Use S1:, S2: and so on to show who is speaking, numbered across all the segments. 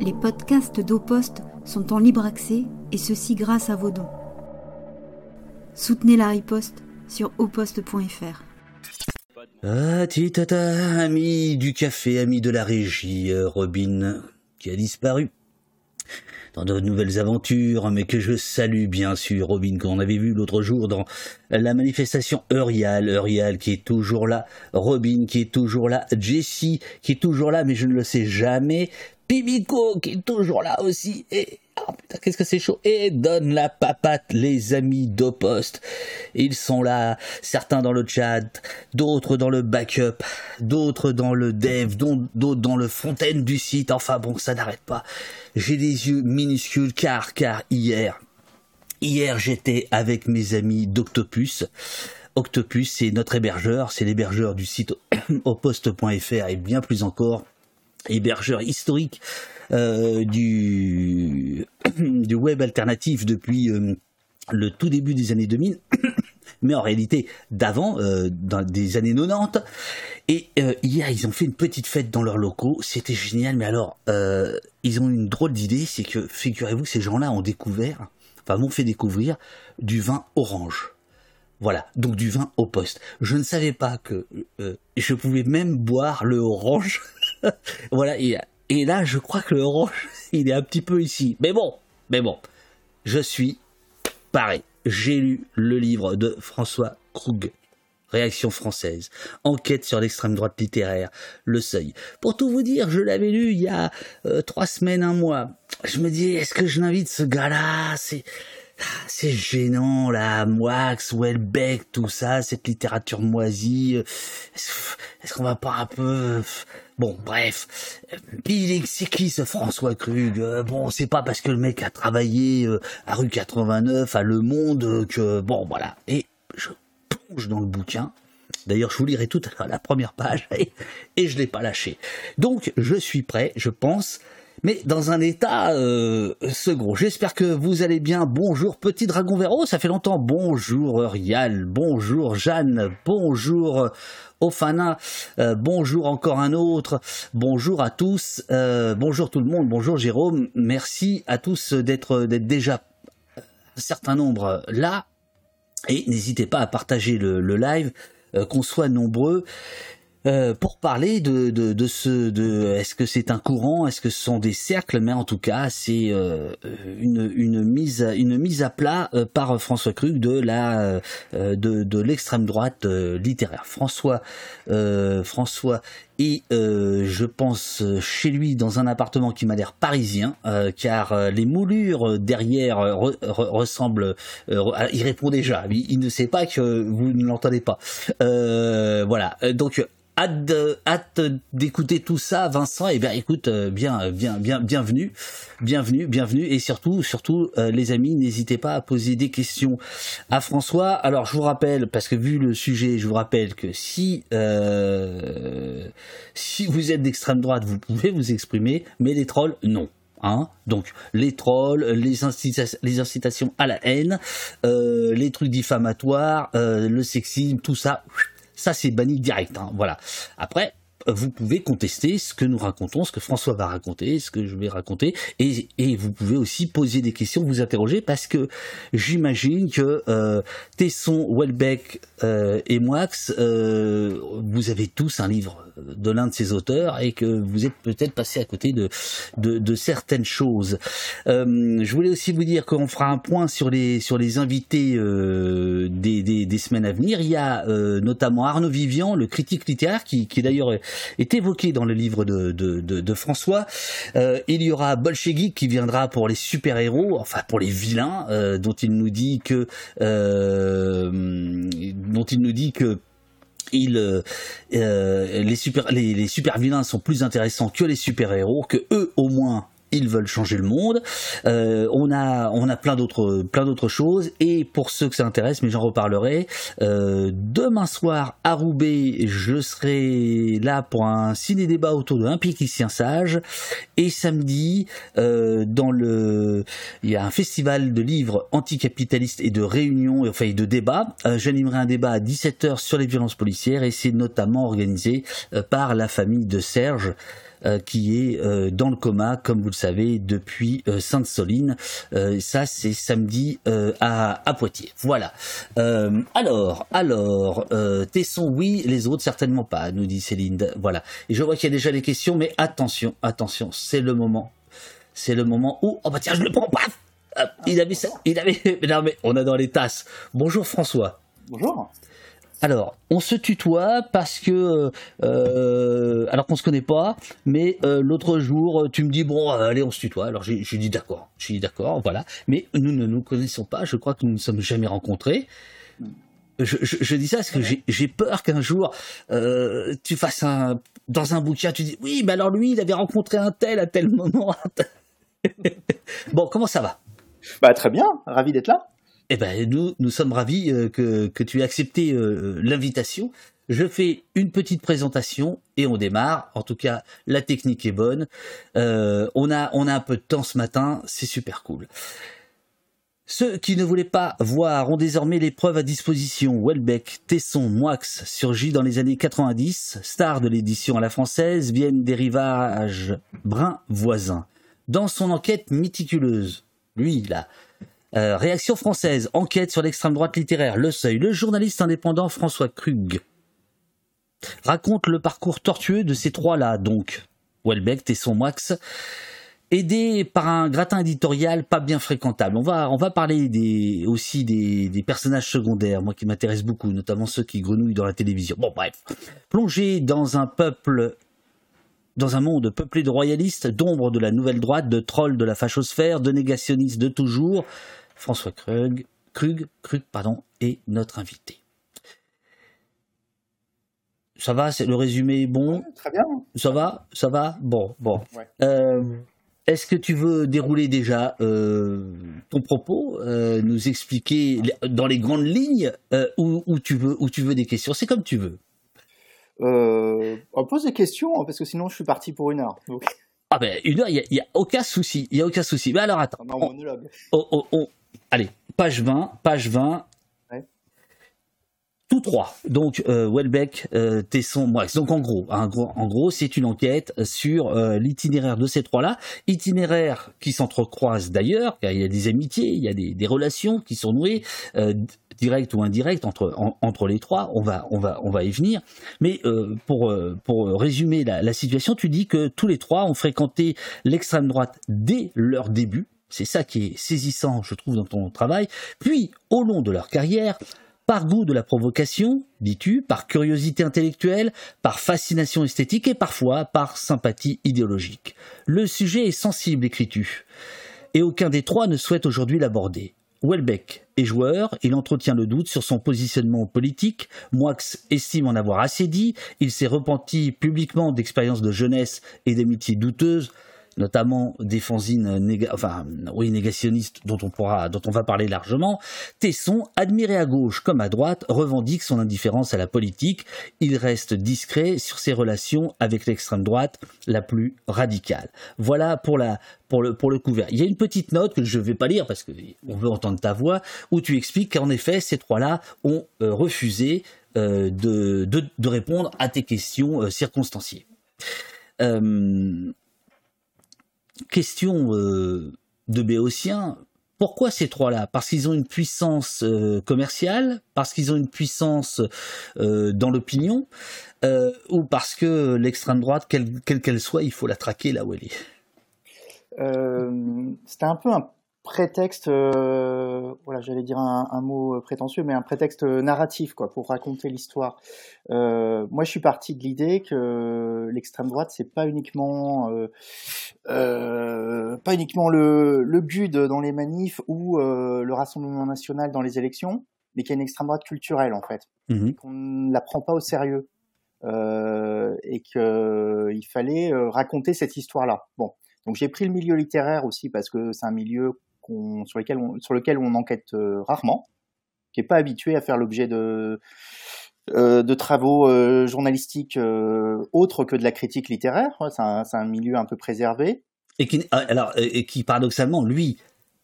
S1: Les podcasts d'Oposte sont en libre accès et ceci grâce à vos dons. Soutenez la riposte sur oposte.fr.
S2: Ah, titata, ami du café, ami de la régie, Robin, qui a disparu dans de nouvelles aventures, mais que je salue bien sûr, Robin, qu'on avait vu l'autre jour dans la manifestation Eurial, Eurial qui est toujours là, Robin qui est toujours là, Jessie qui est toujours là, mais je ne le sais jamais, Pimico qui est toujours là aussi, et oh putain, qu'est-ce que c'est chaud Et donne la papate, les amis d'Opost. Ils sont là, certains dans le chat, d'autres dans le backup, d'autres dans le dev, d'autres dans le fontaine du site. Enfin bon, ça n'arrête pas. J'ai des yeux minuscules car, car hier, hier j'étais avec mes amis d'Octopus. Octopus, c'est notre hébergeur, c'est l'hébergeur du site oposte.fr et bien plus encore hébergeur historique euh, du, web alternatif depuis euh, le tout début des années 2000, mais en réalité d'avant, euh, dans des années 90. Et hier, ils ont fait une petite fête dans leurs locaux, c'était génial, mais alors, ils ont une drôle d'idée, c'est que, figurez-vous, ces gens-là ont découvert, enfin m'ont fait découvrir du vin orange. Voilà, donc du vin au poste. Je ne savais pas que je pouvais même boire le orange voilà, et, là, je crois que le orange, il est un petit peu ici. Mais bon, mais bon, je suis pareil. J'ai lu le livre de François Krug, Réaction française, enquête sur l'extrême droite littéraire, Le Seuil. Pour tout vous dire, je l'avais lu il y a euh, trois semaines, un mois. Je me dis, est-ce que je l'invite ce gars-là? C'est gênant là, Moix, Welbeck, tout ça, cette littérature moisie. Est-ce qu'on va pas un peu Bon, bref. Puis c'est qui ce François Krug Bon, c'est pas parce que le mec a travaillé euh, à rue 89, à Le Monde, que bon, voilà. Et je plonge dans le bouquin. D'ailleurs, je vous lirai tout à la première page et, et je l'ai pas lâché. Donc, je suis prêt, je pense mais dans un état euh, second. J'espère que vous allez bien. Bonjour petit dragon Véro, ça fait longtemps. Bonjour Rial, bonjour Jeanne, bonjour Ofana, euh, bonjour encore un autre, bonjour à tous, euh, bonjour tout le monde, bonjour Jérôme, merci à tous d'être déjà un certain nombre là. Et n'hésitez pas à partager le, le live, qu'on soit nombreux. Euh, pour parler de, de, de ce de est-ce que c'est un courant est-ce que ce sont des cercles mais en tout cas c'est euh, une, une mise une mise à plat euh, par François Krug de la de, de l'extrême droite littéraire. François François et je pense chez lui dans un appartement qui m'a l'air parisien car les moulures derrière ressemblent il répond déjà il, il, ne sait pas que vous ne l'entendez pas. Voilà. Donc hâte, d'écouter tout ça, Vincent. Et eh bien, écoute, euh, bien, bien, bien, bienvenue, bienvenue, bienvenue, et surtout, surtout, euh, les amis, n'hésitez pas à poser des questions à François. Alors, je vous rappelle, parce que vu le sujet, je vous rappelle que si euh, si vous êtes d'extrême droite, vous pouvez vous exprimer, mais les trolls, non. Hein donc les trolls, les, les incitations à la haine, les trucs diffamatoires, le sexisme, tout ça, ça c'est banni direct. Hein, voilà. Après, vous pouvez contester ce que nous racontons, ce que François va raconter, ce que je vais raconter, et, et vous pouvez aussi poser des questions, vous interroger, parce que j'imagine que euh, Tesson, Welbeck euh, et Moix, euh, vous avez tous un livre de l'un de ces auteurs et que vous êtes peut-être passé à côté de, de, de certaines choses. Euh, je voulais aussi vous dire qu'on fera un point sur les, sur les invités euh, des, des, des, semaines à venir. Il y a euh, notamment Arnaud Vivian, le critique littéraire, qui, qui d'ailleurs évoqué dans le livre de, François. Euh, il y aura Bolchegui qui viendra pour les super-héros, enfin pour les vilains, euh, dont il nous dit que les super les, les super vilains sont plus intéressants que les super héros que eux au moins ils veulent changer le monde. Euh, on a on a plein d'autres plein d'autres choses et pour ceux que ça intéresse, mais j'en reparlerai. Euh, demain soir à Roubaix, je serai là pour un ciné débat autour de un sage et samedi euh, dans le il y a un festival de livres anticapitalistes et de réunions enfin de débats. Euh, j'animerai un débat à 17h sur les violences policières et c'est notamment organisé euh, par la famille de Serge. Euh, qui est euh, dans le coma, comme vous le savez, depuis Sainte-Soline. ça, c'est samedi à, à, Poitiers. Voilà. alors, alors, Tesson, oui, les autres, certainement pas, nous dit Céline. Voilà. Et je vois qu'il y a déjà des questions, mais attention, attention, c'est le moment. C'est le moment où... Oh bah tiens, je le prends, paf il avait ça, il avait. Non mais on a dans les tasses. Bonjour François.
S3: Bonjour.
S2: Alors, on se tutoie parce que, euh, alors qu'on se connaît pas, mais euh, l'autre jour, tu me dis bon, allez, on se tutoie. Alors j'ai dit d'accord, j'ai dit d'accord, voilà. Mais nous ne nous connaissons pas. Je crois que nous ne sommes jamais rencontrés. Je, dis ça parce que j'ai peur qu'un jour euh, tu fasses un dans un bouquin, tu dis oui, mais alors lui, il avait rencontré un tel à tel moment. bon, comment ça va?
S3: Bah, très bien, ravi d'être là.
S2: Eh ben, nous, nous sommes ravis euh, que, que, tu aies accepté euh, l'invitation. Je fais une petite présentation et on démarre. En tout cas, la technique est bonne. Euh, on, a, on a un peu de temps ce matin, c'est super cool. Ceux qui ne voulaient pas voir ont désormais les preuves à disposition. Welbeck, Tesson, Moix surgit dans les années 90, star de l'édition à la française, viennent des rivages bruns voisins. Dans son enquête méticuleuse, lui, là. Euh, réaction française, enquête sur l'extrême droite littéraire, Le Seuil. Le journaliste indépendant François Krug raconte le parcours tortueux de ces trois-là, donc Welbeck, son Max, aidé par un gratin éditorial pas bien fréquentable. On va, on va parler aussi des, des personnages secondaires, moi qui m'intéresse beaucoup, notamment ceux qui grenouillent dans la télévision. Bon, bref. Plongé dans un peuple dans un monde peuplé de royalistes, d'ombres de la nouvelle droite, de trolls de la fachosphère, de négationnistes de toujours, François Krug, Krug, Krug pardon, est notre invité. Ça va, c'est le résumé bon?
S3: très bien.
S2: Ça va, ça va? Bon, bon. Euh, est-ce que tu veux dérouler déjà euh, ton propos, euh, nous expliquer dans les grandes lignes où, tu veux, où tu veux des questions? C'est comme tu veux.
S3: Euh, on pose des questions hein, parce que sinon je suis parti pour une heure.
S2: Ah ben une heure, il y, a, aucun souci, il y a aucun souci. Mais alors attends. allez, page 20, page 20. Tous trois, donc euh, Welbeck, euh, Tesson, Moix. Donc en gros, en gros, en gros c'est une enquête sur euh, l'itinéraire de ces trois-là, itinéraire qui s'entrecroise d'ailleurs, car il y a des amitiés, il y a des, des relations qui sont nouées, direct ou indirect entre, entre les trois, on va, on, va, on va y venir. Mais euh, pour, euh, pour résumer la, la situation, tu dis que tous les trois ont fréquenté l'extrême droite dès leur début. C'est ça qui est saisissant, je trouve, dans ton travail. Puis, au long de leur carrière, par goût de la provocation, dis-tu, par curiosité intellectuelle, par fascination esthétique et parfois par sympathie idéologique. Le sujet est sensible, écris-tu, et aucun des trois ne souhaite aujourd'hui l'aborder. Welbeck est joueur, il entretient le doute sur son positionnement politique, Moix estime en avoir assez dit, il s'est repenti publiquement d'expériences de jeunesse et d'amitié douteuses, notamment des fanzines enfin, oui, négationnistes dont on, va parler largement, Tesson, admiré à gauche comme à droite, revendique son indifférence à la politique. Il reste discret sur ses relations avec l'extrême droite la plus radicale. Voilà pour, le, couvert. Il y a une petite note que je ne vais pas lire parce qu'on veut entendre ta voix, où tu expliques qu'en effet, ces trois-là ont euh, refusé euh, de, de, répondre à tes questions euh, circonstanciées question euh, de Béotien, pourquoi ces trois-là? Parce qu'ils ont une puissance euh, commerciale, parce qu'ils ont une puissance euh, dans l'opinion, ou parce que l'extrême droite, quelle qu'elle soit, il faut la traquer là où elle est
S3: C'était un peu un prétexte, euh, voilà, j'allais dire un, mot prétentieux, mais un prétexte narratif, quoi, pour raconter l'histoire. Euh, moi, je suis parti de l'idée que l'extrême droite, c'est pas uniquement, euh, pas uniquement le, le GUD dans les manifs ou le Rassemblement national dans les élections, mais qu'il y a une extrême droite culturelle, en fait, mmh qu'on ne la prend pas au sérieux. et qu'il fallait raconter cette histoire-là. Bon, donc j'ai pris le milieu littéraire aussi parce que c'est un milieu sur, lesquels on, sur lequel on enquête euh, rarement, qui n'est pas habitué à faire l'objet de, euh, de travaux euh, journalistiques autres que de la critique littéraire. c'est un, milieu un peu préservé.
S2: Et qui, ah, alors, et qui paradoxalement, lui,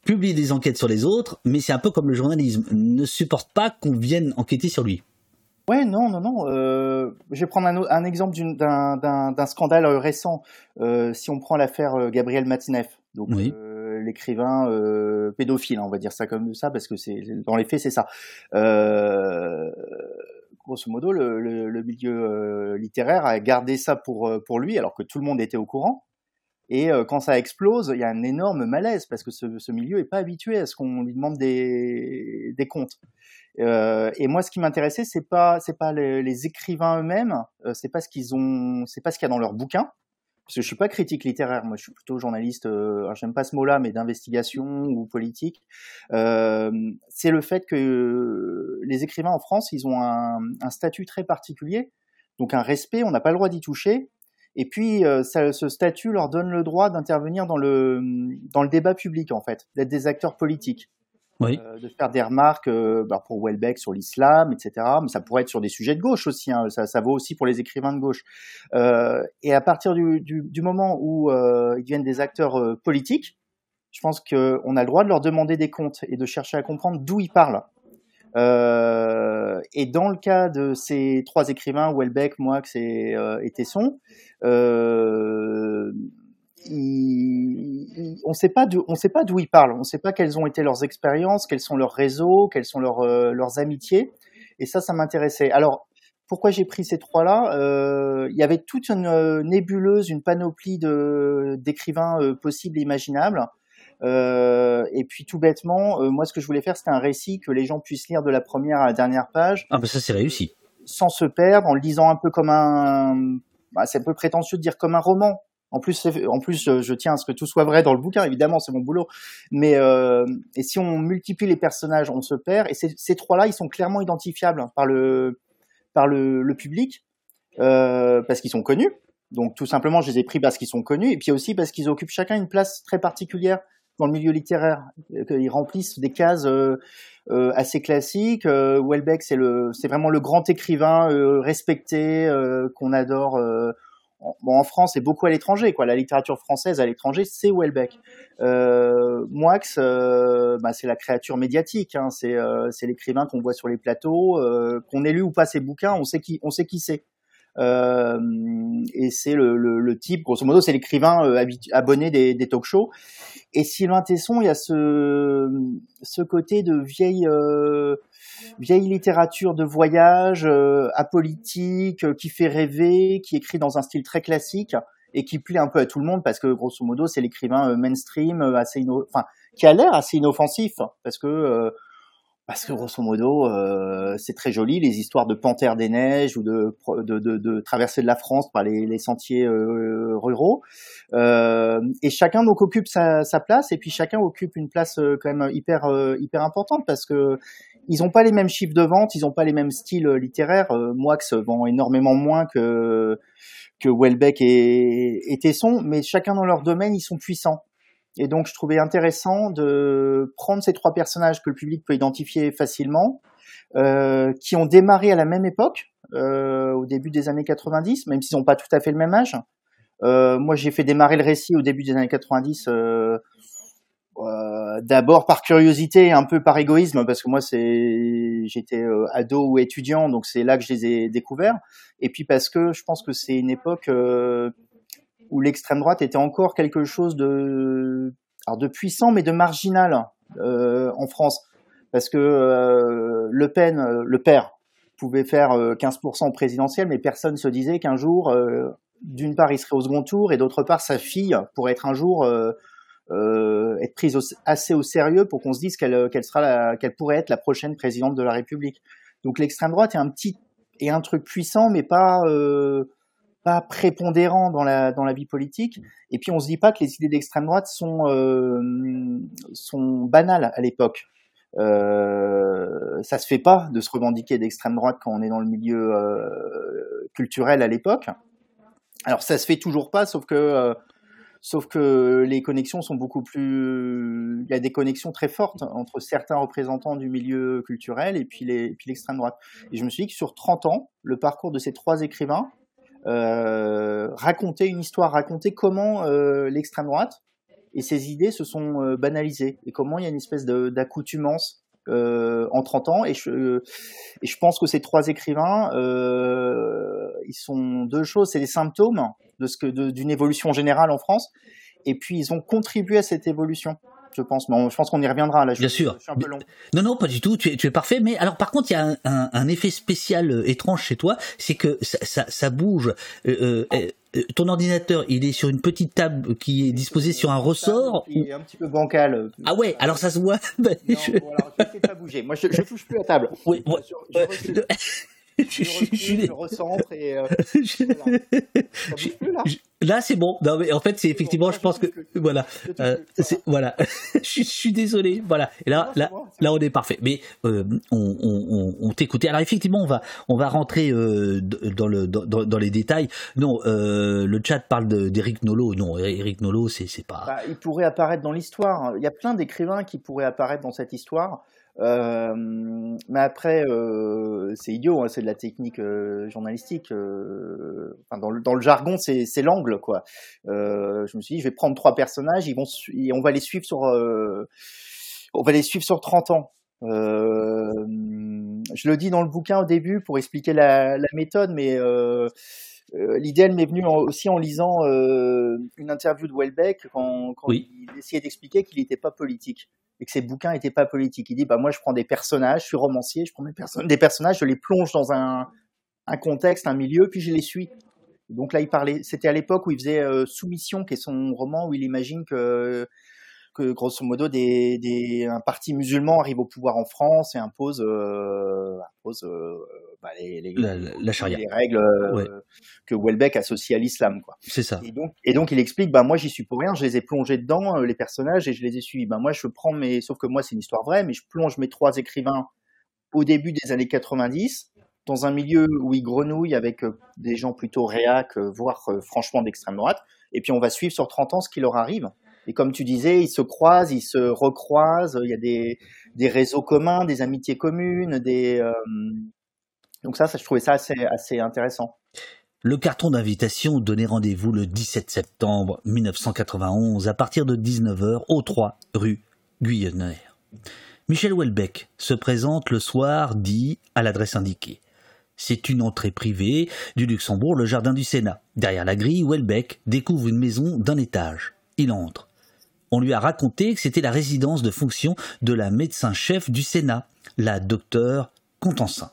S2: publie des enquêtes sur les autres, mais c'est un peu comme le journalisme, ne supporte pas qu'on vienne enquêter sur lui.
S3: Ouais, non, non, non. Euh, je vais prendre un, un exemple d'un scandale récent. Euh, si on prend l'affaire Gabriel Matineff, donc euh, l'écrivain euh, pédophile, hein, on va dire ça comme ça, parce que c'est dans les faits c'est ça. grosso modo, le, milieu littéraire a gardé ça pour pour lui, alors que tout le monde était au courant. Et quand ça explose, il y a un énorme malaise parce que ce, milieu est pas habitué à ce qu'on lui demande des, des comptes. Euh, et moi, ce qui m'intéressait, c'est pas c'est pas les, écrivains eux-mêmes, euh, c'est pas ce qu'ils ont, c'est pas ce qu'il y a dans leurs bouquins. Parce que je suis pas critique littéraire, moi je suis plutôt journaliste. Euh, j'aime pas ce mot-là, mais d'investigation ou politique. Euh, c'est le fait que les écrivains en France, ils ont un, statut très particulier, donc un respect. On n'a pas le droit d'y toucher. Et puis, euh, ce statut leur donne le droit d'intervenir dans le dans le débat public en fait, d'être des acteurs politiques euh, de faire des remarques euh, bah, pour Welbeck sur l'islam, etc. Mais ça pourrait être sur des sujets de gauche aussi. Hein. Ça, vaut aussi pour les écrivains de gauche. Euh, et à partir du, moment où ils deviennent des acteurs politiques, je pense qu'on a le droit de leur demander des comptes et de chercher à comprendre d'où ils parlent. Et dans le cas de ces trois écrivains, Welbeck, Moix et, Tesson, on sait pas on sait pas d'où ils parlent, on sait pas quelles ont été leurs expériences, quels sont leurs réseaux, quelles sont leurs, euh, leurs amitiés. Et ça, ça m'intéressait. Alors, pourquoi j'ai pris ces trois-là? Euh, Il y avait toute une euh, nébuleuse, une panoplie de d'écrivains euh, possibles et imaginables. Euh, et puis tout bêtement, moi, ce que je voulais faire, c'était un récit que les gens puissent lire de la première à la dernière page.
S2: Ah, bah ça, c'est réussi.
S3: Sans se perdre, en le lisant un peu comme un. Bah, c'est un peu prétentieux de dire comme un roman, en plus, en plus, je tiens à ce que tout soit vrai dans le bouquin. Évidemment, c'est mon boulot. Mais euh, et si on multiplie les personnages, on se perd. Et ces, trois-là, ils sont clairement identifiables par le par le, public euh, parce qu'ils sont connus. Donc tout simplement, je les ai pris parce qu'ils sont connus et puis aussi parce qu'ils occupent chacun une place très particulière dans le milieu littéraire. Ils remplissent des cases euh, euh, assez classiques. Euh, Welbeck, c'est le, c'est vraiment le grand écrivain euh, respecté qu'on adore bon, en France et beaucoup à l'étranger. Quoi, la littérature française à l'étranger, c'est Welbeck. Euh, Moix, euh, bah, c'est la créature médiatique. Hein, c'est euh, c'est l'écrivain qu'on voit sur les plateaux, euh, qu'on ait lu ou pas ses bouquins, on sait qui on sait qui c'est. Euh, et c'est le, le, le, type, grosso modo, c'est l'écrivain euh, abonné des, des talk-shows. Et Sylvain Tesson, il y a ce, ce côté de vieille, vieille littérature de voyage, euh, apolitique, euh, qui fait rêver, qui écrit dans un style très classique et qui plaît un peu à tout le monde parce que grosso modo, c'est l'écrivain euh, mainstream, assez qui a l'air assez inoffensif parce que parce que grosso modo, c'est très joli les histoires de panthères des neiges ou de, de, de, de traversée de la France par les, sentiers ruraux. Et chacun donc occupe sa, sa, place et puis chacun occupe une place quand même hyper hyper importante parce que ils n'ont pas les mêmes chiffres de vente, ils n'ont pas les mêmes styles littéraires. Euh, Moix vend énormément moins que que Welbeck et, Tesson, mais chacun dans leur domaine, ils sont puissants. Et donc, je trouvais intéressant de prendre ces trois personnages que le public peut identifier facilement, euh, qui ont démarré à la même époque, euh, au début des années 90, même s'ils n'ont pas tout à fait le même âge. Euh, moi, j'ai fait démarrer le récit au début des années 90, euh, euh, d'abord par curiosité, un peu par égoïsme, parce que moi, c'est j'étais euh, ado ou étudiant, donc c'est là que je les ai découverts. Et puis parce que je pense que c'est une époque où l'extrême droite était encore quelque chose de, alors de puissant mais de marginal euh, en France, parce que euh, Le Pen, euh, le père, pouvait faire 15% au présidentiel, mais personne se disait qu'un jour, euh, d'une part, il serait au second tour, et d'autre part, sa fille pourrait être un jour euh, être prise assez au sérieux pour qu'on se dise qu'elle qu'elle pourrait être la prochaine présidente de la République. Donc l'extrême droite est un petit est un truc puissant, mais pas pas prépondérant dans la vie politique. Et puis on se dit pas que les idées d'extrême droite sont euh, banales à l'époque. Euh, ça se fait pas de se revendiquer d'extrême droite quand on est dans le milieu euh, culturel à l'époque. Alors ça se fait toujours pas, sauf que euh, sauf que les connexions sont beaucoup plus. Il y a des connexions très fortes entre certains représentants du milieu culturel et puis l'extrême droite. Et je me suis dit que sur 30 ans, le parcours de ces trois écrivains euh, raconter une histoire, raconter comment euh, l'extrême droite et ses idées se sont euh, banalisées et comment il y a une espèce d'accoutumance euh, en 30 ans. Et je, et je pense que ces trois écrivains, ils sont deux choses, c'est des symptômes de ce que d'une évolution générale en France, et puis ils ont contribué à cette évolution je pense. Mais je pense qu'on y reviendra là.
S2: Bien sûr. Non, non, pas du tout. Tu es, tu es parfait. Mais alors, par contre, il y a un, un, effet spécial euh, étrange chez toi, c'est que ça, ça, ça bouge. Euh, euh, euh, ton ordinateur, il est sur une petite table qui est disposée sur un ressort.
S3: Il est un petit peu bancal.
S2: Ah ouais, alors ça se voit. non,
S3: je... Bon, alors, je pas bouger. Moi, je, je touche plus à table.
S2: Oui,
S3: je, je, je, je, recentre et euh,
S2: là, là c'est bon. Non mais en fait c'est effectivement, je pense que voilà, euh, voilà. je, suis désolé, voilà. Et là, là, là on est parfait. Mais euh, on, on, on t'écoutait. Alors effectivement, on va on va rentrer dans le dans, dans, les détails. Non, le chat parle d'Eric Nolot. Non, Eric Nolot, c'est c'est pas.
S3: Bah, il pourrait apparaître dans l'histoire. Il y a plein d'écrivains qui pourraient apparaître dans cette histoire. Euh, mais après, euh, c'est idiot, hein, c'est de la technique euh, journalistique. Euh, enfin, dans, le, dans le jargon, c'est l'angle, quoi. Euh, je me suis dit, je vais prendre trois personnages, ils vont, et on va les suivre sur, on va les suivre sur 30 ans. je le dis dans le bouquin au début pour expliquer la, la méthode, mais l'idée, elle m'est venue aussi en lisant une interview de Welbeck quand, quand il essayait d'expliquer qu'il n'était pas politique et que ses bouquins n'étaient pas politiques. Il dit bah moi je prends des personnages, je suis romancier, je prends des, personnages, je les plonge dans un, un contexte, un milieu, puis je les suis. Donc là il parlait, c'était à l'époque où il faisait euh, Soumission, qui est son roman où il imagine que que grosso modo des, des, un parti musulman arrive au pouvoir en France et impose, euh, impose euh, bah, les, les,
S2: la, la charia.
S3: les règles euh, que Welbeck associe à l'islam. quoi.
S2: C'est ça.
S3: Et donc, et donc il explique, bah moi j'y suis pour rien, je les ai plongés dedans, les personnages, et je les ai suivis. Bah moi je prends mes, sauf que moi c'est une histoire vraie, mais je plonge mes trois écrivains au début des années 90 dans un milieu où ils grenouillent avec des gens plutôt réac, voire franchement d'extrême droite, et puis on va suivre sur 30 ans ce qui leur arrive. Et comme tu disais, ils se croisent, ils se recroisent. Il y a des, des réseaux communs, des amitiés communes, des. Euh... Donc ça, je trouvais ça assez, assez intéressant.
S2: Le carton d'invitation donnait rendez-vous le 17 septembre 1991 à partir de 19h au 3 rue Guyonner. Michel Houellebecq se présente le soir dit à l'adresse indiquée. C'est une entrée privée du Luxembourg, le jardin du Sénat. Derrière la grille, Houellebecq découvre une maison d'un étage. Il entre on lui a raconté que c'était la résidence de fonction de la médecin-chef du Sénat, la docteure Contensin.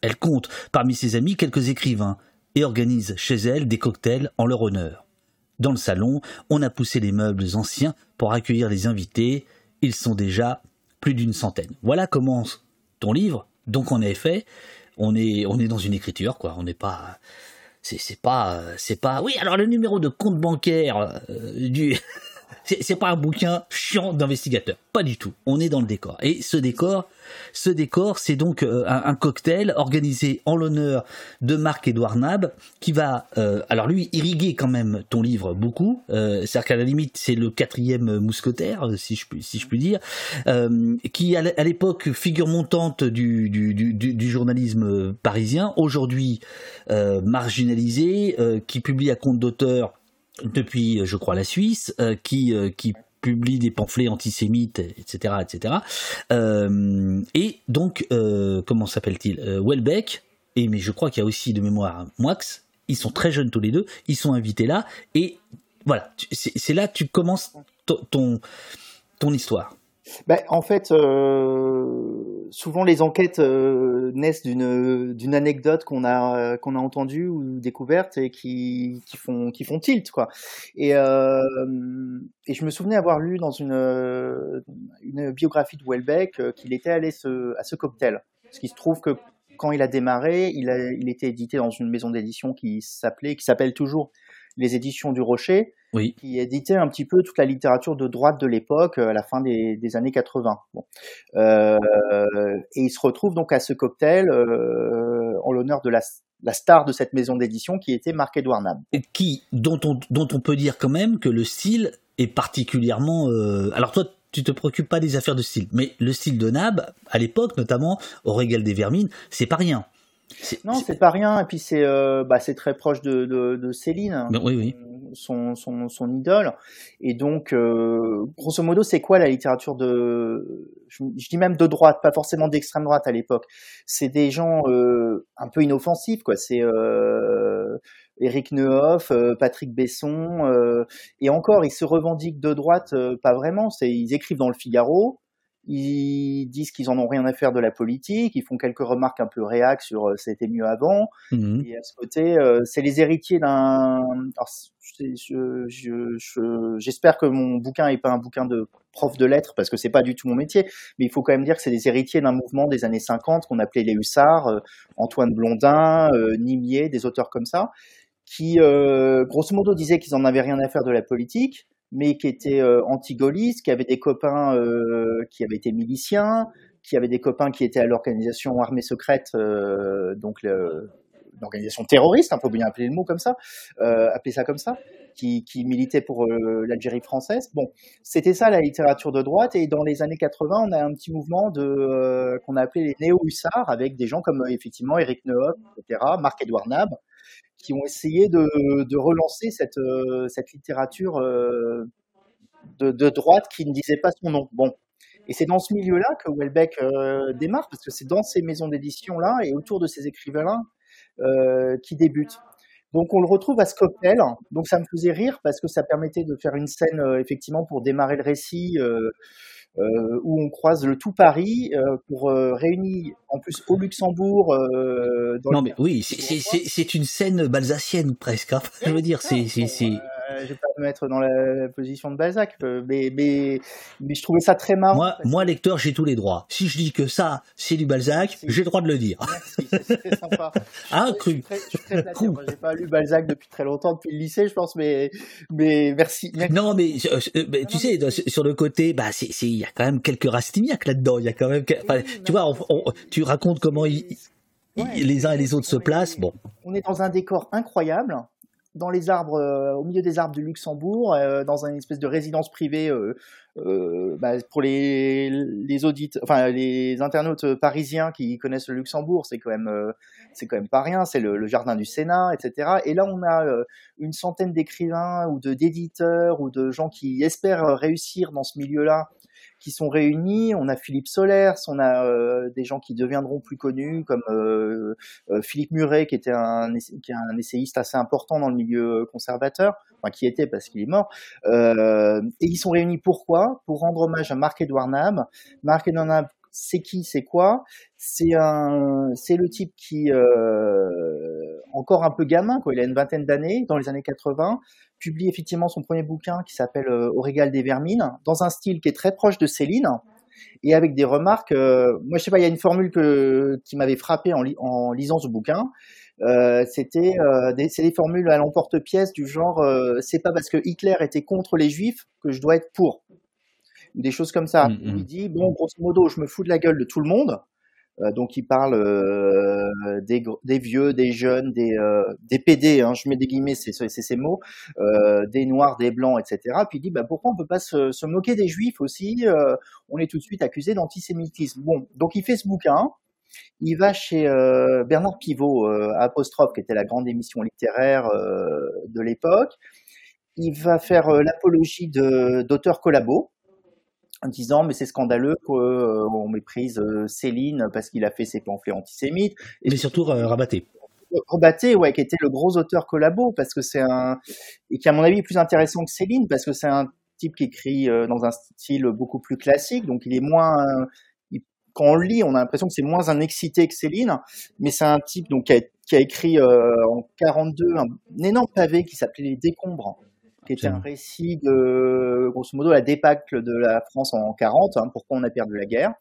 S2: Elle compte parmi ses amis quelques écrivains et organise chez elle des cocktails en leur honneur. Dans le salon, on a poussé les meubles anciens pour accueillir les invités. Ils sont déjà plus d'une centaine. Voilà comment ton livre. Donc en effet, on est on est dans une écriture quoi. On n'est pas c'est pas c'est pas oui alors le numéro de compte bancaire euh, du c'est pas un bouquin chiant d'investigateur, pas du tout. On est dans le décor. Et ce décor, ce décor, c'est donc euh, un, cocktail organisé en l'honneur de Marc-Édouard Nab, qui va, euh, alors lui, irriguer quand même ton livre beaucoup. Euh, C'est-à-dire qu'à la limite, c'est le quatrième mousquetaire, si je puis, si je puis dire, qui à l'époque figure montante du, du journalisme parisien, aujourd'hui marginalisé, qui publie à compte d'auteur depuis, je crois, la Suisse, qui, qui publie des pamphlets antisémites, etc., etc. Euh, et donc, euh, comment s'appelle-t-il euh, Welbeck, et mais je crois qu'il y a aussi de mémoire Moix, ils sont très jeunes tous les deux, ils sont invités là, et voilà, c'est là que tu commences ton, ton histoire.
S3: Ben, en fait, euh, souvent les enquêtes euh, naissent d'une anecdote qu'on a qu'on a entendue ou découverte et qui qui font qui font tilt quoi. Et euh, et je me souvenais avoir lu dans une une biographie de Welbeck qu'il était allé ce, à ce cocktail. Parce qu'il se trouve que quand il a démarré, il a il était édité dans une maison d'édition qui s'appelait qui s'appelle toujours les éditions du Rocher,
S2: oui.
S3: qui éditait un petit peu toute la littérature de droite de l'époque euh, à la fin des, des années 80. Bon. Euh, et il se retrouve donc à ce cocktail euh, en l'honneur de la, la, star de cette maison d'édition qui était Marc-Édouard Nab.
S2: Qui, dont on, dont on peut dire quand même que le style est particulièrement... Euh... Alors toi, tu te préoccupes pas des affaires de style, mais le style de Nab, à l'époque notamment, au régal des vermines, c'est pas rien.
S3: Non, c'est pas rien. Et puis c'est euh, bah, c'est très proche de, de, de Céline.
S2: oui, oui.
S3: son, son, son idole. Et donc, euh, grosso modo, c'est quoi la littérature de, je, dis même de droite, pas forcément d'extrême droite à l'époque. C'est des gens euh, un peu inoffensifs, quoi. C'est euh, Eric Neuhoff, euh, Patrick Besson, euh, et encore, ils se revendiquent de droite, pas vraiment. C'est, ils écrivent dans le Figaro ils disent qu'ils en ont rien à faire de la politique, ils font quelques remarques un peu réac sur euh, c'était mieux avant. Mmh. Et à ce côté, euh, c'est les héritiers d'un. J'espère je, je, que mon bouquin n'est pas un bouquin de prof de lettres parce que c'est pas du tout mon métier, mais il faut quand même dire que c'est des héritiers d'un mouvement des années 50 qu'on appelait les hussards, euh, Antoine Blondin, Nimier, des auteurs comme ça, qui grosso modo disaient qu'ils en avaient rien à faire de la politique mais qui était euh, anti-gaulliste, qui avait des copains euh, qui avaient été miliciens, qui avait des copains qui étaient à l'organisation armée secrète, euh, donc l'organisation terroriste, il hein, faut bien appeler le mot comme ça, euh, appeler ça comme ça, qui, qui militait pour euh, l'Algérie française. Bon, c'était ça la littérature de droite, et dans les années 80, on a un petit mouvement de qu'on a appelé les néo-hussards, avec des gens comme effectivement Eric Nehoff, etc., Marc-Édouard Nab, qui ont essayé de, relancer cette, euh, littérature euh, de, droite qui ne disait pas son nom. Bon. Et c'est dans ce milieu-là que Welbeck euh, démarre, parce que c'est dans ces maisons d'édition-là et autour de ces écrivains-là qui débutent. Donc on le retrouve à Scopel, donc ça me faisait rire parce que ça permettait de faire une scène effectivement pour démarrer le récit où on croise le tout Paris euh, pour euh, réunir en plus au Luxembourg.
S2: Dans non mais oui, c'est une scène balsacienne presque. Hein. Je veux dire, c'est
S3: euh, je vais pas me mettre dans la position de Balzac, euh, mais, mais, mais je trouvais ça très marrant.
S2: Moi, moi lecteur, j'ai tous les droits. Si je dis que ça, c'est du Balzac, j'ai le droit de le dire.
S3: Merci, c'est très sympa.
S2: ah, cru.
S3: Je très Moi, j'ai pas lu Balzac depuis très longtemps, depuis le lycée, je pense, mais, mais merci.
S2: Non, mais, euh, tu sais, sur le côté, bah, c'est, il y a quand même quelques Rastignac là-dedans. Il y a quand même, tu vois, tu racontes comment les uns et les autres se placent. Bon.
S3: On est dans un décor incroyable dans les arbres, euh, au milieu des arbres du Luxembourg, euh, dans une espèce de résidence privée euh, bah, pour les les enfin les internautes parisiens qui connaissent le Luxembourg, c'est quand même c'est quand même pas rien. C'est le, jardin du Sénat, etc. Et là, on a une centaine d'écrivains ou de d'éditeurs ou de gens qui espèrent réussir dans ce milieu-là sont réunis. On a Philippe Solers, on a euh, des gens qui deviendront plus connus comme euh, euh, Philippe Muret, qui était un, qui est un essayiste assez important dans le milieu conservateur, enfin qui était parce qu'il est mort. et ils sont réunis pourquoi? Pour rendre hommage à Marc-Edouard Nab. Marc-Edouard Nab, c'est qui, c'est quoi C'est un, c'est le type qui encore un peu gamin, quoi. Il a une vingtaine d'années, dans les années 80, publie effectivement son premier bouquin qui s'appelle euh, Au régal des vermines, dans un style qui est très proche de Céline et avec des remarques. Euh, moi, je sais pas, il y a une formule que, qui m'avait frappé en, en, lisant ce bouquin. Euh, c'était euh, des, des formules à l'emporte-pièce du genre euh, c'est pas parce que Hitler était contre les juifs que je dois être pour des choses comme ça. Mmh, mmh. Il dit bon grosso modo je me fous de la gueule de tout le monde euh, donc il parle euh, des, des, vieux, des jeunes, des, euh, des PD, hein, je mets des guillemets, c'est ces mots, des noirs, des blancs, etc. Puis il dit bah, pourquoi on peut pas se, se moquer des juifs aussi On est tout de suite accusé d'antisémitisme. Bon, donc il fait ce bouquin. Il va chez Bernard Pivot, Apostrophe, qui était la grande émission littéraire de l'époque. Il va faire l'apologie d'auteurs collabos en disant mais c'est scandaleux qu'on euh, méprise euh, Céline parce qu'il a fait ses pamphlets antisémites.
S2: Et mais surtout euh, Rabaté.
S3: Rabaté, ouais, qui était le gros auteur collabo parce que c'est un et qui à mon avis est plus intéressant que Céline parce que c'est un type qui écrit dans un style beaucoup plus classique, donc il est moins quand on le lit, on a l'impression que c'est moins un excité que Céline, mais c'est un type donc qui a, qui a écrit en 42 un, un, énorme pavé qui s'appelait Les Décombres, qui était un récit de, grosso modo, la débâcle de la France en 40, hein, pourquoi on a perdu la guerre.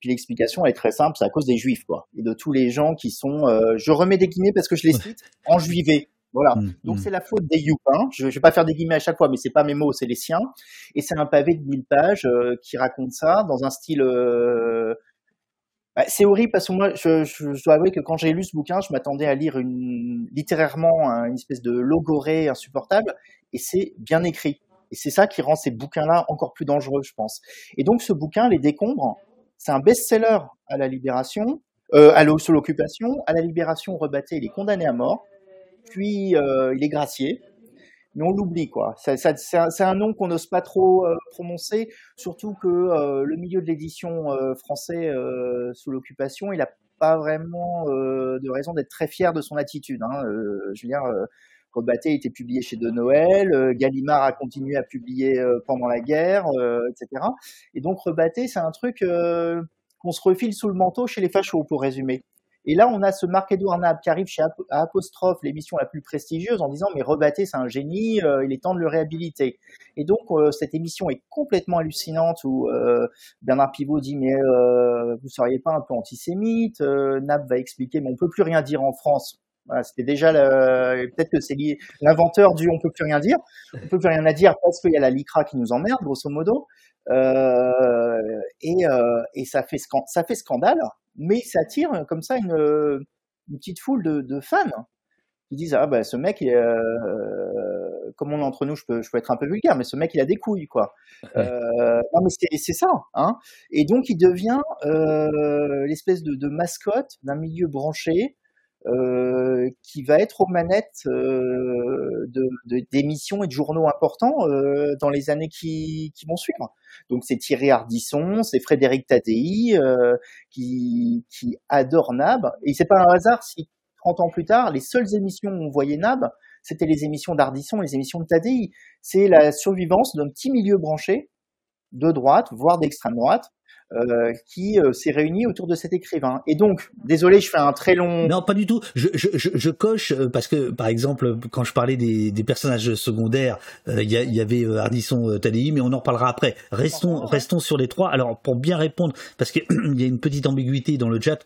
S3: Puis l'explication est très simple, c'est à cause des juifs, quoi, et de tous les gens qui sont, euh, je remets des guillemets parce que je les cite, en juivé. Voilà. Mmh, Donc mmh. c'est la faute des youpins. Je, je vais pas faire des guillemets à chaque fois, mais c'est pas mes mots, c'est les siens. Et c'est un pavé de 1000 pages euh, qui raconte ça dans un style euh, bah, c'est horrible parce que moi, je, je, dois avouer que quand j'ai lu ce bouquin, je m'attendais à lire une, littérairement une espèce de logorée insupportable, et c'est bien écrit. Et c'est ça qui rend ces bouquins-là encore plus dangereux, je pense. Et donc ce bouquin, Les Décombres, c'est un best-seller à la Libération, euh, sous l'occupation. À la Libération, Rebatté, il est condamné à mort, puis euh, il est gracié. mais on l'oublie quoi. c'est un, nom qu'on n'ose pas trop euh, prononcer, surtout que le milieu de l'édition français sous l'occupation, il n'a pas vraiment de raison d'être très fier de son attitude. Hein. je veux dire, Rebatté été publié chez De Noël, Gallimard a continué à publier pendant la guerre, etc. Et donc Rebatté, c'est un truc qu'on se refile sous le manteau chez les fachos, pour résumer. Et là, on a ce Marc-Edouard Nab qui arrive chez Apostrophe, l'émission la plus prestigieuse, en disant mais Rebatté, c'est un génie, euh, il est temps de le réhabiliter. Et donc, euh, cette émission est complètement hallucinante où euh, Bernard Pivot dit mais vous seriez pas un peu antisémite Nab va expliquer mais on peut plus rien dire en France. Voilà, c'était déjà peut-être que c'est l'inventeur du on peut plus rien dire. On peut plus rien à dire parce qu'il y a la LICRA qui nous emmerde, grosso modo. et, et ça fait ça fait scandale mais ça attire comme ça une, une petite foule de, de, fans qui disent ah bah ce mec euh, comme on est entre nous je peux, je peux être un peu vulgaire mais ce mec il a des couilles quoi euh, non mais c'est ça hein et donc il devient euh, l'espèce de, de, mascotte d'un milieu branché euh, qui va être aux manettes euh, d'émissions de, et de journaux importants euh, dans les années qui, qui vont suivre. Donc c'est Thierry Ardisson, c'est Frédéric Tadei qui, qui adore Nab. Et c'est pas un hasard si 30 ans plus tard, les seules émissions où on voyait Nab, c'était les émissions d'Ardisson, les émissions de Tadei. C'est la survivance d'un petit milieu branché de droite, voire d'extrême droite, euh, qui euh, s'est réuni autour de cet écrivain. Et donc, désolé, je fais un très long.
S2: Non, pas du tout. Je, je, je, coche euh, parce que, par exemple, quand je parlais des, des personnages secondaires, il y, y, avait Ardisson Tadei, mais on en reparlera après. Restons, restons sur les trois. Alors, pour bien répondre, parce qu'il y a une petite ambiguïté dans le chat.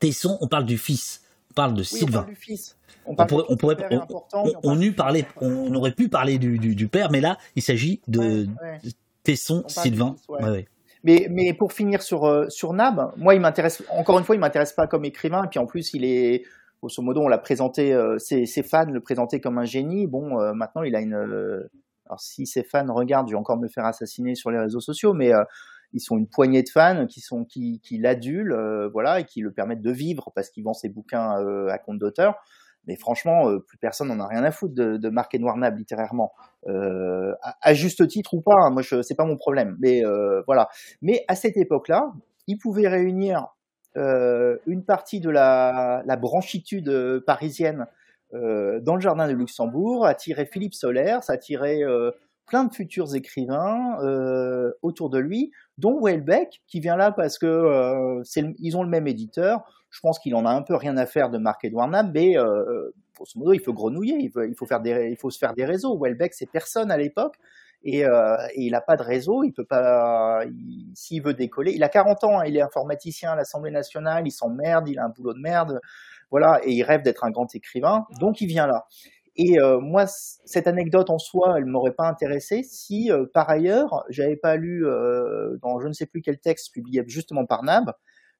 S2: Tesson, on parle du fils, on parle de Sylvain.
S3: On parle du fils.
S2: On, pourrait, on, pourrait, on, eut parlé, on aurait pu parler du, du, du père, mais là, il s'agit de Tesson, Sylvain. Ouais.
S3: Mais, pour finir sur, euh, sur Nab, moi, il m'intéresse, encore une fois, il m'intéresse pas comme écrivain. Et puis en plus, il est, grosso modo, on l'a présenté, euh, ses, fans le présentaient comme un génie. Bon, euh, maintenant, il a une. alors, si ses fans regardent, je vais encore me faire assassiner sur les réseaux sociaux, mais ils sont une poignée de fans qui sont qui, qui l'adulent, voilà, et qui le permettent de vivre parce qu'il vend ses bouquins à compte d'auteur. Mais franchement, plus personne n'en a rien à foutre de, de Edouard Nab littérairement euh, à, juste titre ou pas, hein, moi pas mon problème. Mais euh, voilà. Mais à cette époque-là, il pouvait réunir euh, une partie de la, branchitude euh, parisienne euh, dans le jardin de Luxembourg, attirer Philippe Soler, attirer euh, plein de futurs écrivains autour de lui, dont Welbeck qui vient là parce que ils ont le même éditeur. Je pense qu'il en a un peu rien à faire de Marc-Edouard Nab, mais grosso modo, il faut grenouiller, il faut, se faire des réseaux. Welbeck, c'est personne à l'époque. Et, euh, il n'a pas de réseau, il peut pas, s'il veut décoller, il a 40 ans, hein, il est informaticien à l'Assemblée nationale, il s'emmerde, il a un boulot de merde, voilà, et il rêve d'être un grand écrivain, donc il vient là. Et euh, moi, cette anecdote en soi, elle m'aurait pas intéressé si, euh, par ailleurs, j'avais pas lu euh, dans je ne sais plus quel texte publié justement par Nab,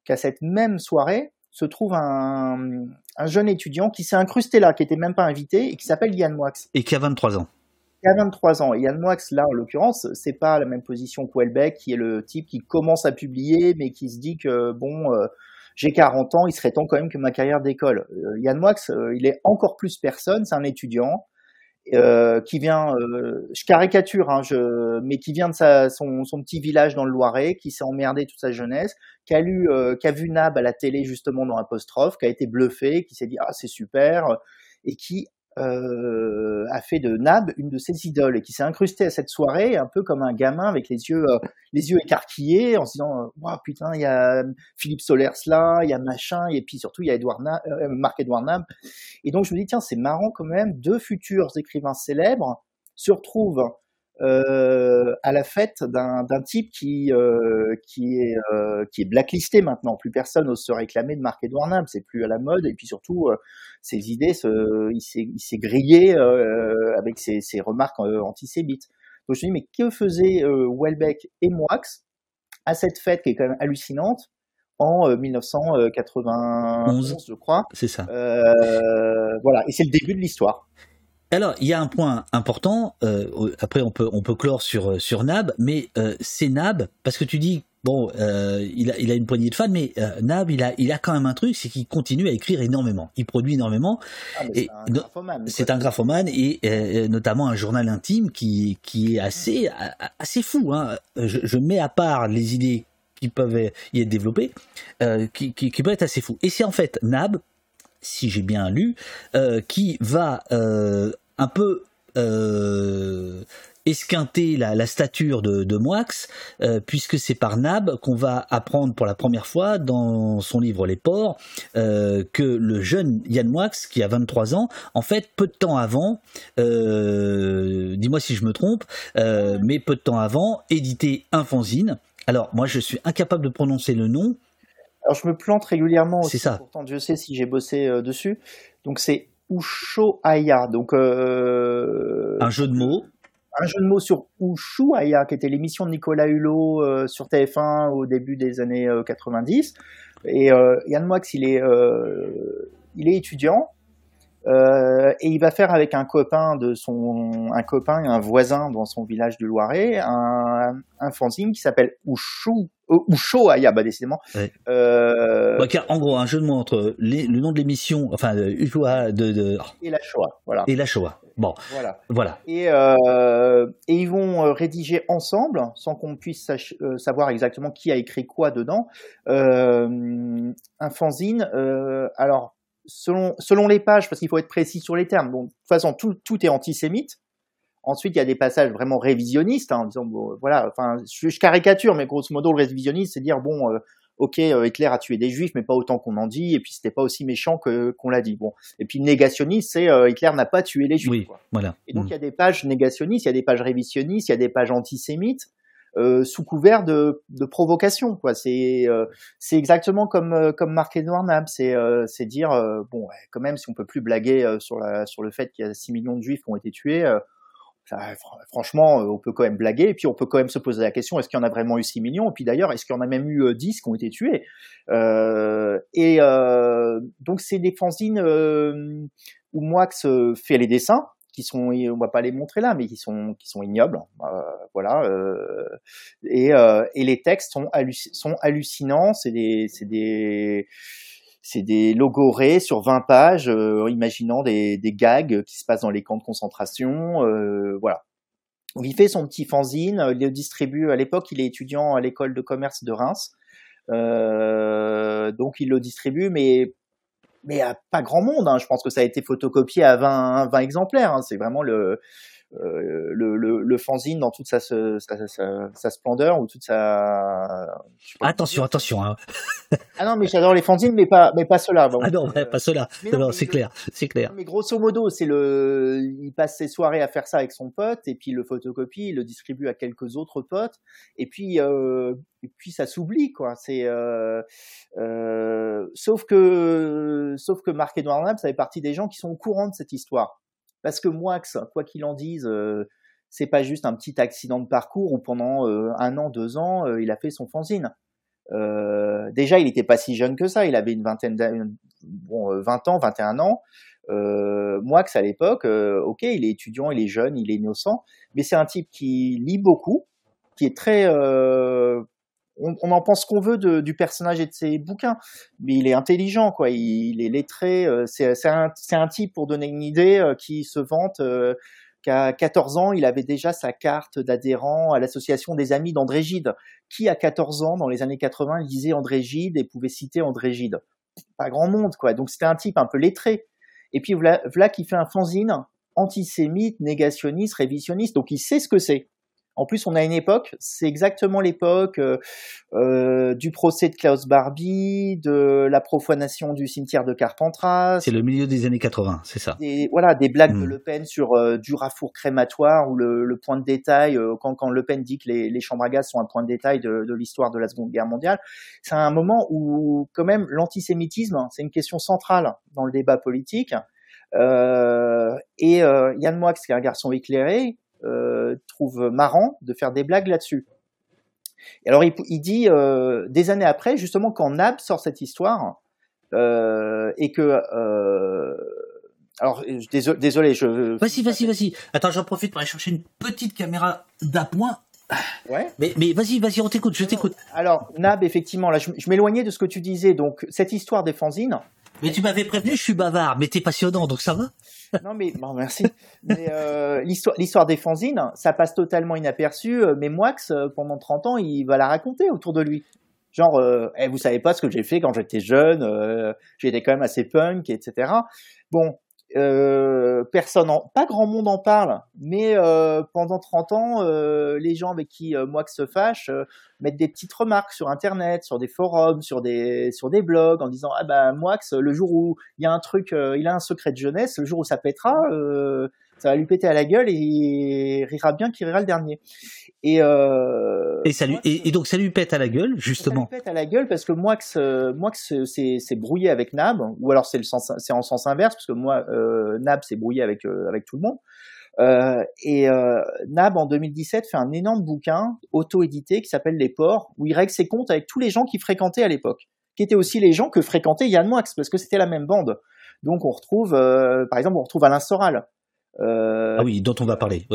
S3: qu'à cette même soirée, se trouve un, un jeune étudiant qui s'est incrusté là, qui était même pas invité, et qui s'appelle Yann Moix.
S2: Et qui a 23 ans.
S3: Qui a 23 ans. Et Yann Moix, là, en l'occurrence, c'est pas la même position que qui est le type qui commence à publier, mais qui se dit que, bon, euh, j'ai 40 ans, il serait temps quand même que ma carrière décolle. Euh, Yann Moix, euh, il est encore plus personne, c'est un étudiant, euh, qui vient, euh, je caricature, hein, mais qui vient de sa, son, son, petit village dans le Loiret, qui s'est emmerdé toute sa jeunesse, qui a lu, euh, qui a vu Nab à la télé justement dans Apostrophe, qui a été bluffé, qui s'est dit ah c'est super, et qui euh, a fait de Nab une de ses idoles et qui s'est incrusté à cette soirée un peu comme un gamin avec les yeux euh, les yeux écarquillés en se disant waouh putain il y a Philippe Solers là il y a machin et puis surtout il y a Edouard euh, Marc Edouard Nab. Et donc je me dis tiens c'est marrant quand même deux futurs écrivains célèbres se retrouvent euh, à la fête d'un type qui euh, qui est euh, qui est blacklisté maintenant. Plus personne n'ose se réclamer de Marc Edouard Nab, c'est plus à la mode. Et puis surtout, ses idées, se, il s'est il s'est grillé avec ses, ses remarques antisémites. Donc je me dis mais que faisaient Welbeck et Moix à cette fête qui est quand même hallucinante en 1991, je crois.
S2: C'est ça.
S3: voilà, et c'est le début de l'histoire.
S2: Alors, il y a un point important. Euh, après, on peut on peut clore sur euh, sur Nab, mais euh, c'est Nab parce que tu dis bon, euh, il, a, il a une poignée de fans, mais Nab, il a, il a quand même un truc, c'est qu'il continue à écrire énormément. Il produit énormément.
S3: Ah, c'est un graphomane,
S2: C'est un graphomane et notamment un journal intime qui, qui est assez, assez fou. Hein. Je, je mets à part les idées qui peuvent y être développées, qui, qui, qui peuvent être assez fou. Et c'est en fait Nab, si j'ai bien lu, euh, qui va euh, un peu euh, esquinter la, stature de, de puisque c'est par Nab qu'on va apprendre pour la première fois dans son livre Les Ports que le jeune Yann Moix, qui a 23 ans, en fait, peu de temps avant, dis-moi si je me trompe, mais peu de temps avant, édité un fanzine. Alors, moi, je suis incapable de prononcer le nom.
S3: Alors je me plante régulièrement aussi,
S2: ça.
S3: pourtant Dieu sait si j'ai bossé euh, dessus. Donc c'est Ushuaïa, donc euh,
S2: Un jeu de mots.
S3: un jeu de mots sur Ushuaïa, qui était l'émission de Nicolas Hulot euh, sur TF1 au début des années euh, 90. Et Yann Moix, il est, il est étudiant. Euh, et il va faire avec un copain de son, un copain et un voisin dans son village de Loiret, un, un fanzine qui s'appelle Ushu, euh, bah décidément.
S2: Ouais.
S3: Euh,
S2: Bah, car, en gros, un jeu de mots entre les- le nom de l'émission, enfin, euh, Ujoa de, de,
S3: et la Shoah, voilà.
S2: et la Shoah. Bon,
S3: voilà.
S2: voilà.
S3: Et, euh, et ils vont euh, rédiger ensemble, sans qu'on puisse euh, savoir exactement qui a écrit quoi dedans, euh, un fanzine. euh, alors, selon, selon les pages, parce qu'il faut être précis sur les termes, donc, de toute façon, tout, tout est antisémite. Ensuite, il y a des passages vraiment révisionnistes, hein, en disant, bon, voilà, enfin, je, je caricature, mais grosso modo, le révisionniste, c'est dire, bon, euh, ok, euh, Hitler a tué des juifs, mais pas autant qu'on en dit, et puis c'était pas aussi méchant que qu'on l'a dit. Bon, et puis négationniste, c'est euh, Hitler n'a pas tué les juifs.
S2: Oui,
S3: quoi.
S2: voilà.
S3: Et donc
S2: Mm.
S3: il y a des pages négationnistes, il y a des pages révisionnistes, il y a des pages antisémites, euh, sous couvert de, de provocation. Quoi. C'est, euh, c'est exactement comme, euh, comme Marc Edouard Nab. C'est, euh, c'est dire, euh, bon, ouais, quand même, si on peut plus blaguer euh, sur, la, sur le fait qu'il y a 6 millions de juifs qui ont été tués, franchement, on peut quand même blaguer. Et puis on peut quand même se poser la question, est-ce qu'il y en a vraiment eu 6 millions? Et puis d'ailleurs, est-ce qu'il y en a même eu euh, 10 qui ont été tués? Et donc c'est des fanzines où Moix fait les dessins qui sont, on va pas les montrer là, mais qui sont, qui sont ignobles, euh, voilà. euh, et, euh, et les textes sont, sont hallucinants. C'est des, c'est des, c'est des logorés sur 20 pages, imaginant des, des gags qui se passent dans les camps de concentration, voilà. Donc, il fait son petit fanzine, il le distribue. À l'époque, il est étudiant à l'école de commerce de Reims, donc il le distribue, mais mais à pas grand monde. Hein. Je pense que ça a été photocopié à 20, 20 exemplaires. Hein. C'est vraiment le, le, le, le fanzine dans toute sa, sa, sa, sa splendeur ou toute sa.
S2: Attention, attention. Hein.
S3: Ah non, mais j'adore les fanzines, mais pas, mais pas ceux-là. Bon,
S2: Ah non,
S3: euh,
S2: pas cela. c'est clair, c'est clair.
S3: mais grosso modo, c'est le, il passe ses soirées à faire ça avec son pote, et puis il le photocopie, il le distribue à quelques autres potes, et puis, euh, et puis ça s'oublie, quoi. C'est, euh, euh, sauf que, sauf que Marc Edouard Nab, ça fait partie des gens qui sont au courant de cette histoire. Parce que Moix, quoi qu'il en dise, euh, c'est pas juste un petit accident de parcours où pendant euh, un an, deux ans, euh, il a fait son fanzine. Euh, déjà, il n'était pas si jeune que ça. Il avait une vingtaine d'années, bon, euh, 20 ans, 21 ans. Euh, Moix, à l'époque, euh, ok, il est étudiant, il est jeune, il est innocent, mais c'est un type qui lit beaucoup, qui est très. On, on en pense qu'on veut de- du personnage et de ses bouquins, mais il est intelligent, quoi. Il, est lettré. euh, c'est un, un type, pour donner une idée, euh, qui se vante. euh, qu'à 14 ans, il avait déjà sa carte d'adhérent à l'association des amis d'André Gide. Qui, à 14 ans, dans les années 80, lisait André Gide et pouvait citer André Gide Pas grand monde, quoi. Donc c'était un type un peu lettré. Et puis voilà, voilà qui fait un fanzine antisémite, négationniste, révisionniste. Donc il sait ce que c'est. En plus, on a une époque, c'est exactement l'époque euh, euh, du procès de Klaus Barbie, de la profanation du cimetière de Carpentras,
S2: C'est le milieu des années 80, c'est ça.
S3: des, voilà, des blagues de
S2: Mm.
S3: Le Pen sur euh, du rafour crématoire ou le, le point de détail, euh, quand, quand Le Pen dit que les, les chambres à gaz sont un point de détail de, de l'histoire de la Seconde Guerre mondiale. C'est un moment où, quand même, l'antisémitisme, hein, c'est une question centrale dans le débat politique. Euh, et euh, Yann Moix, qui est un garçon éclairé, trouve marrant de faire des blagues là-dessus. Et alors il, il dit euh, des années après, justement quand Nab sort cette histoire euh, et que euh, alors euh, désolé, désolé je
S2: Vas-y, vas-y, vas-y. Attends, j'en profite pour aller chercher une petite caméra d'appoint. Ouais. Mais, mais vas-y, vas-y, on t'écoute, je t'écoute.
S3: Alors, Nab, effectivement, là, je, m'éloignais de ce que tu disais. Donc, cette histoire des fanzines.
S2: Mais tu m'avais prévenu, je suis bavard, mais t'es passionnant, donc ça va
S3: Non, mais bon, merci. mais euh, l'histoire, l'histoire des fanzines, ça passe totalement inaperçu. Euh, mais Moix, euh, pendant 30 ans, il va la raconter autour de lui. Genre, euh, eh, vous savez pas ce que j'ai fait quand j'étais jeune, euh, j'étais quand même assez punk, etc. Bon, euh, personne, en, pas grand monde en parle, mais euh, pendant 30 ans, euh, les gens avec qui moi se fâche mettent des petites remarques sur Internet, sur des forums, sur des sur des blogs, en disant ah ben Moix, le jour où il y a un truc, il a un secret de jeunesse, le jour où ça pètera, ça va lui péter à la gueule et il rira bien qu'il rira le dernier.
S2: Et, euh, et, ça lui, et, donc ça lui pète à la gueule, justement.
S3: Ça lui pète à la gueule parce que moi, que moi que c'est brouillé avec Nab, ou alors c'est en sens inverse parce que moi, euh, Nab s'est brouillé avec euh, avec tout le monde. Euh, et euh, Nab en 2017 fait un énorme bouquin auto-édité qui s'appelle Les Ports, où il règle ses comptes avec tous les gens qu'il fréquentait à l'époque, qui étaient aussi les gens que fréquentait Yann Moix parce que c'était la même bande. Donc on retrouve, euh, par exemple, on retrouve Alain Soral,
S2: euh, ah oui, dont on va parler.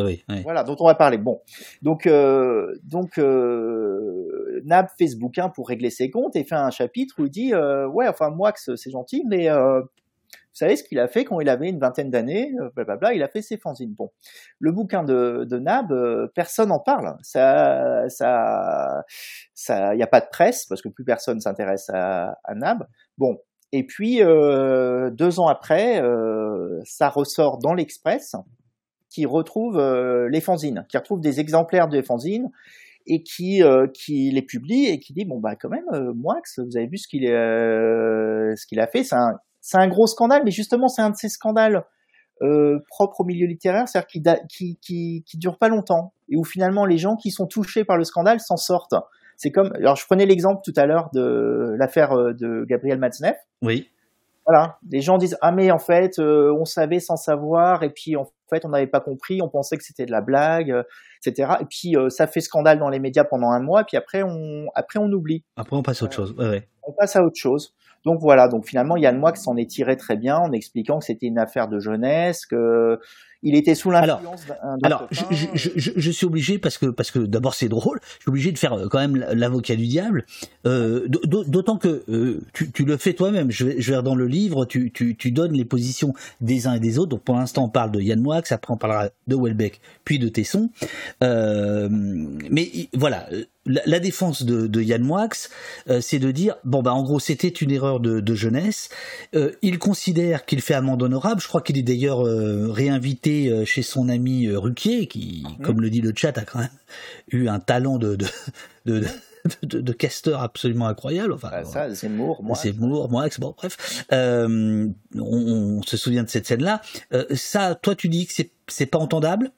S3: Voilà, dont on va parler. Bon, donc euh, donc euh, Nab fait ce bouquin pour régler ses comptes et fait un chapitre où il dit euh, ouais, enfin moi c'est gentil, mais euh, vous savez ce qu'il a fait quand il avait une vingtaine d'années, blablabla, il a fait ses fanzines. Bon, le bouquin de, de Nab, personne en parle. Ça, ça, ça, il n'y a pas de presse parce que plus personne s'intéresse à, à Nab. Bon, et puis, euh, deux ans après, euh, ça ressort dans l'Express, qui retrouve euh, les fanzines, qui retrouve des exemplaires de fanzines et qui, qui les publie et qui dit bon bah quand même, Moix, vous avez vu ce qu'il a fait, c'est un, gros scandale, mais justement c'est un de ces scandales propres au milieu littéraire, c'est-à-dire qui, qui, qui, qui dure pas longtemps et où finalement les gens qui sont touchés par le scandale s'en sortent. C'est comme, alors je prenais l'exemple tout à l'heure de l'affaire euh, de Gabriel Matzneff.
S2: Oui.
S3: Voilà, les gens disent ah mais en fait euh, on savait sans savoir et puis en fait on n'avait pas compris, on pensait que c'était de la blague, euh, etc. Et puis ça fait scandale dans les médias pendant un mois, et puis après on après on oublie.
S2: Après on passe à autre chose. Ouais,
S3: On passe à autre chose. Donc voilà, donc finalement Yann Moix s'en est tiré très bien en expliquant que c'était une affaire de jeunesse, que il était sous l'influence d'un
S2: Alors, je, je, je, je, suis obligé parce que parce que d'abord c'est drôle, je suis obligé de faire euh, quand même l'avocat du diable. Euh, D'autant que euh, tu, tu, le fais toi-même. Je vais, je vais dans le livre, tu, tu, tu donnes les positions des uns et des autres. Donc pour l'instant on parle de Yann Moix, après on parlera de Welbeck, puis de Tesson. Euh, mais voilà, la, défense de, de Yann Moix, euh, c'est de dire bon bah en gros c'était une erreur de, de jeunesse. Euh, il considère qu'il fait amende honorable. Je crois qu'il est d'ailleurs euh, réinvité chez son ami Ruquier, qui, mmh. comme le dit le chat, a quand même eu un talent de de, de, de, de casteur absolument incroyable. Enfin,
S3: ah, ça, c'est Moore,
S2: moi. C'est Moore, moi, bon, bref. Euh, on, on, se souvient de cette scène-là. Euh, ça, toi, tu dis que c'est pas entendable?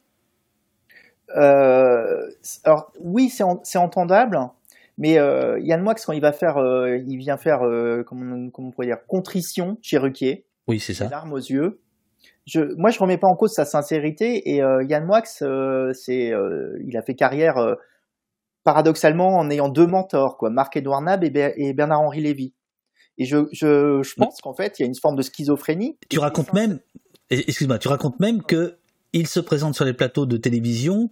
S3: Euh, alors oui, c'est entendable, mais euh, Yann Moix quand il va faire, euh, il vient faire, comment, comment on pourrait dire, contrition chez Ruquier.
S2: Oui, c'est ça.
S3: Larmes aux yeux. Je, moi, je remets pas en cause sa sincérité et Yann Moix, c'est, il a fait carrière paradoxalement en ayant deux mentors, quoi, Marc-Édouard Nab et, Bernard-Henri Lévy. Et je, je, je pense qu'en fait, il y a une forme de schizophrénie.
S2: Tu racontes même, excuse-moi, tu racontes même que il se présente sur les plateaux de télévision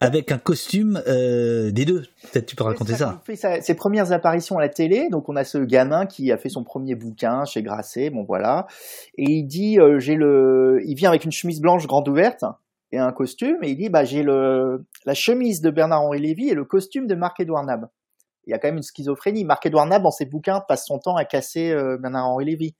S2: avec un costume euh, des deux. Peut-être tu peux raconter ça.
S3: Il fait ses premières apparitions à la télé, donc on a ce gamin qui a fait son premier bouquin chez Grasset, bon voilà, et il dit euh, j'ai le, il vient avec une chemise blanche grande ouverte et un costume, et il dit bah j'ai le la chemise de Bernard-Henri Lévy et le costume de Marc-Édouard Nab. Il y a quand même une schizophrénie. Marc-Édouard Nab dans ses bouquins passe son temps à casser euh, Bernard-Henri Lévy.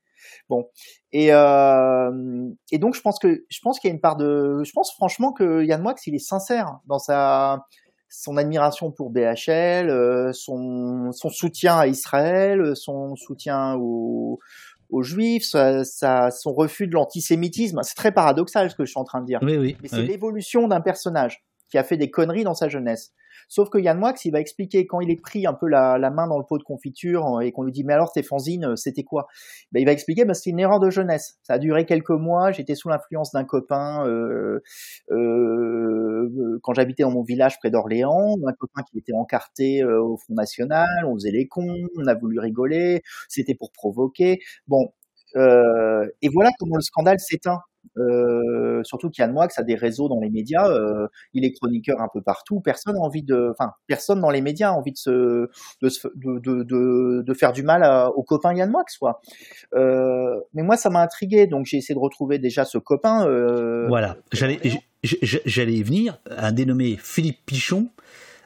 S3: Bon, et, euh, et donc je pense que je pense qu'il y a une part de, je pense franchement que Yann Moix il est sincère dans sa son admiration pour BHL, euh, son, son soutien à Israël, son soutien aux, aux juifs, sa, sa, son refus de l'antisémitisme. C'est très paradoxal ce que je suis en train de dire.
S2: Oui, oui,
S3: Mais c'est l'évolution d'un personnage qui a fait des conneries dans sa jeunesse. Sauf que Yann Moix, il va expliquer quand il est pris un peu la, main dans le pot de confiture euh, et qu'on lui dit mais alors tes fanzines, euh, c'était quoi? Ben, Il va expliquer bah, c'est une erreur de jeunesse. Ça a duré quelques mois. J'étais sous l'influence d'un copain euh, euh, quand j'habitais dans mon village près d'Orléans, un copain qui était encarté au Front National. On faisait les cons, on a voulu rigoler. C'était pour provoquer. Bon, et voilà comment le scandale s'éteint. Euh, surtout qu'Yann Moix a des réseaux dans les médias, euh, il est chroniqueur un peu partout. Personne a envie de, enfin, personne dans les médias a envie de se, de, de, de, de faire du mal au copain Yann Moix, quoi. Euh, mais moi, ça m'a intrigué, donc j'ai essayé de retrouver déjà ce copain.
S2: Voilà, j'allais, j'allais y venir. Un dénommé Philippe Pichon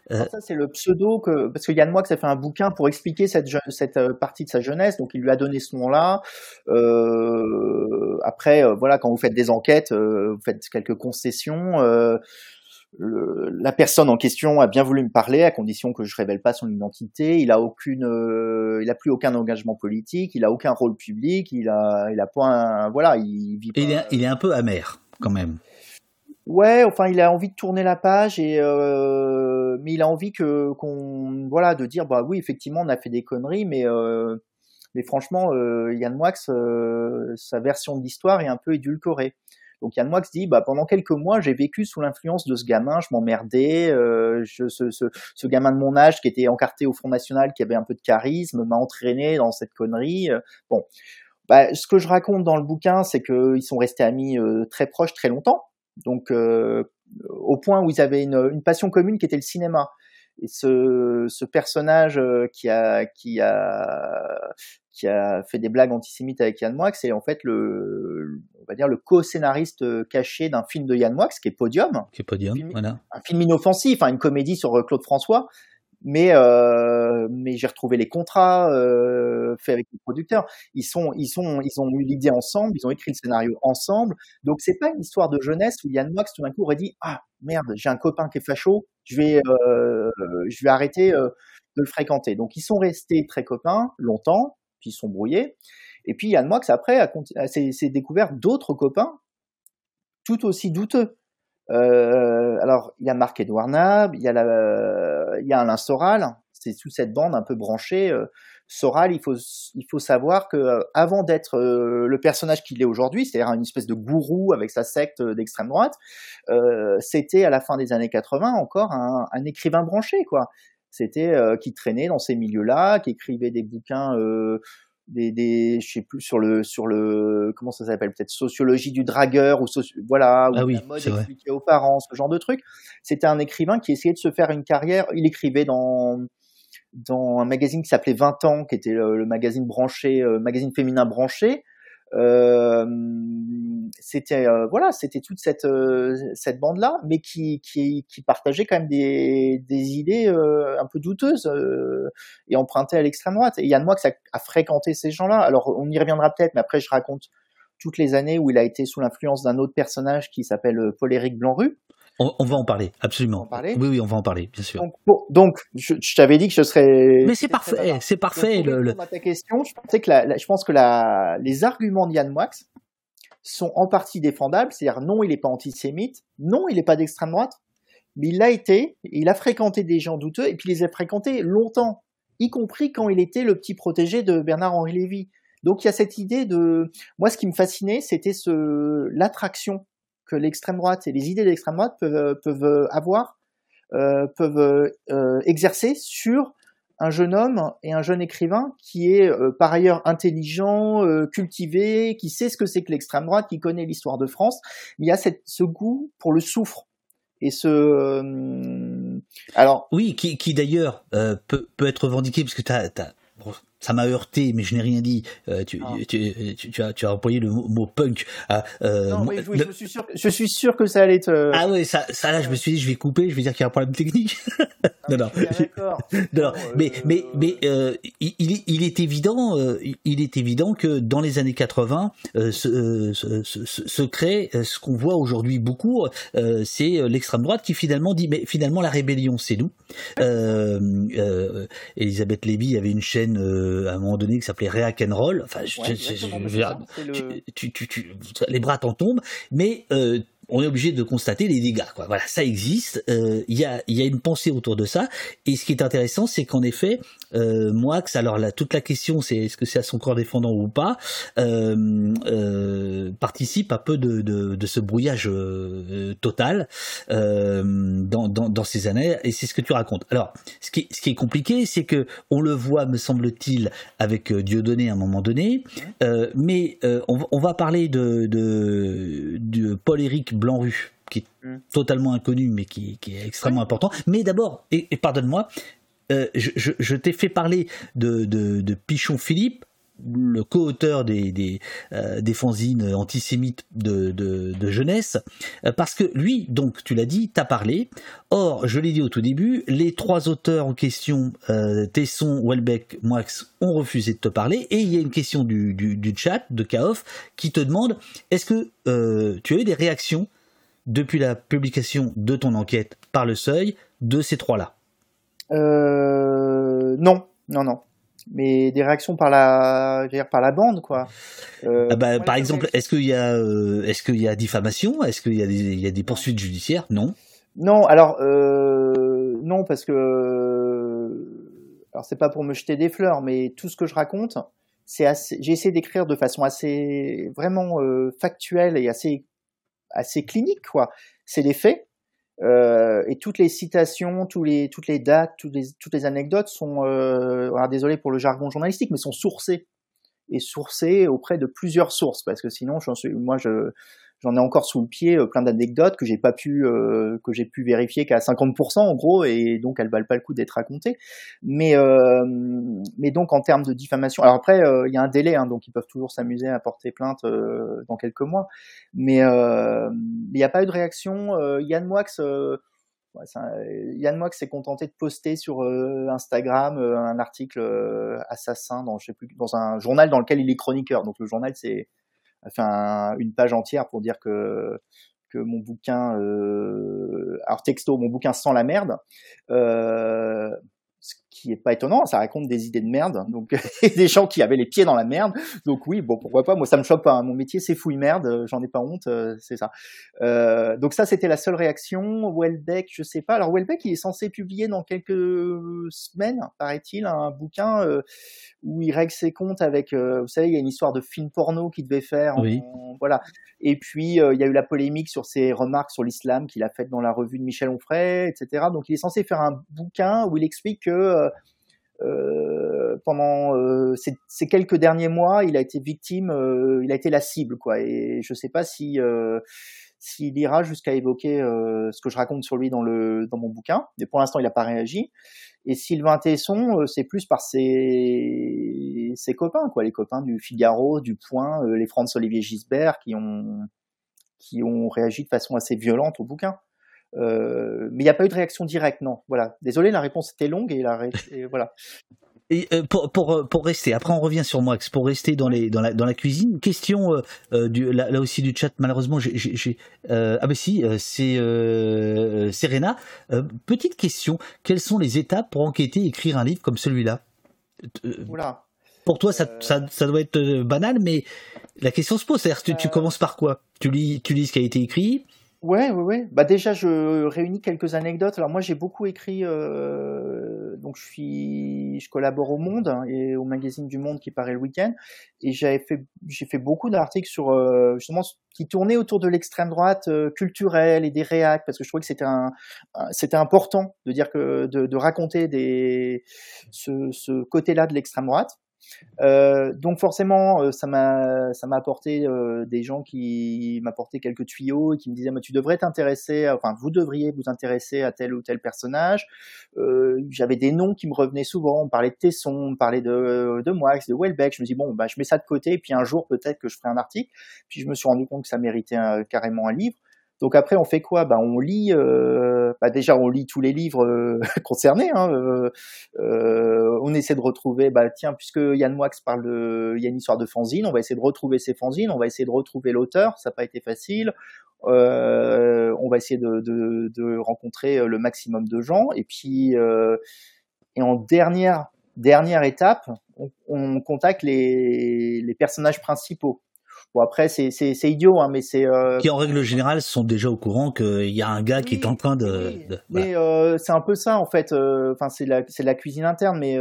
S3: euh, ça, c'est le pseudo que, parce que Yann Moix a fait un bouquin pour expliquer cette, cette euh, partie de sa jeunesse, donc il lui a donné ce nom-là. Euh, après, euh, voilà, quand vous faites des enquêtes, vous faites quelques concessions. Le, la personne en question a bien voulu me parler à condition que je révèle pas son identité. Il a aucune, il a plus aucun engagement politique, il a aucun rôle public, il a, il a pas un, voilà, il vit.
S2: il, est, il est un peu amer quand même.
S3: Ouais, enfin, il a envie de tourner la page et euh, mais il a envie que qu'on voilà de dire bah oui effectivement on a fait des conneries mais euh, mais franchement euh, Yann Moix euh, sa version de l'histoire est un peu édulcorée. Donc Yann Moix dit bah pendant quelques mois j'ai vécu sous l'influence de ce gamin, je m'emmerdais, euh, je, ce, ce, ce, gamin de mon âge qui était encarté au Front National, qui avait un peu de charisme, m'a entraîné dans cette connerie. Bon, bah, ce que je raconte dans le bouquin, c'est qu'ils sont restés amis très proches très longtemps. Donc, euh, au point où ils avaient une, une, passion commune qui était le cinéma. Et ce, ce personnage euh, qui a, qui a, qui a fait des blagues antisémites avec Yann Moix, c'est en fait le, on va dire le co-scénariste caché d'un film de Yann Moix, qui est Podium.
S2: Qui est Podium, voilà.
S3: Un film inoffensif, hein, une comédie sur Claude François, mais euh, mais j'ai retrouvé les contrats euh, faits avec les producteurs. Ils sont ils sont ils ont eu l'idée ensemble, ils ont écrit le scénario ensemble. Donc c'est pas une histoire de jeunesse où Yann Moix tout d'un coup aurait dit ah merde j'ai un copain qui est facho, je vais euh, je vais arrêter de le fréquenter. Donc ils sont restés très copains longtemps, puis ils sont brouillés. Et puis Yann Moix après s'est découvert d'autres copains tout aussi douteux. Euh, alors, il y a Marc-Edouard Nab, il y a, la, il y a Alain Soral, c'est toute cette bande un peu branchée. Euh, Soral, il faut, il faut savoir que euh, avant d'être euh, le personnage qu'il est aujourd'hui, c'est-à-dire une espèce de gourou avec sa secte d'extrême droite, c'était à la fin des années 80 encore un, un écrivain branché, quoi. C'était qui traînait dans ces milieux-là, qui écrivait des bouquins des, des je sais plus sur le sur le comment ça s'appelle peut-être sociologie du dragueur ou voilà ou
S2: ah oui,
S3: la mode expliquée aux parents ce genre de truc. C'était un écrivain qui essayait de se faire une carrière. Il écrivait dans dans un magazine qui s'appelait 20 ans qui était le, magazine branché euh, magazine féminin branché c'était euh, voilà, c'était toute cette euh, cette bande là, mais qui, qui qui partageait quand même des des idées un peu douteuses et empruntées à l'extrême droite. Et Yann Moix a, a fréquenté ces gens-là. Alors on y reviendra peut-être, mais après je raconte toutes les années où il a été sous l'influence d'un autre personnage qui s'appelle Paul-Éric Blanru.
S2: On, va en parler, absolument. Oui, oui, on va en parler, bien sûr.
S3: Donc, je, t'avais dit que je serais.
S2: Mais c'est parfait, c'est parfait.
S3: le, ta question, je, pensais que je pense que la, les arguments de Yann Moix sont en partie défendables. C'est-à-dire, non, il n'est pas antisémite, non, il n'est pas d'extrême droite, mais il l'a été, il a fréquenté des gens douteux, et puis il les a fréquentés longtemps, y compris quand il était le petit protégé de Bernard-Henri Lévy. Donc il y a cette idée de, moi ce qui me fascinait, c'était ce l'attraction l'extrême droite et les idées de l'extrême droite peuvent, euh, euh, avoir, euh, peuvent exercer sur un jeune homme et un jeune écrivain qui est par ailleurs intelligent, cultivé, qui sait ce que c'est que l'extrême droite, qui connaît l'histoire de France. il y a cette, ce goût pour le souffre et ce
S2: alors oui qui, qui d'ailleurs peut, peut être revendiqué parce que tu as, ça m'a heurté, mais je n'ai rien dit. Euh, tu, ah. tu, tu, tu, as, tu as employé le mot, punk.
S3: Ah, euh, non, oui, oui, je, suis sûr, je suis sûr que ça allait te.
S2: Ah oui, ça, ça là, je me suis dit, je vais couper, je vais dire qu'il y a un problème technique.
S3: non, non. D'accord.
S2: non, mais, mais, mais, euh, il, il, est évident, euh, il est évident que dans les années 80, euh, se, se, se, se, crée ce qu'on voit aujourd'hui beaucoup, c'est l'extrême droite qui finalement dit, mais finalement la rébellion, c'est nous. Elisabeth Lévy avait une chaîne à un moment donné qui s'appelait React and Roll. Enfin, je, je, tu, tu, tu, les bras t'en tombent, mais euh, on est obligé de constater les dégâts. Quoi. Voilà, ça existe. Il y, a, y a une pensée autour de ça. Et ce qui est intéressant, c'est qu'en effet, euh, Moax, alors là, toute la question, c'est est-ce que c'est à son corps défendant ou pas, participe un peu de, de, de ce brouillage total dans, dans, dans, ces années. Et c'est ce que tu racontes. Alors, ce qui, ce qui est compliqué, c'est que on le voit, me semble-t-il, avec Dieudonné à un moment donné. mais on, on, va parler de, de, de Paul-Éric Blanru, qui est mm. totalement inconnu, mais qui, est extrêmement important. Mais d'abord, et, pardonne-moi, euh, je, t'ai fait parler de, Pichon Philippe, le co-auteur des, des, euh, fanzines antisémites de, jeunesse, euh, parce que lui, donc tu l'as dit, t'as parlé. Or, je l'ai dit au tout début, les trois auteurs en question, Tesson, Welbeck, Moix, ont refusé de te parler, et il y a une question du, du chat de Kaof qui te demande est-ce que tu as eu des réactions depuis la publication de ton enquête par le seuil de ces trois-là?
S3: Euh, Non, non, non. Mais des réactions par la, par la bande, quoi.
S2: Euh, ah bah, par exemple, est-ce qu'il y a, euh, est-ce qu'il y a diffamation? Est-ce qu'il y a des, il y a des poursuites judiciaires? Non.
S3: Non, alors non, parce que alors c'est pas pour me jeter des fleurs, mais tout ce que je raconte, c'est assez. J'ai essayé d'écrire de façon assez vraiment factuelle et assez assez clinique, quoi. C'est les faits. Euh, et toutes les citations, tous les, toutes les dates, toutes les, toutes les anecdotes sont, euh, désolé pour le jargon journalistique, mais sont sourcées. Et sourcées auprès de plusieurs sources, parce que sinon, moi, je, j'en ai encore sous le pied euh, plein d'anecdotes que j'ai pas pu euh, que j'ai pu vérifier qu'à 50% en gros et donc elles valent pas le coup d'être racontées. Mais euh, mais donc en termes de diffamation alors après il y a un délai hein, donc ils peuvent toujours s'amuser à porter plainte dans quelques mois. Mais il n'y a pas eu de réaction. Yann Moix Ouais, Yann Moix s'est contenté de poster sur Instagram un article assassin dans je sais plus dans un journal dans lequel il est chroniqueur. Donc le journal c'est fait une page entière pour dire que que mon bouquin, euh, alors texto, mon bouquin sent la merde. Euh, ce qui est pas étonnant, ça raconte des idées de merde, donc des gens qui avaient les pieds dans la merde. Donc oui, bon pourquoi pas, moi ça me choque pas. Hein. Mon métier c'est fouille merde, euh, j'en ai pas honte, euh, c'est ça. Euh, donc ça c'était la seule réaction. Welbeck, je sais pas. Alors Welbeck il est censé publier dans quelques semaines, paraît-il, un bouquin où il règle ses comptes avec, vous savez, il y a une histoire de film porno qu'il devait faire.
S2: Oui.
S3: voilà. Et puis il y a eu la polémique sur ses remarques sur l'islam qu'il a faites dans la revue de Michel Onfray, etc. Donc il est censé faire un bouquin où il explique que euh, pendant euh, ces, quelques derniers mois, il a été victime, euh, il a été la cible, quoi. Et je sais pas si s'il ira jusqu'à évoquer ce que je raconte sur lui dans mon bouquin. Mais pour l'instant, il n'a pas réagi. Et Sylvain Tesson, c'est plus par ses ses copains, quoi, les copains du Figaro, du Point, les Franz Olivier Gisbert, qui ont qui ont réagi de façon assez violente au bouquin. Euh, mais il n'y a pas eu de réaction directe, non. Voilà. Désolé, la réponse était longue et, la et voilà.
S2: Et euh, pour, pour, euh, pour, rester, après on revient sur moi, pour rester dans, les, dans, la, dans la cuisine, question euh, du, là, là, aussi du chat, malheureusement, j'ai, euh, ah ben si, c'est Serena. petite question, quelles sont les étapes pour enquêter et écrire un livre comme celui-là?
S3: Voilà.
S2: Pour toi, ça, ça, ça, doit être banal, mais la question se pose, c'est-à-dire tu, tu commences par quoi? Tu lis, tu lis ce qui a été écrit
S3: Ouais, ouais, ouais. Bah déjà, je réunis quelques anecdotes. Alors moi, j'ai beaucoup écrit. Euh, donc, je suis, je collabore au Monde hein, et au magazine du Monde qui paraît le week-end. Et j'avais fait, j'ai fait beaucoup d'articles sur euh, justement qui tournaient autour de l'extrême droite euh, culturelle et des réacs parce que je trouvais que c'était un, c'était important de dire que de, de raconter des ce, ce côté-là de l'extrême droite. Euh, donc forcément, euh, ça m'a apporté euh, des gens qui m'apportaient quelques tuyaux et qui me disaient tu devrais t'intéresser, enfin vous devriez vous intéresser à tel ou tel personnage. J'avais des noms qui me revenaient souvent. On parlait de Tesson, on parlait de de Moix, de Welbeck. Je me dis bon bah je mets ça de côté et puis un jour peut-être que je ferai un article. Puis je me suis rendu compte que ça méritait carrément un livre. Donc après, on fait quoi? Bah, On lit, euh, bah, déjà, on lit tous les livres euh, concernés. Hein, euh, euh, on essaie de retrouver, bah, tiens, puisque Yann Moix parle de, il y a une histoire de fanzine, on va essayer de retrouver ces fanzines, on va essayer de retrouver l'auteur, ça n'a pas été facile. On va essayer de, rencontrer le maximum de gens. Et puis, et en dernière, dernière étape, on, on contacte les personnages principaux Bon après c'est idiot, hein, mais c'est
S2: qui en règle générale sont déjà au courant qu'il y a un gars qui est en train de.
S3: Mais c'est un peu ça en fait. Enfin c'est la c'est la cuisine interne, mais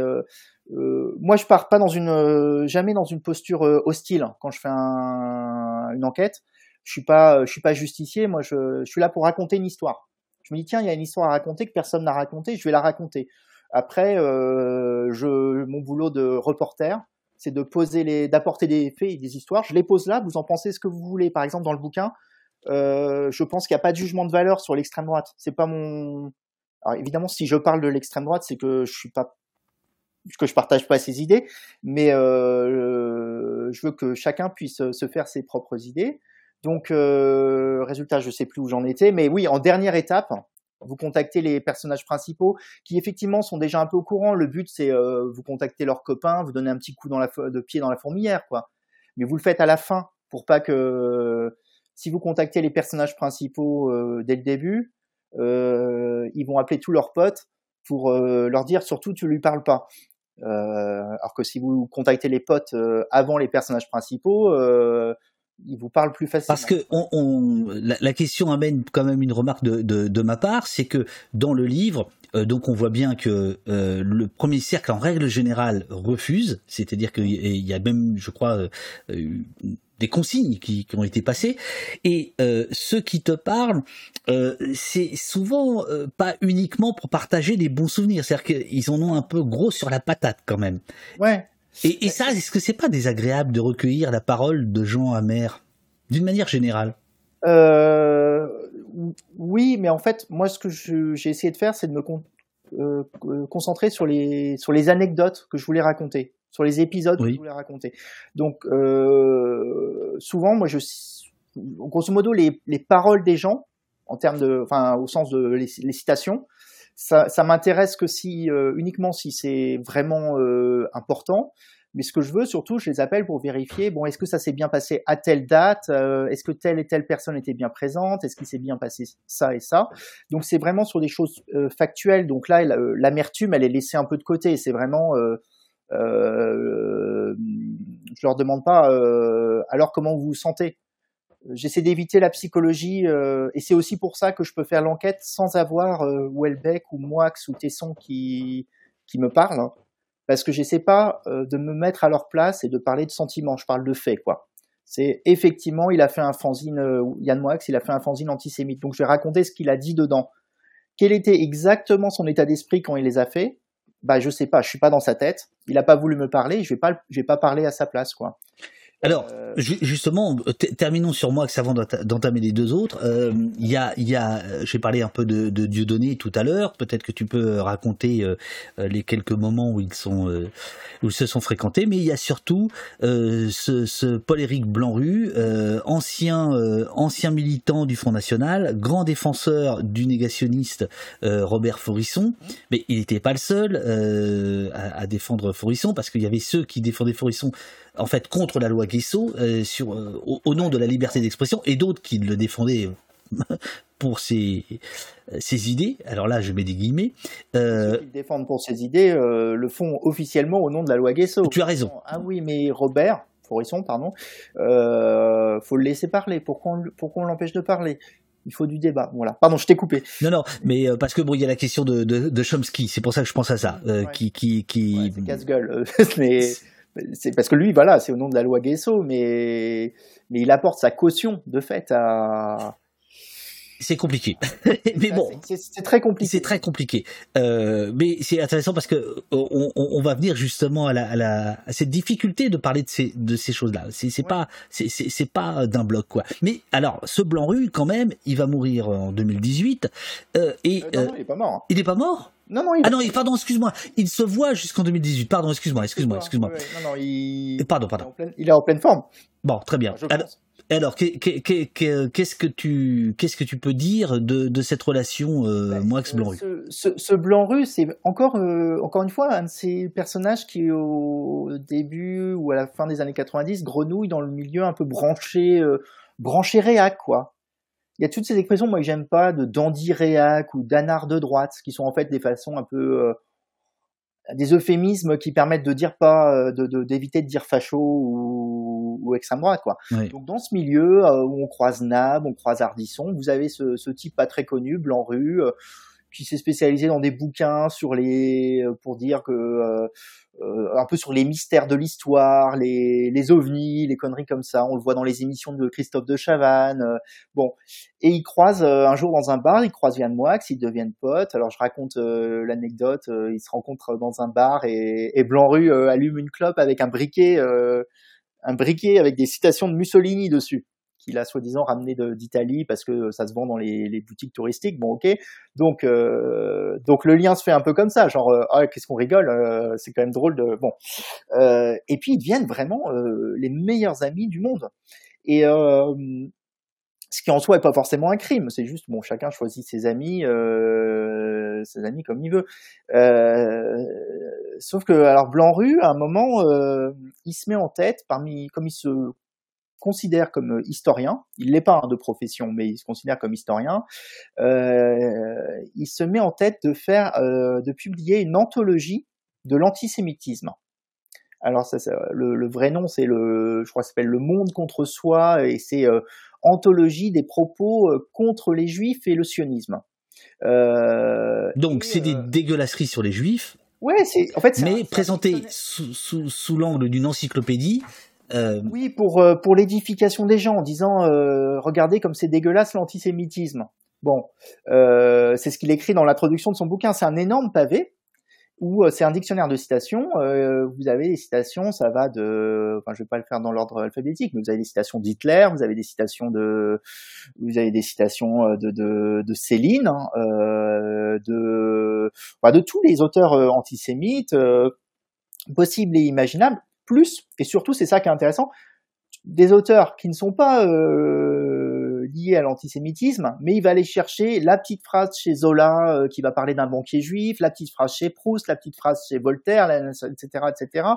S3: moi je pars pas dans une jamais dans une posture hostile quand je fais un, une enquête. Je suis pas je suis pas justicier. Moi je, je suis là pour raconter une histoire. Je me dis tiens il y a une histoire à raconter que personne n'a raconté, je vais la raconter. Après, euh, je, mon boulot de reporter, c'est de poser d'apporter des faits et des histoires. Je les pose là. Vous en pensez ce que vous voulez. Par exemple, dans le bouquin, euh, je pense qu'il n'y a pas de jugement de valeur sur l'extrême droite. C'est pas mon. Alors évidemment, si je parle de l'extrême droite, c'est que je suis pas que je partage pas ses idées, mais euh, je veux que chacun puisse se faire ses propres idées. Donc, euh, résultat, je sais plus où j'en étais, mais oui, en dernière étape, vous contactez les personnages principaux qui effectivement sont déjà un peu au courant. Le but c'est euh, vous contacter leurs copains, vous donner un petit coup de pied dans la fourmilière quoi. Mais vous le faites à la fin pour pas que si vous contactez les personnages principaux euh, dès le début, euh, ils vont appeler tous leurs potes pour leur dire surtout tu lui parles pas. alors que si vous contactez les potes avant les personnages principaux, il vous parle plus facilement.
S2: Parce que on, la, question amène quand même une remarque de, de, de ma part, c'est que dans le livre, euh, donc on voit bien que euh, le premier cercle en règle générale refuse, c'est-à-dire qu'il y a même, je crois, euh, des consignes qui, qui, ont été passées, et ceux qui te parlent, c'est souvent pas uniquement pour partager des bons souvenirs, c'est-à-dire qu'ils en ont un peu gros sur la patate quand même.
S3: Ouais.
S2: Et, et ça, est-ce que c'est pas désagréable de recueillir la parole de gens amers, d'une manière générale?
S3: Euh, Oui, mais en fait, moi, ce que j'ai essayé de faire, c'est de me euh, concentrer sur les sur les anecdotes que je voulais raconter, sur les épisodes que je voulais raconter. Donc, euh, souvent, moi, je grosso modo, les, les paroles des gens, en termes de, enfin, au sens de les, les citations, ça, ça m'intéresse que si euh, uniquement si c'est vraiment euh, important. Mais ce que je veux surtout, je les appelle pour vérifier. Bon, est-ce que ça s'est bien passé à telle date euh, Est-ce que telle et telle personne était bien présente Est-ce qu'il s'est bien passé ça et ça Donc c'est vraiment sur des choses factuelles. Donc là, l'amertume, elle est laissée un peu de côté. C'est vraiment, je leur demande pas. alors comment vous vous sentez J'essaie d'éviter la psychologie euh, et c'est aussi pour ça que je peux faire l'enquête sans avoir euh, Welbeck ou Moix ou Tesson qui qui me parlent hein. parce que j'essaie pas euh, de me mettre à leur place et de parler de sentiments, je parle de faits quoi. C'est effectivement, il a fait un fanzine Yann Moix, il a fait un fanzine antisémite. Donc je vais raconter ce qu'il a dit dedans. Quel était exactement son état d'esprit quand il les a fait? Bah je sais pas, je suis pas dans sa tête. Il a pas voulu me parler, je vais pas je vais pas parler à sa place quoi.
S2: Alors, euh, justement, terminons sur moi, avant d'entamer les deux autres. Euh, il y a, il y a, euh, j'ai parlé un peu de, de Dieudonné tout à l'heure. Peut-être que tu peux raconter les quelques moments où ils sont, où ils se sont fréquentés. Mais il y a surtout ce, ce Paul-Éric Blanru, ancien, ancien militant du Front National, grand défenseur du négationniste Robert Forisson. Mais il n'était pas le seul à, à, défendre Forisson parce qu'il y avait ceux qui défendaient Forisson en fait contre la loi Guesso euh, sur, euh, au, nom de la liberté d'expression et d'autres qui le défendaient euh, pour ses, ses idées. Alors là, je mets des guillemets.
S3: Ceux qui le défendent pour ses idées le font officiellement au nom de la loi Guesso.
S2: Tu as raison.
S3: Ah oui, mais Robert, Forisson, pardon, euh, faut le laisser parler. Pourquoi on, pourquoi on l'empêche de parler? Il faut du débat. Voilà. Pardon, je t'ai coupé.
S2: Non, non, mais parce que bon, il y a la question de, de, Chomsky. C'est pour ça que je pense à ça. Qui, qui, qui.
S3: c'est casse-gueule. mais c'est parce que lui, voilà, c'est au nom de la loi Guesso, mais, mais il apporte sa caution de fait à.
S2: C'est compliqué, mais bon,
S3: c'est très compliqué.
S2: C'est très compliqué, euh, mais c'est intéressant parce que on, on, va venir justement à, la, à, la, à cette difficulté de parler de ces de ces choses-là. C'est c'est pas c'est pas d'un bloc quoi. Mais alors, ce blanc rue quand même, il va mourir en 2018 euh, et
S3: euh, non, il est pas mort.
S2: Il est pas mort?
S3: Non, non, il...
S2: Ah non, pardon, excuse-moi. Il se voit jusqu'en 2018. Pardon, excuse-moi, excuse-moi, excuse-moi.
S3: non, non, il...
S2: Pardon, pardon.
S3: Il est en pleine, forme.
S2: Bon, très bien. Alors, qu'est-ce que tu qu'est-ce que tu peux dire de, de cette relation euh, ben, Moix euh, Blanc
S3: ce, ce, Blanc Rue, c'est encore euh, encore une fois un de ces personnages qui au début ou à la fin des années 90 grenouille dans le milieu un peu branché euh, branché réac quoi il y a toutes ces expressions, moi, que j'aime pas, de dandy réac ou d'anard de droite, qui sont en fait des façons un peu, euh, des euphémismes qui permettent de dire pas, de d'éviter de, dire facho ou, ou extrême droite, quoi. Donc dans ce milieu où on croise Nab, on croise Ardisson, vous avez ce, ce type pas très connu, Blanc Rue qui s'est spécialisé dans des bouquins sur les euh, pour dire que euh, euh, un peu sur les mystères de l'histoire, les, les ovnis, les conneries comme ça. On le voit dans les émissions de Christophe de Chavannes. bon, et il croise un jour dans un bar, il croise Yann Moix, ils deviennent potes. Alors je raconte l'anecdote. ils se rencontrent dans un bar et, et Blanc-Rue allume une clope avec un briquet, un briquet avec des citations de Mussolini dessus qu'il a soi-disant ramené d'Italie parce que ça se vend dans les, boutiques touristiques. Bon, ok. Donc, euh, donc le lien se fait un peu comme ça, genre, euh, ah, qu'est-ce qu'on rigole, euh, c'est quand même drôle de. Bon. et puis ils deviennent vraiment les meilleurs amis du monde. Et ce qui en soi est pas forcément un crime, c'est juste bon, chacun choisit ses amis, amis comme il veut. sauf que alors Blanc Rue, à un moment, il se met en tête parmi, comme il se considère comme euh, historien, il n'est pas de profession, mais il se considère comme historien, euh, il se met en tête de faire, euh, de publier une anthologie de l'antisémitisme. Alors ça, le, vrai nom, c'est le, je crois, s'appelle Le Monde contre soi, et c'est anthologie des propos contre les Juifs et le sionisme.
S2: Donc c'est des dégueulasseries sur les Juifs.
S3: Ouais, c'est en fait.
S2: Mais présenté sous, sous, sous l'angle d'une encyclopédie
S3: euh, oui, pour euh, pour l'édification des gens, en disant euh, regardez comme c'est dégueulasse l'antisémitisme. Bon, c'est ce qu'il écrit dans l'introduction de son bouquin. C'est un énorme pavé où c'est un dictionnaire de citations. vous avez des citations, ça va de, enfin je vais pas le faire dans l'ordre alphabétique, mais vous avez des citations d'Hitler, vous avez des citations de, vous avez des citations de de, de Céline, hein, de, de tous les auteurs antisémites possibles et imaginables plus, et surtout c'est ça qui est intéressant, des auteurs qui ne sont pas euh, liés à l'antisémitisme, mais il va aller chercher la petite phrase chez Zola euh, qui va parler d'un banquier juif, la petite phrase chez Proust, la petite phrase chez Voltaire, etc., etc.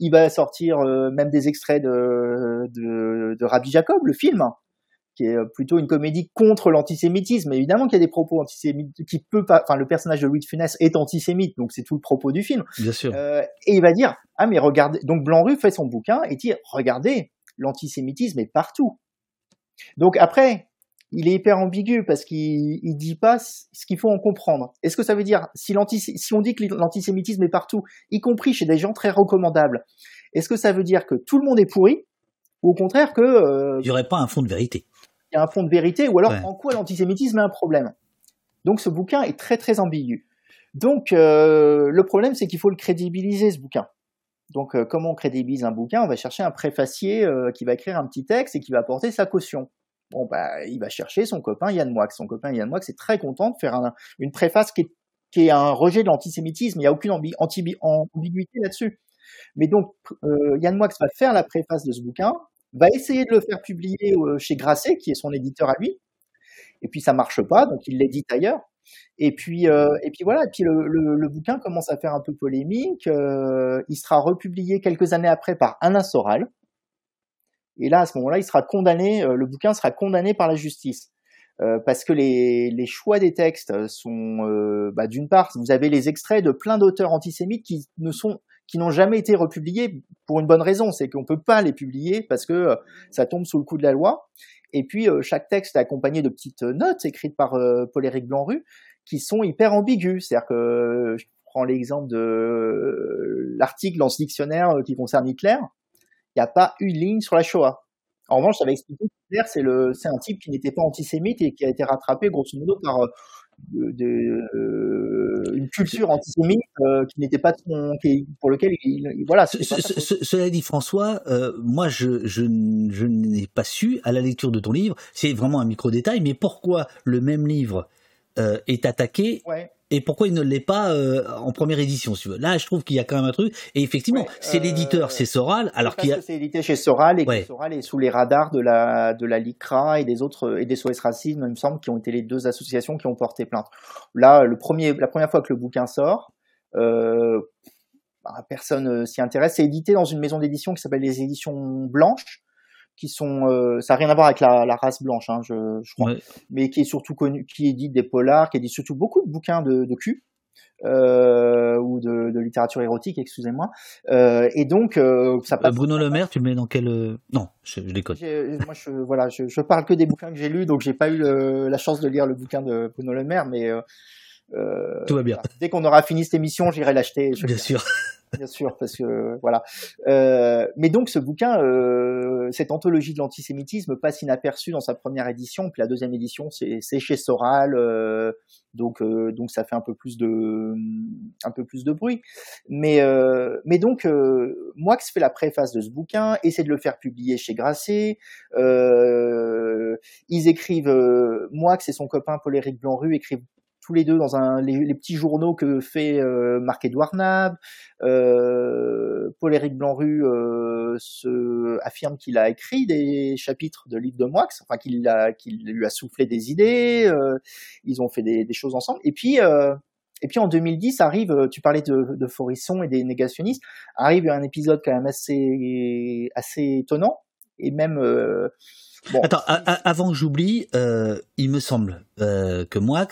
S3: Il va sortir euh, même des extraits de, Rabbi Jacob, le film, qui est plutôt une comédie contre l'antisémitisme. Évidemment qu'il y a des propos antisémites qui peut pas. Enfin, le personnage de Louis de Funès est antisémite, donc c'est tout le propos du film.
S2: Bien sûr.
S3: Euh, et il va dire ah mais regardez. Donc Blanc-Rue fait son bouquin et dit regardez, l'antisémitisme est partout. Donc après, il est hyper ambigu parce qu'il il dit pas ce qu'il faut en comprendre. Est-ce que ça veut dire si, si on dit que l'antisémitisme est partout, y compris chez des gens très recommandables, est-ce que ça veut dire que tout le monde est pourri ou au contraire que euh,
S2: il n'y aurait pas un fond de vérité?
S3: Il y a un fond de vérité, ou alors en quoi l'antisémitisme est un problème. Donc ce bouquin est très très ambigu. Donc euh, le problème c'est qu'il faut le crédibiliser ce bouquin. Donc euh, comment on crédibilise un bouquin? On va chercher un préfacier euh, qui va écrire un petit texte et qui va apporter sa caution. Bon bah il va chercher son copain Yann Moix. Son copain Yann Moix est très content de faire une préface qui est, un rejet de l'antisémitisme. Il n'y a aucune ambiguïté là-dessus. Mais donc Yann Moix va faire la préface de ce bouquin va essayer de le faire publier euh, chez Grasset, qui est son éditeur à lui. Et puis ça marche pas, donc il l'édite ailleurs. Et puis, euh, voilà. Et puis le, bouquin commence à faire un peu polémique. Euh, il sera republié quelques années après par Alain Soral. Et là, à ce moment-là, il sera condamné. le bouquin sera condamné par la justice. parce que les, les, choix des textes sont, bah, d'une part, vous avez les extraits de plein d'auteurs antisémites qui ne sont qui n'ont jamais été republiés pour une bonne raison, c'est qu'on peut pas les publier parce que euh, ça tombe sous le coup de la loi. Et puis euh, chaque texte est accompagné de petites notes écrites par euh, Paul-Éric Blanru qui sont hyper ambiguës. C'est-à-dire que je prends l'exemple de l'article dans ce dictionnaire qui concerne Hitler, il n'y a pas une ligne sur la Shoah. En revanche, ça va expliquer Hitler, c'est le, c'est un type qui n'était pas antisémite et qui a été rattrapé grosso modo par de, euh, une culture antisémite euh, qui n'était pas pour lequel il, voilà.
S2: cela dit, François, euh, moi je, je, je n'ai pas su à la lecture de ton livre, c'est vraiment un micro détail, mais pourquoi le même livre est attaqué
S3: ouais
S2: et pourquoi il ne l'est pas euh, en première édition si tu veux? Là, je trouve qu'il y a quand même un truc. Et effectivement, c'est l'éditeur, c'est Soral, alors qu'il a...
S3: c'est édité chez Soral et que Soral est sous les radars de la de la LICRA et des autres et des SOS Racisme, il me semble, qui ont été les deux associations qui ont porté plainte. Là, le premier, la première fois que le bouquin sort, euh, bah, personne s'y intéresse. C'est édité dans une maison d'édition qui s'appelle les Éditions Blanches qui sont, euh, ça n'a rien à voir avec la, la race blanche, hein, je, je crois, mais qui est surtout connu, qui édite des polars, qui édite surtout beaucoup de bouquins de, de cul. euh, ou de, de, littérature érotique, excusez-moi. Euh, et donc, euh, ça
S2: passe. Bruno Le Maire, tu le mets dans quel Non, je, je déconne.
S3: Moi, je, voilà, je, je, parle que des bouquins que j'ai lus, donc j'ai pas eu la chance de lire le bouquin de Bruno Le Maire, mais
S2: tout va bien.
S3: Dès qu'on aura fini cette émission, j'irai l'acheter.
S2: Bien sûr
S3: bien sûr, parce que voilà. Euh, mais donc ce bouquin, euh, cette anthologie de l'antisémitisme passe inaperçue dans sa première édition, puis la deuxième édition, c'est chez Soral, euh, donc euh, donc ça fait un peu plus de un peu plus de bruit. Mais euh, mais donc euh, moi qui fais la préface de ce bouquin, essaie de le faire publier chez Grasset. ils écrivent, moi que c'est son copain Paul-Éric Blanru, écrivent tous les deux dans les, petits journaux que fait euh, Marc-Édouard Nab. Euh, Paul-Éric Blanru euh, affirme qu'il a écrit des chapitres de livres de Moix, enfin qu'il lui a soufflé des idées. Ils ont fait des, choses ensemble. Et puis et puis en 2010 arrive, tu parlais de, de Forisson et des négationnistes, arrive un épisode quand même assez assez étonnant et même.
S2: Attends, avant que j'oublie, il me semble que Moix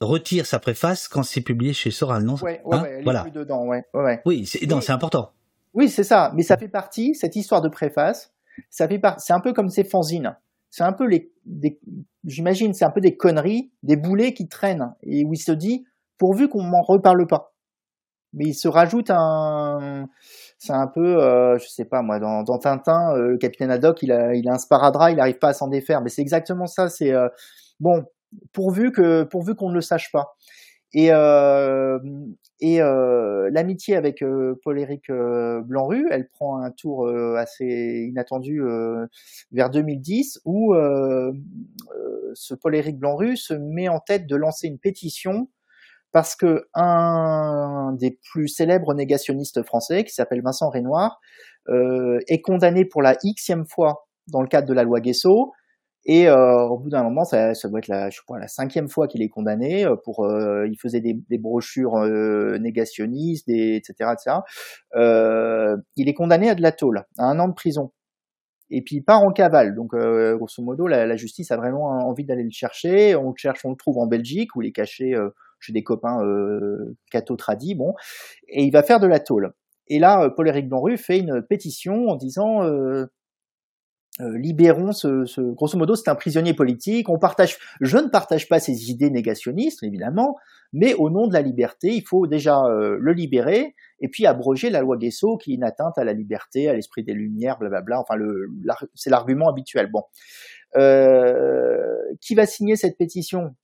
S2: retire sa préface quand c'est publié chez Soral, non
S3: ouais, ouais, hein elle voilà. Est plus dedans, ouais, ouais.
S2: Oui, c'est, non, c'est important.
S3: Oui, c'est ça. Mais ça fait partie, cette histoire de préface, ça fait c'est un peu comme ces fanzines. C'est un peu les, des, j'imagine, c'est un peu des conneries, des boulets qui traînent et où il se dit, pourvu qu'on m'en reparle pas. Mais il se rajoute un, c'est un peu, euh, je sais pas moi, dans, dans Tintin, euh, le capitaine Haddock, il a, il a un sparadrap, il n'arrive pas à s'en défaire. Mais c'est exactement ça. C'est euh, bon, pourvu que pourvu qu'on ne le sache pas. Et, euh, et euh, l'amitié avec euh, Paul-Éric Blanru, elle prend un tour assez inattendu vers 2010, où ce Paul-Éric Blanru se met en tête de lancer une pétition parce que un des plus célèbres négationnistes français, qui s'appelle Vincent Renoir, est condamné pour la xème fois dans le cadre de la loi Guesso, et euh, au bout d'un moment, ça, ça, doit être la, je crois, la cinquième fois qu'il est condamné euh, pour. Euh, il faisait des, des brochures négationnistes, des, etc., etc. il est condamné à de la tôle, à un an de prison. Et puis il part en cavale. Donc grosso modo, la, la, justice a vraiment envie d'aller le chercher. On le cherche, on le trouve en Belgique où il est caché chez des copains euh, catho tradis. Bon, et il va faire de la tôle. Et là, Paul-Éric Blanru fait une pétition en disant euh, libérons ce, grosso modo c'est un prisonnier politique. On partage je ne partage pas ses idées négationnistes évidemment mais au nom de la liberté il faut déjà euh, le libérer et puis abroger la loi Guesso qui est une atteinte à la liberté à l'esprit des lumières blablabla enfin le c'est l'argument habituel. Bon. Euh, qui va signer cette pétition?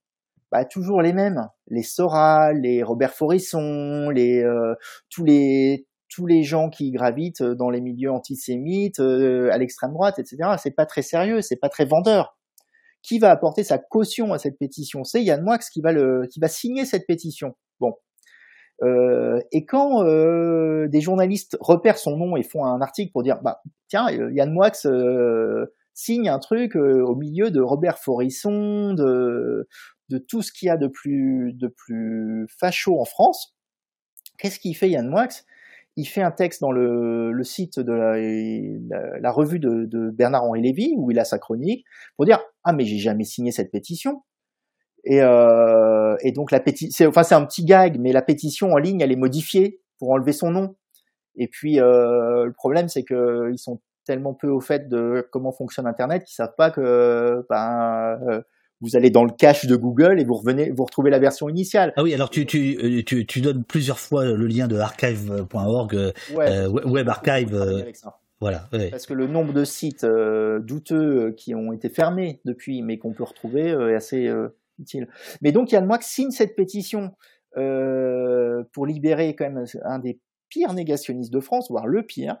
S3: Bah, toujours les mêmes. Les Soral les Robert Forisson les euh, tous les tous les gens qui gravitent euh, dans les milieux antisémites, euh, à l'extrême droite, etc. C'est pas très sérieux, c'est pas très vendeur. Qui va apporter sa caution à cette pétition? C'est Yann Moix qui va signer cette pétition. Bon. Euh, et quand des journalistes repèrent son nom et font un article pour dire, bah tiens, Yann Moix signe un truc au milieu de Robert Forisson, de, de tout ce qu'il y a de plus, de plus facho en France. Qu'est-ce qu'il fait Yann Moix? Il fait un texte dans le, site de la, revue de, Bernard-Henri Lévy, où il a sa chronique, pour dire « Ah, mais j'ai jamais signé cette pétition ». Et, euh, et donc la pétition, enfin c'est un petit gag, mais la pétition en ligne, elle est modifiée pour enlever son nom. Et puis euh, le problème, c'est que ils sont tellement peu au fait de comment fonctionne Internet qu'ils savent pas que ben, euh, vous allez dans le cache de Google et vous revenez, vous retrouvez la version initiale.
S2: Ah oui, alors tu, tu, euh, tu, tu donnes plusieurs fois le lien de archive.org, euh, euh, web archive. voilà.
S3: Parce que le nombre de sites douteux qui ont été fermés depuis, mais qu'on peut retrouver, est assez utile. Mais donc Yann Moix signe cette pétition pour libérer quand même un des pires négationnistes de France, voire le pire,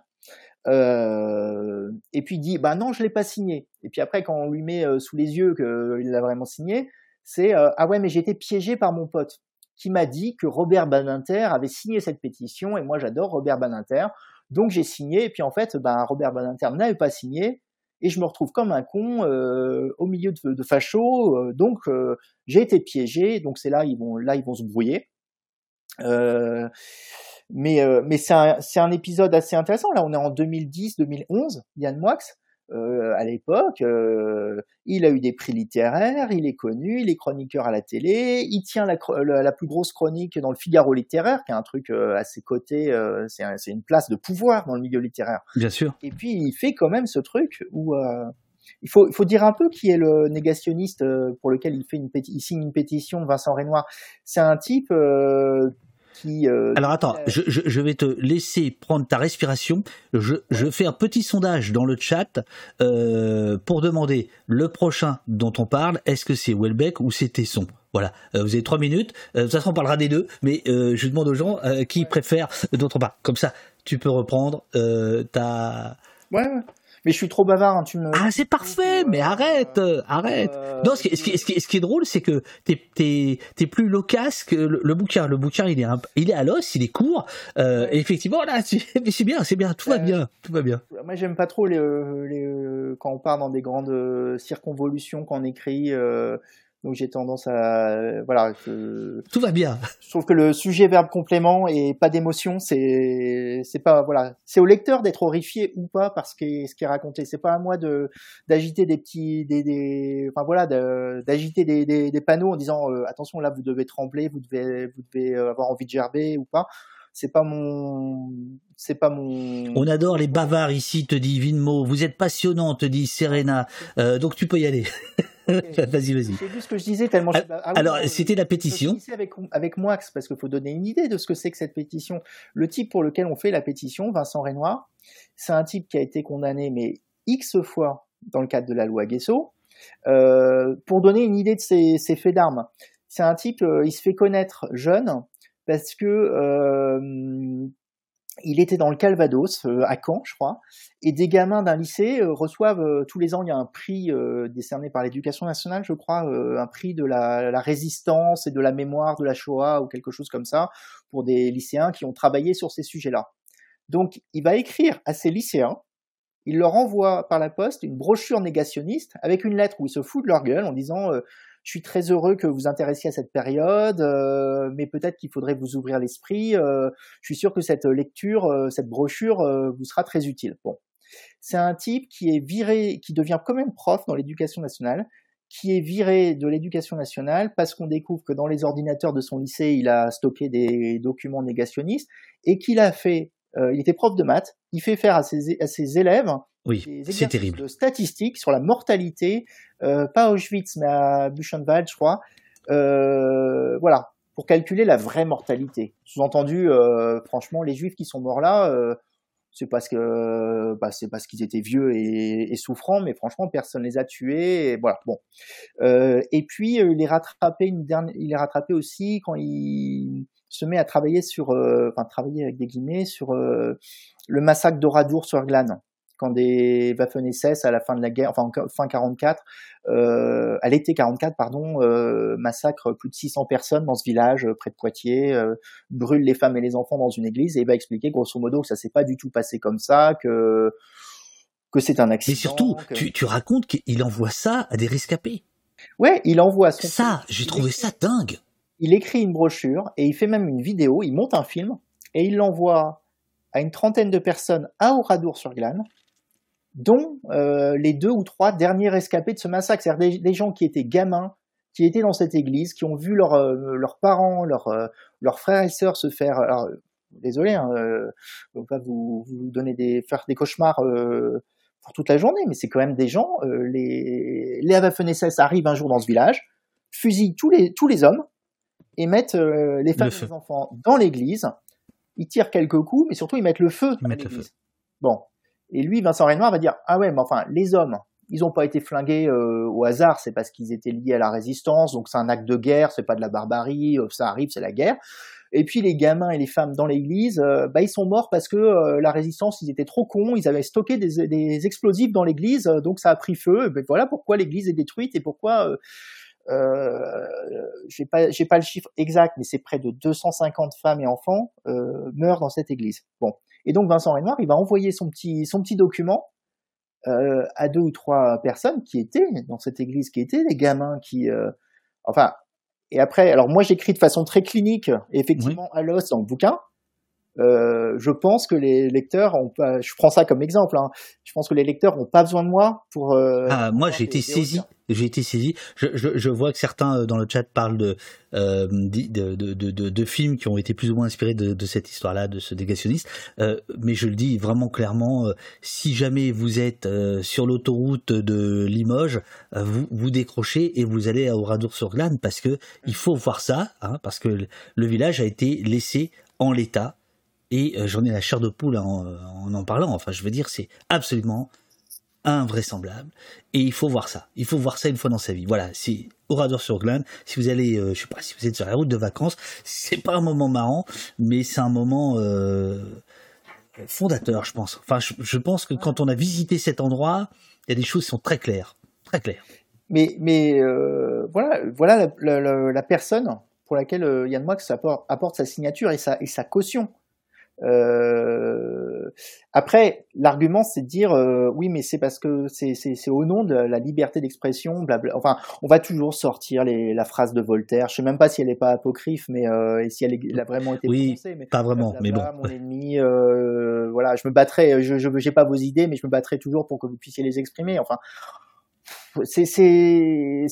S3: euh, et puis dit bah non je l'ai pas signé. Et puis après quand on lui met euh, sous les yeux qu'il l'a vraiment signé c'est euh, ah ouais mais j'ai été piégé par mon pote qui m'a dit que Robert Badinter avait signé cette pétition et moi j'adore Robert Badinter. Donc j'ai signé et puis en fait bah, Robert Badinter n'avait pas signé et je me retrouve comme un con au milieu de, de fachos. Donc j'ai été piégé. Donc c'est là ils vont là ils vont se brouiller mais, euh, mais c'est un, un, épisode assez intéressant. Là, on est en 2010-2011, Yann Moix. euh, à l'époque. Euh, il a eu des prix littéraires, il est connu, il est chroniqueur à la télé, il tient la, la, plus grosse chronique dans le Figaro littéraire, qui est un truc euh, à ses côtés, c'est une place de pouvoir dans le milieu littéraire.
S2: Bien sûr.
S3: Et puis il fait quand même ce truc où il faut, il faut dire un peu qui est le négationniste pour lequel il fait une il signe une pétition, Vincent Renoir. C'est un type
S2: euh, Alors attends, je, je, vais te laisser prendre ta respiration. Je, je fais un petit sondage dans le chat euh, pour demander le prochain dont on parle. Est-ce que c'est Welbeck ou c'est Tesson? Voilà, euh, vous avez trois minutes. de toute façon, on parlera des deux, mais je demande aux gens qui préfèrent d'autres part. Comme ça, tu peux reprendre ta.
S3: Ouais. Mais je suis trop bavard, hein, tu me.
S2: Ah, c'est parfait, mais arrête, euh, arrête. Euh, non, ce qui, ce, qui, ce, qui, ce qui, est drôle, c'est que t'es, t'es, t'es plus loquace que le, bouquin. Le bouquin, il est, il est à l'os, il est court. Euh, et effectivement, là, c'est bien, c'est bien, tout va bien, tout va bien.
S3: Moi, j'aime pas trop les, les, quand on part dans des grandes circonvolutions, quand on écrit. Donc j'ai tendance à voilà.
S2: Tout va bien.
S3: Je trouve que le sujet verbe complément et pas d'émotion, c'est c'est pas voilà. C'est au lecteur d'être horrifié ou pas parce que ce qui est raconté. C'est pas à moi de d'agiter des petits des, des enfin voilà d'agiter des, des, des, panneaux en disant euh, attention là vous devez trembler, vous devez vous devez euh, avoir envie de gerber ou pas c'est pas mon c'est pas mon
S2: on adore les bavards ici te dit Vinmo vous êtes passionnant te dit Serena euh, donc tu peux y aller vas-y vas-y.
S3: C'est juste ce que je disais tellement
S2: ah, alors c'était la pétition.
S3: avec avec moi parce qu'il faut donner une idée de ce que c'est que cette pétition. Le type pour lequel on fait la pétition Vincent Renoir c'est un type qui a été condamné mais x fois dans le cadre de la loi Guesso euh, pour donner une idée de ses, ses faits d'armes. C'est un type, euh, il se fait connaître jeune, parce que euh, il était dans le Calvados, euh, à Caen, je crois, et des gamins d'un lycée euh, reçoivent tous les ans, il y a un prix décerné par l'éducation nationale, je crois, un prix de la, la, résistance et de la mémoire de la Shoah ou quelque chose comme ça, pour des lycéens qui ont travaillé sur ces sujets-là. Donc, il va écrire à ces lycéens, il leur envoie par la poste une brochure négationniste avec une lettre où il se fout de leur gueule en disant je suis très heureux que vous intéressiez à cette période, euh, mais peut-être qu'il faudrait vous ouvrir l'esprit. Euh, je suis sûr que cette lecture, euh, cette brochure vous sera très utile. Bon, c'est un type qui est viré, qui devient quand même prof dans l'éducation nationale, qui est viré de l'éducation nationale parce qu'on découvre que dans les ordinateurs de son lycée, il a stocké des documents négationnistes et qu'il a fait, il était prof de maths, il fait faire à ses, à ses élèves
S2: oui, c'est terrible.
S3: De statistiques sur la mortalité, euh, pas à Auschwitz, mais à Buchenwald, je crois. Euh, voilà, pour calculer la vraie mortalité. Sous-entendu, euh, franchement, les Juifs qui sont morts là, euh, c'est parce que bah, c'est parce qu'ils étaient vieux et, et, souffrants, mais franchement, personne les a tués. Et voilà, bon. Euh, et puis, il est rattrapé une dernière, il est rattrapé aussi quand il se met à travailler sur, enfin travailler avec des guillemets sur le massacre d'Oradour sur Glane quand des Waffen-SS à la fin de la guerre, enfin fin 44, euh, à l'été 44 pardon, euh, massacre plus de 600 personnes dans ce village euh, près de Poitiers, euh, brûle les femmes et les enfants dans une église et il va expliquer grosso modo que ça s'est pas du tout passé comme ça, que que c'est un accident.
S2: Et surtout, tu, tu racontes qu'il envoie ça à des rescapés.
S3: Ouais, il envoie son
S2: ça. J'ai trouvé ça dingue.
S3: Il écrit une brochure et il fait même une vidéo. Il monte un film et il l'envoie à une trentaine de personnes à Oradour-sur-Glane dont euh, les deux ou trois derniers rescapés de ce massacre, c'est-à-dire des, gens qui étaient gamins, qui étaient dans cette église, qui ont vu leurs euh, parents, leurs euh, leurs frères et sœurs se faire. Alors, désolé, hein, euh, pas vous vous donner des faire des cauchemars pour toute la journée, mais c'est quand même des gens. les les Waffen-SS arrivent un jour dans ce village, fusillent tous les hommes et mettent les femmes et les enfants dans l'église. Ils tirent quelques coups, mais surtout ils mettent le feu dans l'église. Bon, et lui, Vincent Renoir va dire ah ouais, mais enfin les hommes, ils n'ont pas été flingués euh, au hasard, c'est parce qu'ils étaient liés à la résistance, donc c'est un acte de guerre, c'est pas de la barbarie, euh, ça arrive, c'est la guerre. Et puis les gamins et les femmes dans l'église, euh, bah ils sont morts parce que la résistance, ils étaient trop cons, ils avaient stocké des, des explosifs dans l'église, donc ça a pris feu. Ben voilà pourquoi l'église est détruite et pourquoi. Euh, j'ai pas j'ai pas le chiffre exact, mais c'est près de 250 femmes et enfants meurent dans cette église. Bon, et donc Vincent Renoir, il va envoyer son petit, son petit document euh, à deux ou trois personnes qui étaient dans cette église, qui étaient des gamins qui, euh, enfin, et après, alors moi j'écris de façon très clinique, effectivement à l'os dans le bouquin, euh, je pense que les lecteurs ont pas, je prends ça comme exemple, hein, je pense que les lecteurs ont pas besoin de moi pour. Euh,
S2: ah, moi, j'ai été saisi. J'ai été saisi. Je, vois que certains euh, dans le chat parlent de, euh, de, de, de, de, films qui ont été plus ou moins inspirés de, de cette histoire-là, de ce négationniste. Mais je le dis vraiment clairement, si jamais vous êtes sur l'autoroute de Limoges, vous vous décrochez et vous allez à Oradour-sur-Glane parce que il faut voir ça, hein, parce que le village a été laissé en l'état et euh, j'en ai la chair de poule en, en, parlant. Enfin, je veux dire, c'est absolument invraisemblable. Et il faut voir ça. Il faut voir ça une fois dans sa vie. Voilà, c'est Orador sur Glane. Si vous allez, euh, je sais pas, si vous êtes sur la route de vacances, c'est pas un moment marrant, mais c'est un moment euh, fondateur, je pense. Enfin, je, pense que quand on a visité cet endroit, il y a des choses qui sont très claires, très claires.
S3: Mais, mais voilà, voilà la, personne pour laquelle Yann Moix apporte, sa signature et sa caution. Euh, après, l'argument, c'est de dire euh, oui, mais c'est parce que c'est au nom de la liberté d'expression, blabla. Enfin, on va toujours sortir les, la phrase de Voltaire. Je sais même pas si elle est pas apocryphe, mais euh, et si elle, elle, a vraiment été
S2: oui, mais pas vraiment. mais bon,
S3: mon ennemi, euh, voilà, je me battrai. Je, je j'ai pas vos idées, mais je me battrai toujours pour que vous puissiez les exprimer. Enfin, c'est c'est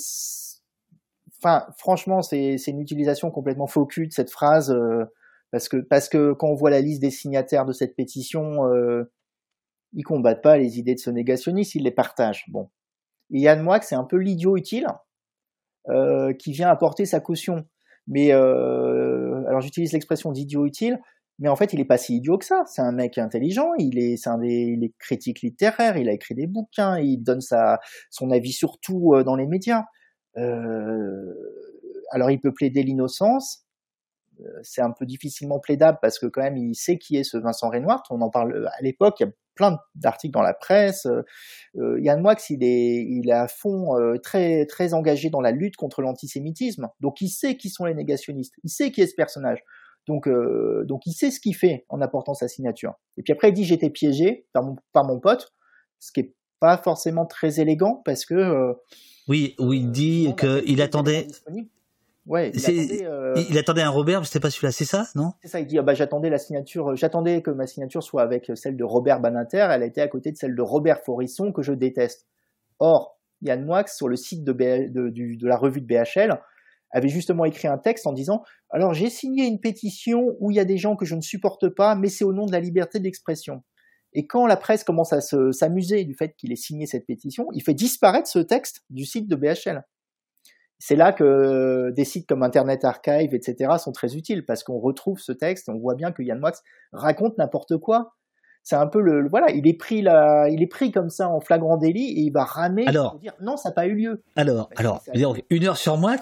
S3: enfin, franchement, c'est une utilisation complètement faux de cette phrase. Euh, parce que parce que quand on voit la liste des signataires de cette pétition, euh, ils combattent pas les idées de ce négationniste, ils les partagent. Bon, et Yann Moix, c'est un peu l'idiot utile euh, qui vient apporter sa caution. Mais euh, alors j'utilise l'expression d'idiot utile, mais en fait il est pas si idiot que ça. C'est un mec intelligent, il est, c'est un des, il est critique littéraire, il a écrit des bouquins, il donne sa, son avis sur tout euh, dans les médias. Euh, alors il peut plaider l'innocence, c'est un peu difficilement plaidable parce que quand même il sait qui est ce Vincent Renoir. On en parle euh, à l'époque, il y a plein d'articles dans la presse. Euh, Yann Moix, il est, il est à fond très très engagé dans la lutte contre l'antisémitisme. Donc il sait qui sont les négationnistes, il sait qui est ce personnage. Donc donc il sait ce qu'il fait en apportant sa signature. Et puis après il dit j'étais piégé par mon par mon pote, ce qui est pas forcément très élégant parce que
S2: oui, où il dit qu'il attendait
S3: Ouais,
S2: il attendait, euh... il attendait, un Robert, c'était pas celui-là, c'est ça, non?
S3: C'est ça, il dit ah bah j'attendais la signature, j'attendais que ma signature soit avec celle de Robert Banater, elle a été à côté de celle de Robert Forisson que je déteste. Or, Yann Moix sur le site de, de, de, la revue de BHL avait justement écrit un texte en disant alors j'ai signé une pétition où il y a des gens que je ne supporte pas, mais c'est au nom de la liberté d'expression. Et quand la presse commence à s'amuser du fait qu'il ait signé cette pétition, il fait disparaître ce texte du site de BHL c'est là que des sites comme Internet Archive, etc., sont très utiles parce qu'on retrouve ce texte, on voit bien que Yann Moix raconte n'importe quoi. C'est un peu le, voilà, il est pris là, il est pris comme ça en flagrant délit et il va ramer pour dire non, ça n'a pas eu lieu.
S2: Alors, alors, une heure sur Moix?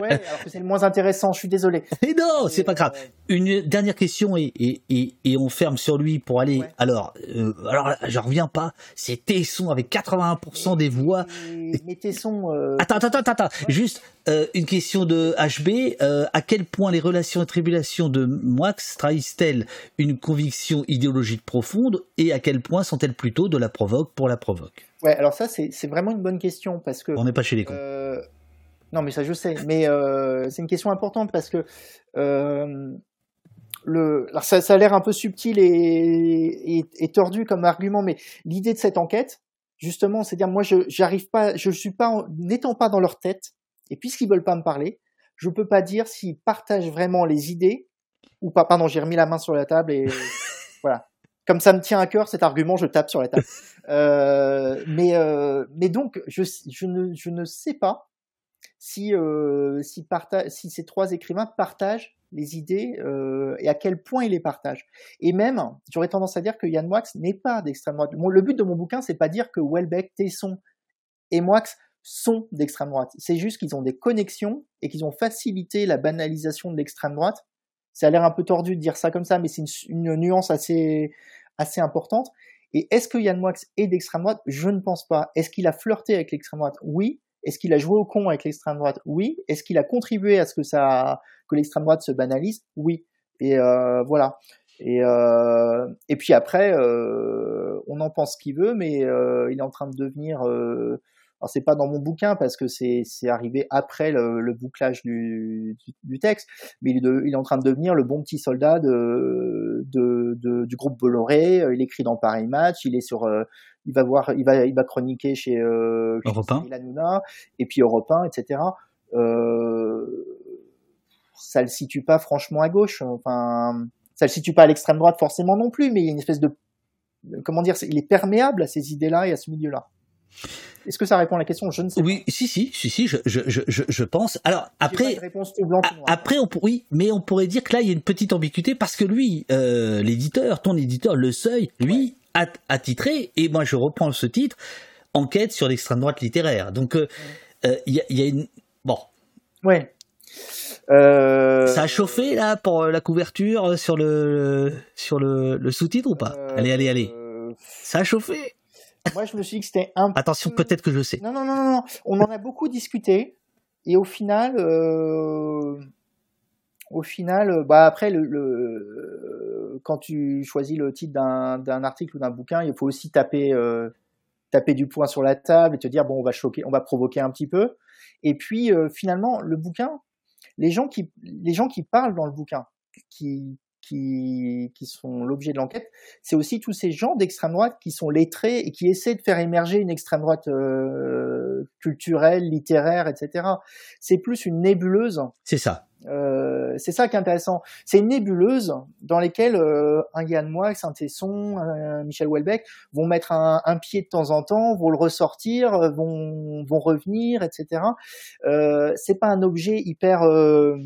S3: Ouais, alors que c'est le moins intéressant, je suis désolé.
S2: Mais non, c'est pas grave. Euh, Une dernière question et, et, et, et, on ferme sur lui pour aller. Alors, euh, alors, j'en reviens pas. C'est Tesson avec 81% des voix.
S3: Mais Tesson. Euh...
S2: Attends, attends, attends, attends. Juste euh, une question de HB. À quel point les relations et tribulations de Moix trahissent-elles une conviction idéologique profonde et à quel point sont-elles plutôt de la provoque pour la provoque?
S3: Ouais, alors ça, c'est vraiment une bonne question parce que.
S2: On n'est pas chez les cons.
S3: Non, mais ça, je sais. Mais euh, c'est une question importante parce que euh, le, alors ça, ça a l'air un peu subtil et, et, et, tordu comme argument, mais l'idée de cette enquête, justement, c'est dire moi, je j'arrive pas, je suis pas, n'étant pas dans leur tête, et puisqu'ils veulent pas me parler, je peux pas dire s'ils partagent vraiment les idées ou pas. Pardon, j'ai remis la main sur la table et voilà. Comme ça me tient à cœur cet argument, je tape sur la table. Euh, mais euh, mais donc je je ne je ne sais pas si, euh, si, si, ces trois écrivains partagent les idées euh, et à quel point ils les partagent. Et même, j'aurais tendance à dire que Yann Moix n'est pas d'extrême droite. le but de mon bouquin, c'est pas dire que Welbeck, Tesson et Moix sont d'extrême droite. C'est juste qu'ils ont des connexions et qu'ils ont facilité la banalisation de l'extrême droite. Ça a l'air un peu tordu de dire ça comme ça, mais c'est une, nuance assez, assez importante. Et est-ce que Yann Moix est d'extrême droite? Je ne pense pas. Est-ce qu'il a flirté avec l'extrême droite? Oui. Est-ce qu'il a joué au con avec l'extrême droite? Oui. Est-ce qu'il a contribué à ce que ça, que l'extrême droite se banalise? Oui. Et euh, voilà. Et, euh, et puis après, euh, on en pense ce qu'il veut, mais il est en train de devenir, Alors c'est pas dans mon bouquin parce que c'est c'est arrivé après le, le bouclage du, du, du, texte, mais il est, de, il est en train de devenir le bon petit soldat de, de, de du groupe Bolloré. Il écrit dans Paris Match, il est sur, euh, il va voir, il va il va chroniquer chez euh,
S2: 1.
S3: et puis Europe 1, etc. Euh, ça le situe pas franchement à gauche. Enfin, ça le situe pas à l'extrême droite forcément non plus, mais il y a une espèce de comment dire, il est perméable à ces idées-là et à ce milieu-là. Est-ce que ça répond à la question? Je ne sais
S2: oui,
S3: pas.
S2: si, si, si, si, je, je, je, je pense. Alors après, après, on oui, mais on pourrait dire que là, il y a une petite ambiguïté parce que lui, euh, l'éditeur, ton éditeur, Le Seuil, lui, a, a, titré, et moi je reprends ce titre, Enquête sur l'extrême droite littéraire. Donc, euh, euh, il euh, y, y, a une. Bon.
S3: Ouais.
S2: Ça a chauffé là pour la couverture sur le sur le, le sous-titre ou pas? Allez, allez, allez. Ça a chauffé.
S3: Moi, je me suis dit que c'était un.
S2: Attention, peut-être que je sais.
S3: Non, non, non, non, On en a beaucoup discuté. Et au final, euh... au final, bah après, le, le, quand tu choisis le titre d'un article ou d'un bouquin, il faut aussi taper, euh, taper du poing sur la table et te dire bon, on va choquer, on va provoquer un petit peu. Et puis euh, finalement, le bouquin, les gens qui, les gens qui parlent dans le bouquin, qui, qui, qui sont l'objet de l'enquête, c'est aussi tous ces gens d'extrême droite qui sont lettrés et qui essaient de faire émerger une extrême droite euh, culturelle, littéraire, etc. C'est plus une nébuleuse.
S2: C'est ça.
S3: Euh, c'est ça qui est intéressant. C'est une nébuleuse dans lesquelles euh, un Yann Moix, un Tesson, un Michel Houellebecq vont mettre un, un, pied de temps en temps, vont le ressortir, vont, vont revenir, etc. Euh, c'est pas un objet hyper euh,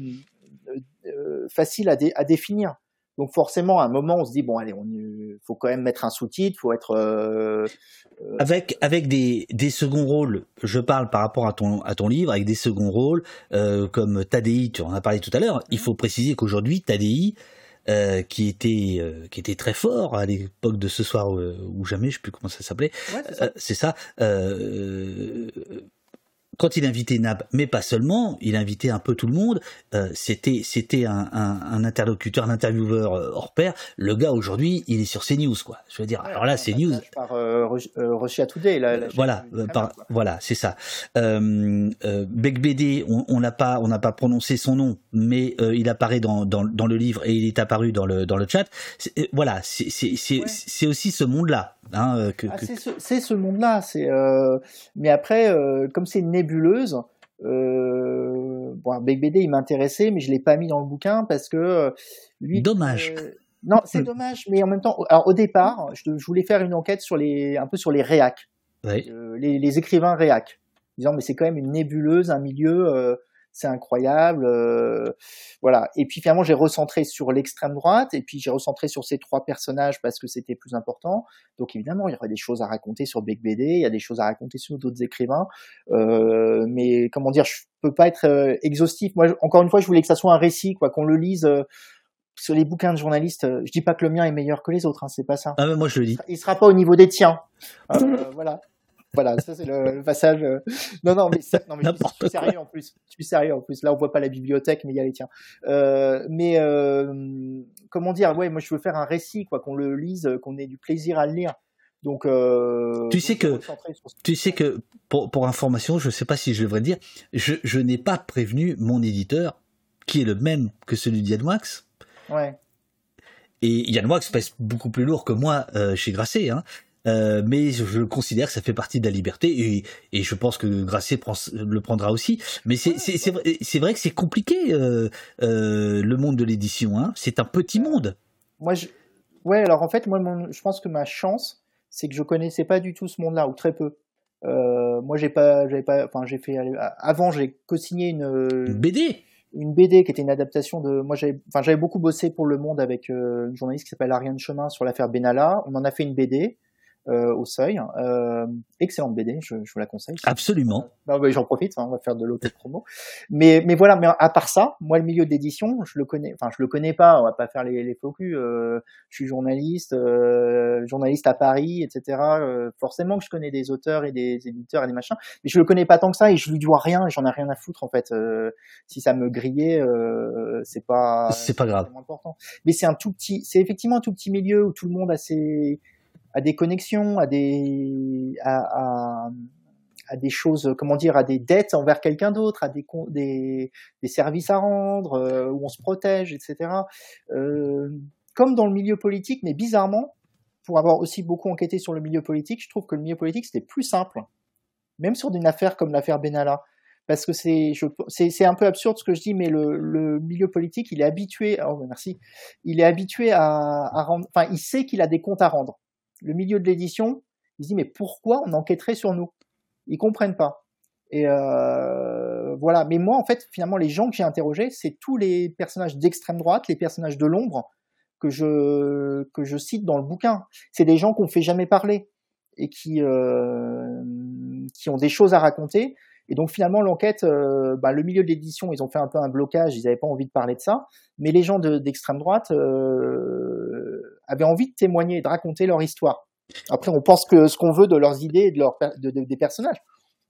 S3: euh, facile à, dé, à définir. Donc forcément, à un moment, on se dit bon, allez, on faut quand même mettre un sous-titre, faut être euh,
S2: euh... avec avec des des seconds rôles. Je parle par rapport à ton à ton livre avec des seconds rôles euh, comme Tadi, tu en as parlé tout à l'heure. Il faut préciser qu'aujourd'hui Tadi, euh, qui était euh, qui était très fort à l'époque de ce soir ou jamais, je sais plus comment ça s'appelait.
S3: Ouais, c'est
S2: ça. ça quand il invitait Nab, mais pas seulement, il invitait un peu tout le monde. Euh, c'était c'était un, un, un, interlocuteur, un intervieweur euh, hors pair. Le gars aujourd'hui, il est sur CNews, quoi. Je veux dire,
S3: ouais,
S2: alors là, CNews.
S3: Par euh, Russia Today, la
S2: voilà, par, voilà, c'est ça. Euh, euh, Beck BD, on n'a pas on n'a pas prononcé son nom, mais euh, il apparaît dans, dans, dans le livre et il est apparu dans le dans le chat. Voilà, c'est c'est c'est ouais. c'est aussi ce monde-là. Hein, que,
S3: ah,
S2: que...
S3: C'est ce, ce monde-là. C'est mais après, comme c'est une nébuleuse. Euh, bon, Beck BD, il m'intéressait, mais je l'ai pas mis dans le bouquin parce que lui.
S2: Dommage.
S3: Euh, non, c'est dommage, mais en même temps, alors au départ, je, je, voulais faire une enquête sur les, un peu sur les réacs,
S2: oui.
S3: euh, les, les, écrivains réacs, disant mais c'est quand même une nébuleuse, un milieu c'est incroyable, euh, voilà. Et puis finalement, j'ai recentré sur l'extrême droite, et puis j'ai recentré sur ces trois personnages parce que c'était plus important. Donc évidemment, il y aurait des choses à raconter sur Beck BD, il y a des choses à raconter sur d'autres écrivains, euh, mais comment dire, je peux pas être euh, exhaustif. Moi, encore une fois, je voulais que ça soit un récit, quoi, qu'on le lise. Euh, sur les bouquins de journalistes, je dis pas que le mien est meilleur que les autres, hein, c'est pas ça.
S2: Ah mais moi je le dis.
S3: Il sera pas au niveau des tiens. Euh, voilà. Voilà, ça c'est le, le, passage. Euh... Non, non, mais, non, mais je, suis, sérieux en plus. Je suis sérieux en plus. Là, on voit pas la bibliothèque, mais il y a les tiens. Euh, mais euh, comment dire? Ouais, moi, je veux faire un récit, quoi, qu'on le lise, qu'on ait du plaisir à le lire. Donc,
S2: tu sais que, tu sais que pour, pour information, je sais pas si je devrais dire, je, je n'ai pas prévenu mon éditeur, qui est le même que celui d'Yann Wax.
S3: Ouais.
S2: Et Yann Wax pèse beaucoup plus lourd que moi chez Grasset, hein. Euh, mais je, je, considère que ça fait partie de la liberté et, et je pense que Grasset prend, le prendra aussi. Mais c'est ouais, vrai, que c'est compliqué euh, euh, le monde de l'édition. Hein. C'est un petit monde.
S3: Moi, je... ouais. Alors en fait, moi, mon, je pense que ma chance, c'est que je connaissais pas du tout ce monde-là ou très peu. Moi, j'ai pas, j'avais pas, enfin, j'ai fait avant, j'ai co-signé une,
S2: une BD
S3: une BD qui était une adaptation de moi j'avais enfin j'avais beaucoup bossé pour le monde avec euh, une journaliste qui s'appelle Ariane Chemin sur l'affaire Benalla on en a fait une BD euh, au seuil. Euh, excellente BD, je, je, vous la conseille.
S2: Absolument.
S3: Non, bah, j'en profite, hein, on va faire de l'auto-promo. mais, mais voilà, mais à part ça, moi, le milieu d'édition, je le connais, enfin, je le connais pas, on va pas faire les, les faux culs. Euh, je suis journaliste, euh, journaliste à Paris, etc. Euh, forcément que je connais des auteurs et des éditeurs et des machins, mais je le connais pas tant que ça et je lui dois rien j'en ai rien à foutre, en fait. Euh, si ça me grillait, c'est pas,
S2: c'est pas grave.
S3: Important. Mais c'est un tout petit, c'est effectivement un tout petit milieu où tout le monde a ses, à des connexions, à des, à, à, des choses, comment dire, à des dettes envers quelqu'un d'autre, à des, des, des services à rendre, euh, où on se protège, etc. Euh, comme dans le milieu politique, mais bizarrement, pour avoir aussi beaucoup enquêté sur le milieu politique, je trouve que le milieu politique c'était plus simple, même sur une affaire comme l'affaire Benalla, parce que c'est, c'est, un peu absurde ce que je dis, mais le, le milieu politique, il est habitué, oh merci, il est habitué à, à rendre, enfin, il sait qu'il a des comptes à rendre. Le milieu de l'édition, il se dit mais pourquoi on enquêterait sur nous? Ils comprennent pas. Et euh, voilà. Mais moi, en fait, finalement, les gens que j'ai interrogés, c'est tous les personnages d'extrême droite, les personnages de l'ombre que je cite dans le bouquin. C'est des gens qu'on fait jamais parler et qui euh, qui ont des choses à raconter. Et donc finalement l'enquête, euh, bah, le milieu de l'édition, ils ont fait un peu un blocage, ils n'avaient pas envie de parler de ça. Mais les gens d'extrême droite avaient envie de témoigner et de raconter leur histoire. Après, on pense que ce qu'on veut de leurs idées et de leur de, des personnages.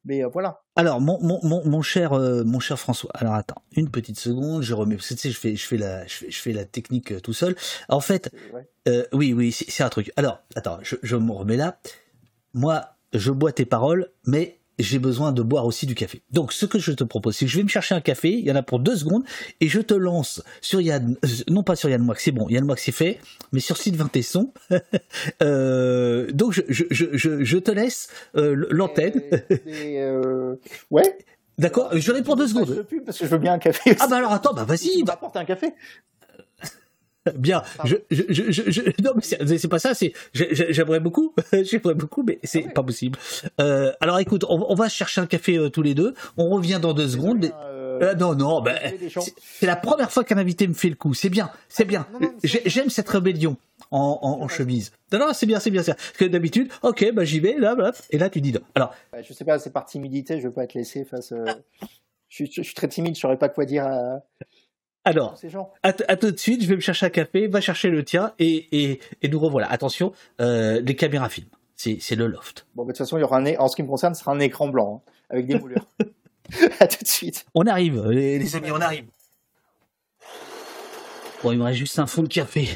S3: Mais euh, voilà.
S2: Alors, mon, mon, mon, mon cher, euh, mon cher François. Alors, attends, une petite seconde, je remets. Parce que tu sais, je fais, je fais la, je fais, je fais la technique euh, tout seul. En fait, oui, oui, c'est un truc. Alors, attends, je, je me remets là. Moi, je bois tes paroles, mais j'ai besoin de boire aussi du café. Donc, ce que je te propose, c'est que je vais me chercher un café, il y en a pour deux secondes, et je te lance sur Yann, euh, non pas sur Yann Moix, c'est bon, Yann Moix c'est fait, mais sur Sylvain Tesson. euh, donc, je, je, je, je, te laisse euh, l'antenne.
S3: Ouais.
S2: D'accord, je réponds deux secondes.
S3: Je parce que je veux bien un café. Aussi.
S2: Ah bah alors attends, bah vas-y.
S3: Bah, apporte un café.
S2: Bien, je, je, je, je, non mais c'est pas ça, c'est j'aimerais beaucoup, j'aimerais beaucoup, mais c'est pas possible. Euh, alors écoute, on, on, va chercher un café euh, tous les deux, on revient dans deux secondes. Euh, non non, ben c'est la première fois qu'un invité me fait le coup, c'est bien, c'est bien. J'aime cette rébellion en, en, en chemise. Non non, c'est bien, c'est bien, Parce que d'habitude, ok, bah j'y vais, là, là, et là tu dis non. Alors,
S3: je sais pas, c'est par timidité, je veux pas être laissé face. Ah. Je, je, suis très timide, je saurais pas quoi dire. À...
S2: Alors, à, tout de suite, je vais me chercher un café, va chercher le tien et, et, et nous revoilà. Attention, euh, les caméras filment. C'est le loft.
S3: Bon, de toute façon, il y aura un, en ce qui me concerne, ce sera un écran blanc hein, avec des moulures. à tout de suite.
S2: On arrive, les, amis, on arrive. Bon, il me reste juste un fond de café.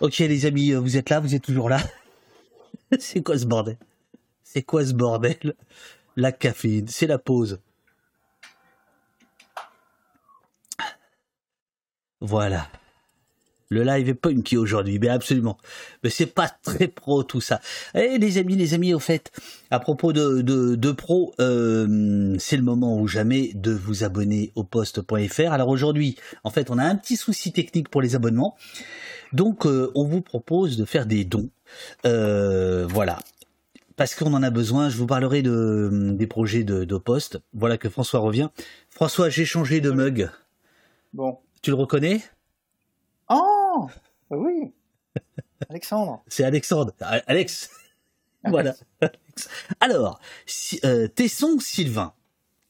S2: Ok, les amis, euh, vous êtes là, vous êtes toujours là. c'est quoi ce bordel? C'est quoi ce bordel? La caféine, c'est la pause. Voilà. Le live est punky aujourd'hui, mais absolument. Mais c'est pas très pro tout ça. Eh les amis, les amis, au fait, à propos de, de, pro, euh, c'est le moment ou jamais de vous abonner au poste.fr. Alors aujourd'hui, en fait, on a un petit souci technique pour les abonnements. Donc euh, on vous propose de faire des dons. Euh, voilà. Parce qu'on en a besoin, je vous parlerai de, des projets de, de poste. Voilà que François revient. François, j'ai changé de mug.
S3: Bon,
S2: tu le reconnais?
S3: Oh Oui Alexandre
S2: C'est Alexandre. Alex Voilà. Alors, euh, Tesson Sylvain?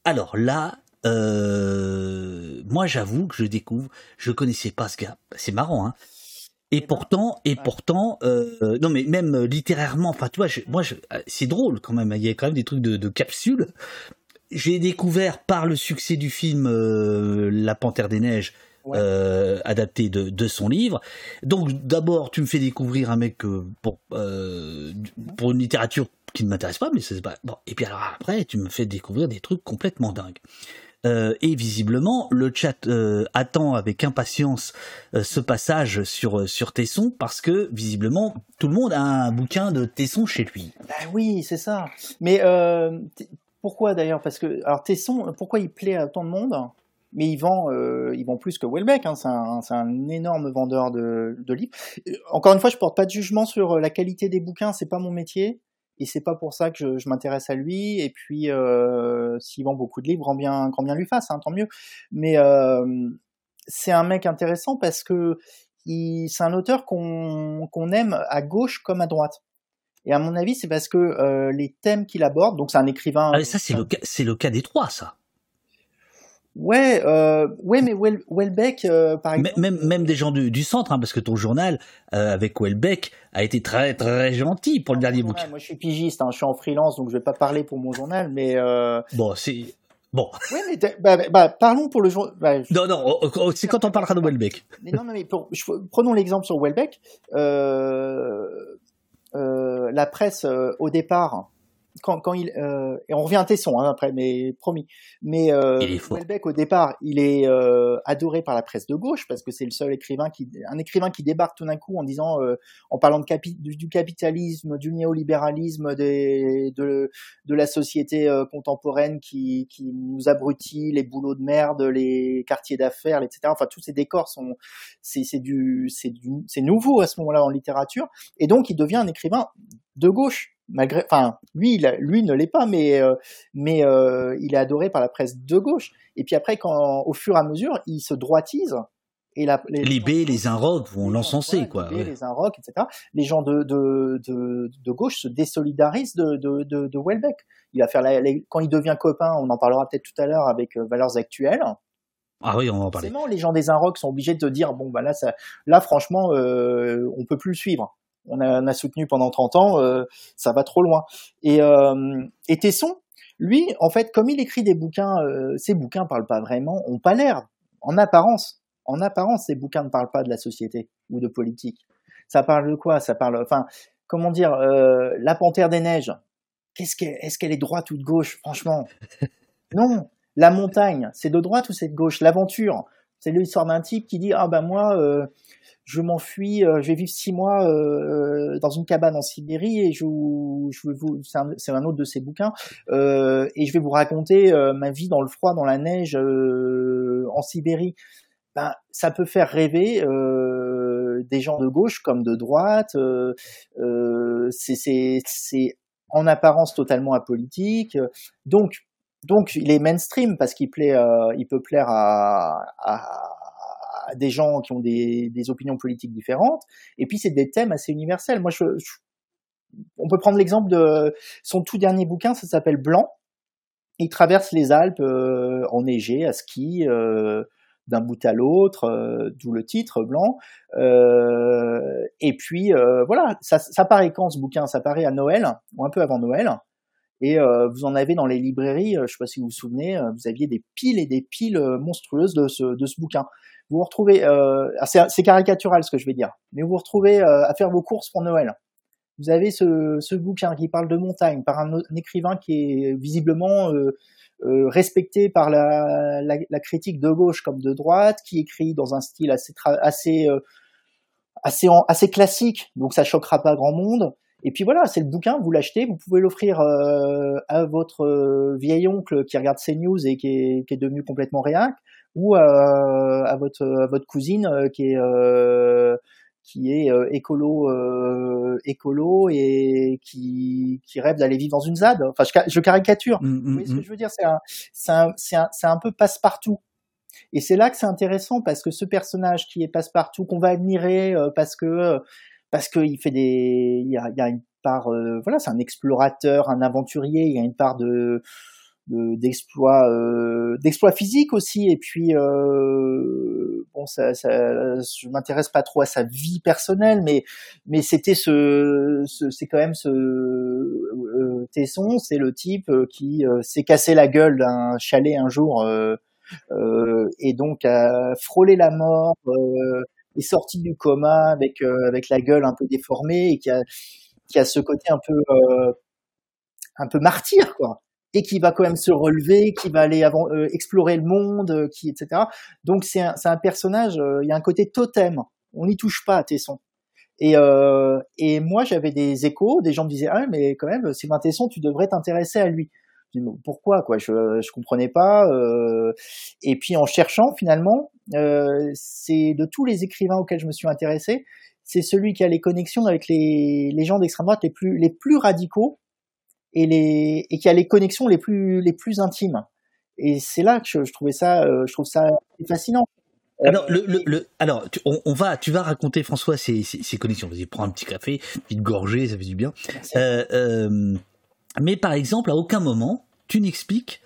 S2: Alors là, euh, moi j'avoue que je découvre, je connaissais pas ce gars. C'est marrant, hein et pourtant, et pourtant, euh, non mais même littérairement, enfin tu vois, moi c'est drôle quand même. Il y a quand même des trucs de, de capsules. J'ai découvert par le succès du film La Panthère des Neiges euh, adapté de, de, son livre. Donc d'abord, tu me fais découvrir un mec euh, pour, euh, pour une littérature qui ne m'intéresse pas, mais c'est pas bon. Et puis alors après, tu me fais découvrir des trucs complètement dingues. Euh, et visiblement, le chat euh, attend avec impatience euh, ce passage sur sur Tesson parce que visiblement tout le monde a un bouquin de Tesson chez lui.
S3: Bah oui, c'est ça. Mais pourquoi d'ailleurs? Parce que alors Tesson, pourquoi il plaît à tant de monde? Mais ils vendent, euh, ils vendent plus que Welbeck. Hein, c'est un, un, énorme vendeur de, de, livres. Euh, encore une fois, je porte pas de jugement sur euh, la qualité des bouquins, c'est pas mon métier, et c'est pas pour ça que je, je m'intéresse à lui. Et puis, euh, s'il vend beaucoup de livres, grand bien, grand bien lui fasse, hein, tant mieux. Mais euh, c'est un mec intéressant parce que c'est un auteur qu'on qu'on aime à gauche comme à droite. Et à mon avis, c'est parce que euh, les thèmes qu'il aborde, donc c'est un écrivain.
S2: Ah, ça, c'est le, c'est le cas des trois, ça.
S3: Ouais, euh, ouais, mais Welbeck, euh, par exemple.
S2: Même, même des gens du, du centre, hein, parce que ton journal euh, avec Welbeck a été très très gentil pour le dernier bouquin.
S3: Moi, je suis pigiste, hein, je suis en freelance, donc je vais pas parler pour mon journal, mais. Euh...
S2: Bon, c'est bon.
S3: Ouais, mais bah, bah, bah, parlons pour le journal. Bah,
S2: non, non, oh, oh, c'est quand on parlera de Welbeck.
S3: Mais non, mais pour... prenons l'exemple sur Welbeck. Euh... la presse, au départ, quand, quand il euh, et on revient à Tesson hein, après, mais promis. Mais euh, Houellebecq au départ, il est euh, adoré par la presse de gauche parce que c'est le seul écrivain qui, un écrivain qui débarque tout d'un coup en disant, euh, en parlant de capi du, capitalisme, du néolibéralisme, des, de, de la société euh, contemporaine qui, qui nous abrutit, les boulots de merde, les quartiers d'affaires, etc. Enfin, tous ces décors sont, c'est du, c'est du, c'est nouveau à ce moment-là en littérature, et donc il devient un écrivain de gauche malgré, enfin, lui, il lui ne l'est pas, mais euh, mais euh, il est adoré par la presse de gauche. Et puis après, quand au fur et à mesure, il se droitise.
S2: Et la, les Libé, les Inrocks vont l'encenser, quoi.
S3: Libé, Les Inrocks, etc. Les gens de, de, de, de, gauche se désolidarisent de, de, de, de Welbeck. Il va faire la, quand il devient copain, on en parlera peut-être tout à l'heure avec euh, Valeurs Actuelles.
S2: Ah oui, on va en parler.
S3: Les gens des Inrocks sont obligés de dire, bon, bah là, ça, là, franchement, on peut plus le suivre on a, soutenu pendant 30 ans, euh, ça va trop loin. Et, euh, et Tesson, lui, en fait, comme il écrit des bouquins, euh, ces bouquins parlent pas vraiment, ont pas l'air, en apparence, en apparence, ces bouquins ne parlent pas de la société ou de politique. Ça parle de quoi? Ça parle, enfin, comment dire, euh, la Panthère des Neiges. Qu'est-ce qu'elle, est-ce qu'elle est droite ou de gauche? Franchement, non. La montagne, c'est de droite ou c'est de gauche? L'aventure, c'est l'histoire d'un type qui dit ah ben moi je m'enfuis, euh, je vais vivre six mois euh, dans une cabane en Sibérie et je, je vais vous, c'est un, autre de ses bouquins, euh, et je vais vous raconter euh, ma vie dans le froid, dans la neige en Sibérie. Ben, ça peut faire rêver des gens de gauche comme de droite. c'est en apparence totalement apolitique. Donc, donc il est mainstream parce qu'il plaît, il peut plaire à, à des gens qui ont des, opinions politiques différentes. Et puis c'est des thèmes assez universels. Moi, je, on peut prendre l'exemple de son tout dernier bouquin, ça s'appelle Blanc. Il traverse les Alpes euh, enneigées, à ski, euh, d'un bout à l'autre, euh, d'où le titre Blanc. Euh, et puis voilà, ça, paraît quand ce bouquin? Ça paraît à Noël ou un peu avant Noël. Et vous en avez dans les librairies, je ne sais pas si vous vous souvenez, vous aviez des piles et des piles monstrueuses de ce bouquin vous vous retrouvez, euh, c'est caricatural ce que je vais dire, mais vous vous retrouvez euh, à faire vos courses pour Noël. Vous avez ce, ce bouquin qui parle de montagne par un, écrivain qui est visiblement euh, euh, respecté par la, la, critique de gauche comme de droite, qui écrit dans un style assez assez assez, assez classique, donc ça choquera pas grand monde. Et puis voilà, c'est le bouquin, vous l'achetez, vous pouvez l'offrir à votre vieil oncle qui regarde CNews et qui est, qui est devenu complètement réac ou à, à votre à votre cousine euh, qui est euh, qui est euh, écolo écolo et qui qui rêve d'aller vivre dans une ZAD. Enfin, je, je caricature. Mmh, mmh, ce que mmh. je veux dire? C'est un c'est un c'est un, un peu passe-partout. Et c'est là que c'est intéressant parce que ce personnage qui est passe-partout qu'on va admirer parce que parce qu'il fait des il y a, il y a une part voilà c'est un explorateur un aventurier il y a une part de d'exploits euh, d'exploits physiques aussi. Et puis euh, bon ça, ça je m'intéresse pas trop à sa vie personnelle mais mais c'était ce, ce c'est quand même ce euh, Tesson c'est le type euh, qui euh, s'est cassé la gueule d'un chalet un jour et donc a frôlé la mort est sorti du coma avec avec la gueule un peu déformée et qui a qui a ce côté un peu un peu martyr quoi et qui va quand même se relever, qui va aller avant, euh, explorer le monde, euh, qui etc. Donc c'est un, un, personnage, euh, il y a un côté totem. On n'y touche pas à Tesson. Et, et moi j'avais des échos, des gens me disaient ah mais quand même Sylvain Tesson, tu devrais t'intéresser à lui. Je dis, pourquoi quoi? Je je comprenais pas. et puis en cherchant finalement, c'est de tous les écrivains auxquels je me suis intéressé, c'est celui qui a les connexions avec les, les gens d'extrême droite les plus les plus radicaux et les et qui a les connexions les plus les plus intimes. Et c'est là que je, je, trouvais ça, euh, je trouve ça fascinant.
S2: Euh, alors, le, le, le alors tu, on, on, va, tu vas raconter François ces, ces, ces connexions. Vas-y, prends un petit café, petite gorgée, ça fait du bien. Euh, euh, mais par exemple, à aucun moment, tu n'expliques,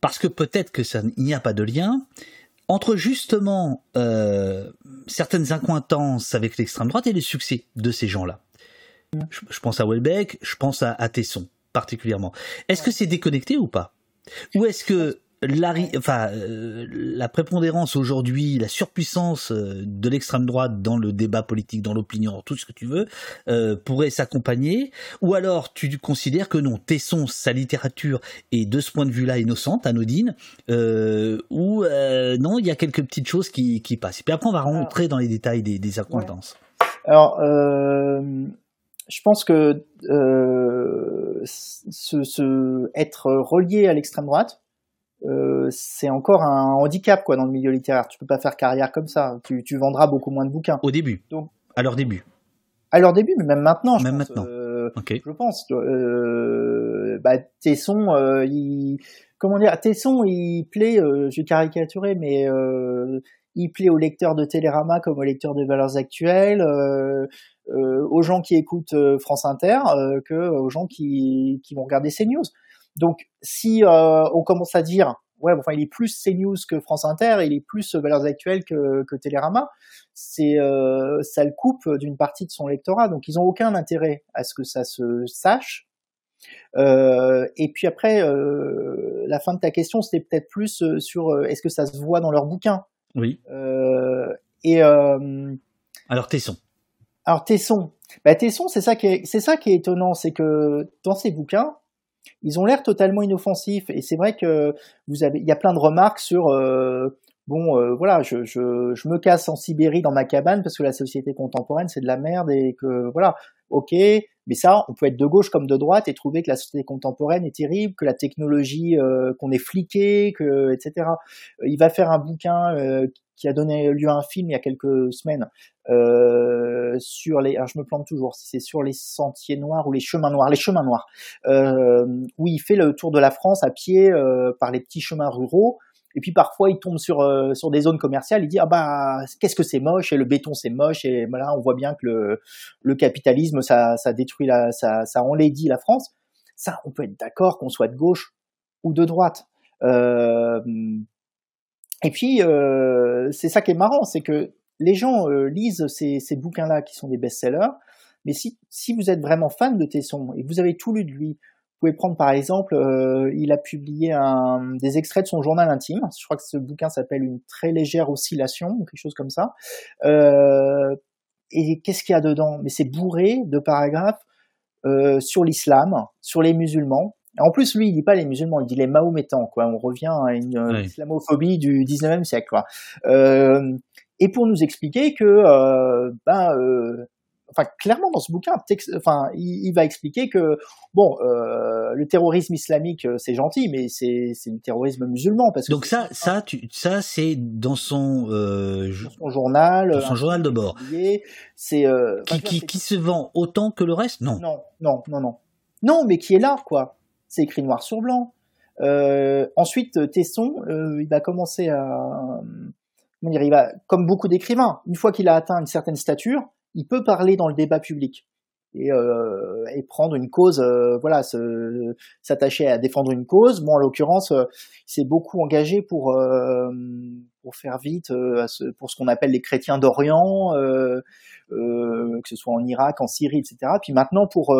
S2: parce que peut-être que ça n'y a pas de lien entre justement euh, certaines incointances avec l'extrême droite et les succès de ces gens-là. Je, je, pense à Welbeck, je pense à, à Tesson particulièrement. Est-ce que c'est déconnecté ou pas? Ou est-ce que la, enfin, euh, la prépondérance aujourd'hui, la surpuissance euh, de l'extrême droite dans le débat politique, dans l'opinion, tout ce que tu veux, euh, pourrait s'accompagner? Ou alors tu considères que non, Tesson, sa littérature est de ce point de vue-là innocente, anodine, ou non, il y a quelques petites choses qui, qui passent. Et puis après, on va rentrer dans les détails des, des accointances.
S3: Alors, je pense que ce, ce, être relié à l'extrême droite, euh, c'est encore un handicap quoi dans le milieu littéraire. Tu peux pas faire carrière comme ça. Tu, tu vendras beaucoup moins de bouquins.
S2: Au début. Donc, à leur début.
S3: À leur début, mais même maintenant. Je
S2: même
S3: pense,
S2: maintenant.
S3: Euh,
S2: okay.
S3: Je pense. Euh, bah, Tesson, euh, il, comment dire, Tesson, il plaît. Euh, je vais caricaturer, mais il plaît aux lecteurs de Télérama comme aux lecteurs des Valeurs Actuelles, aux gens qui écoutent France Inter, que aux gens qui, qui vont regarder CNews. Donc, si euh, on commence à dire, ouais, enfin, il est plus CNews que France Inter, il est plus Valeurs Actuelles que, que Télérama, c'est, euh, ça le coupe d'une partie de son lectorat. Donc, ils ont aucun intérêt à ce que ça se sache. Euh, et puis après, euh, la fin de ta question, c'était peut-être plus euh, sur euh, est-ce que ça se voit dans leurs bouquins?
S2: Oui.
S3: et
S2: alors Tesson.
S3: Alors Tesson, bah, Tesson, c'est ça qui est, étonnant, c'est que dans ses bouquins, ils ont l'air totalement inoffensifs et c'est vrai que vous avez, il y a plein de remarques sur euh, bon, euh, voilà, je, me casse en Sibérie dans ma cabane parce que la société contemporaine c'est de la merde et que voilà, ok, mais ça, on peut être de gauche comme de droite et trouver que la société contemporaine est terrible, que la technologie, euh, qu'on est fliqué, que etc. Il va faire un bouquin qui a donné lieu à un film il y a quelques semaines euh, sur les, je me plante toujours, si c'est sur les sentiers noirs ou les chemins noirs, les chemins noirs, euh, où il fait le tour de la France à pied euh, par les petits chemins ruraux. Et puis parfois il tombe sur sur des zones commerciales, il dit ah bah qu'est-ce que c'est moche et le béton c'est moche et voilà on voit bien que le, capitalisme ça ça détruit la ça ça la France. Ça on peut être d'accord qu'on soit de gauche ou de droite. Et puis euh, c'est ça qui est marrant, c'est que les gens euh, lisent ces, ces bouquins-là qui sont des best-sellers, mais si, si vous êtes vraiment fan de Tesson et que vous avez tout lu de lui, vous pouvez prendre par exemple, euh, il a publié un, des extraits de son journal intime. Je crois que ce bouquin s'appelle Une très légère oscillation ou quelque chose comme ça. Euh, et qu'est-ce qu'il y a dedans? Mais c'est bourré de paragraphes euh, sur l'islam, sur les musulmans. En plus, lui, il dit pas les musulmans, il dit les mahométans. Quoi. On revient à une
S2: Oui.
S3: islamophobie du 19e siècle. Quoi. Euh, et pour nous expliquer que, euh, ben, euh, enfin, clairement dans ce bouquin, enfin, il, il va expliquer que, bon, euh, le terrorisme islamique, euh, c'est gentil, mais c'est c'est du terrorisme musulman parce que
S2: Donc ça, ça, tu, ça, c'est dans son, euh,
S3: dans son journal,
S2: dans son journal de bord,
S3: c'est euh,
S2: qui, qui, qui se vend autant que le reste? Non.
S3: Non, non, non, non. Non, mais qui est là, quoi. C'est écrit noir sur blanc. Euh, ensuite, Tesson, euh, il va commencer à, comme beaucoup d'écrivains, une fois qu'il a atteint une certaine stature, il peut parler dans le débat public et, euh, et prendre une cause, euh, voilà, s'attacher à défendre une cause. Bon, en l'occurrence, euh, il s'est beaucoup engagé pour euh, pour faire vite euh, ce- pour ce qu'on appelle les chrétiens d'Orient, euh, que ce soit en Irak, en Syrie, etc. Puis maintenant pour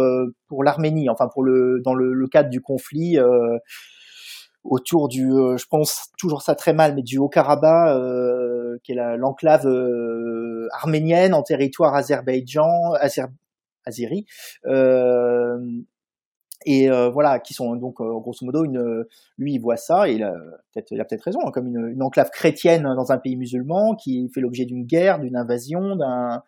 S3: pour l'Arménie, enfin pour le dans le, le cadre du conflit. Autour du, je pense toujours ça très mal, mais du Haut-Karabakh, qui est la- l'enclave arménienne en territoire azerbaïdjan, Azer, azéri, euh, et euh, voilà, qui sont donc euh, grosso modo une, lui il voit ça et il a peut-être, peut-être raison, hein, comme une, une enclave chrétienne dans un pays musulman qui fait l'objet d'une guerre, d'une invasion, d'un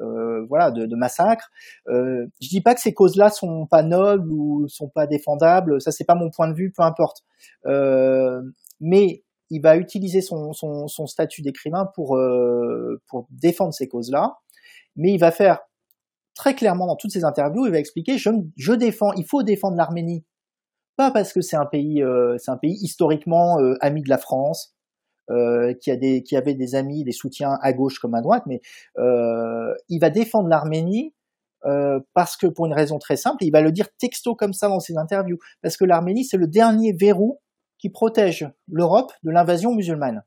S3: euh, voilà, de, de massacre. Euh, je dis pas que ces causes-là sont pas nobles ou sont pas défendables, ça c'est pas mon point de vue, peu importe. Euh, mais il va utiliser son, son, son statut d'écrivain pour euh, pour défendre ces causes-là, mais il va faire très clairement dans toutes ses interviews, il va expliquer je, je défends, il faut défendre l'Arménie, pas parce que c'est un pays, euh, c'est un pays historiquement euh, ami de la France, euh, qui a des, qui avait des amis, des soutiens à gauche comme à droite, mais euh, il va défendre l'Arménie euh, parce que pour une raison très simple, il va le dire texto comme ça dans ses interviews, parce que l'Arménie c'est le dernier verrou qui protège l'Europe de l'invasion musulmane.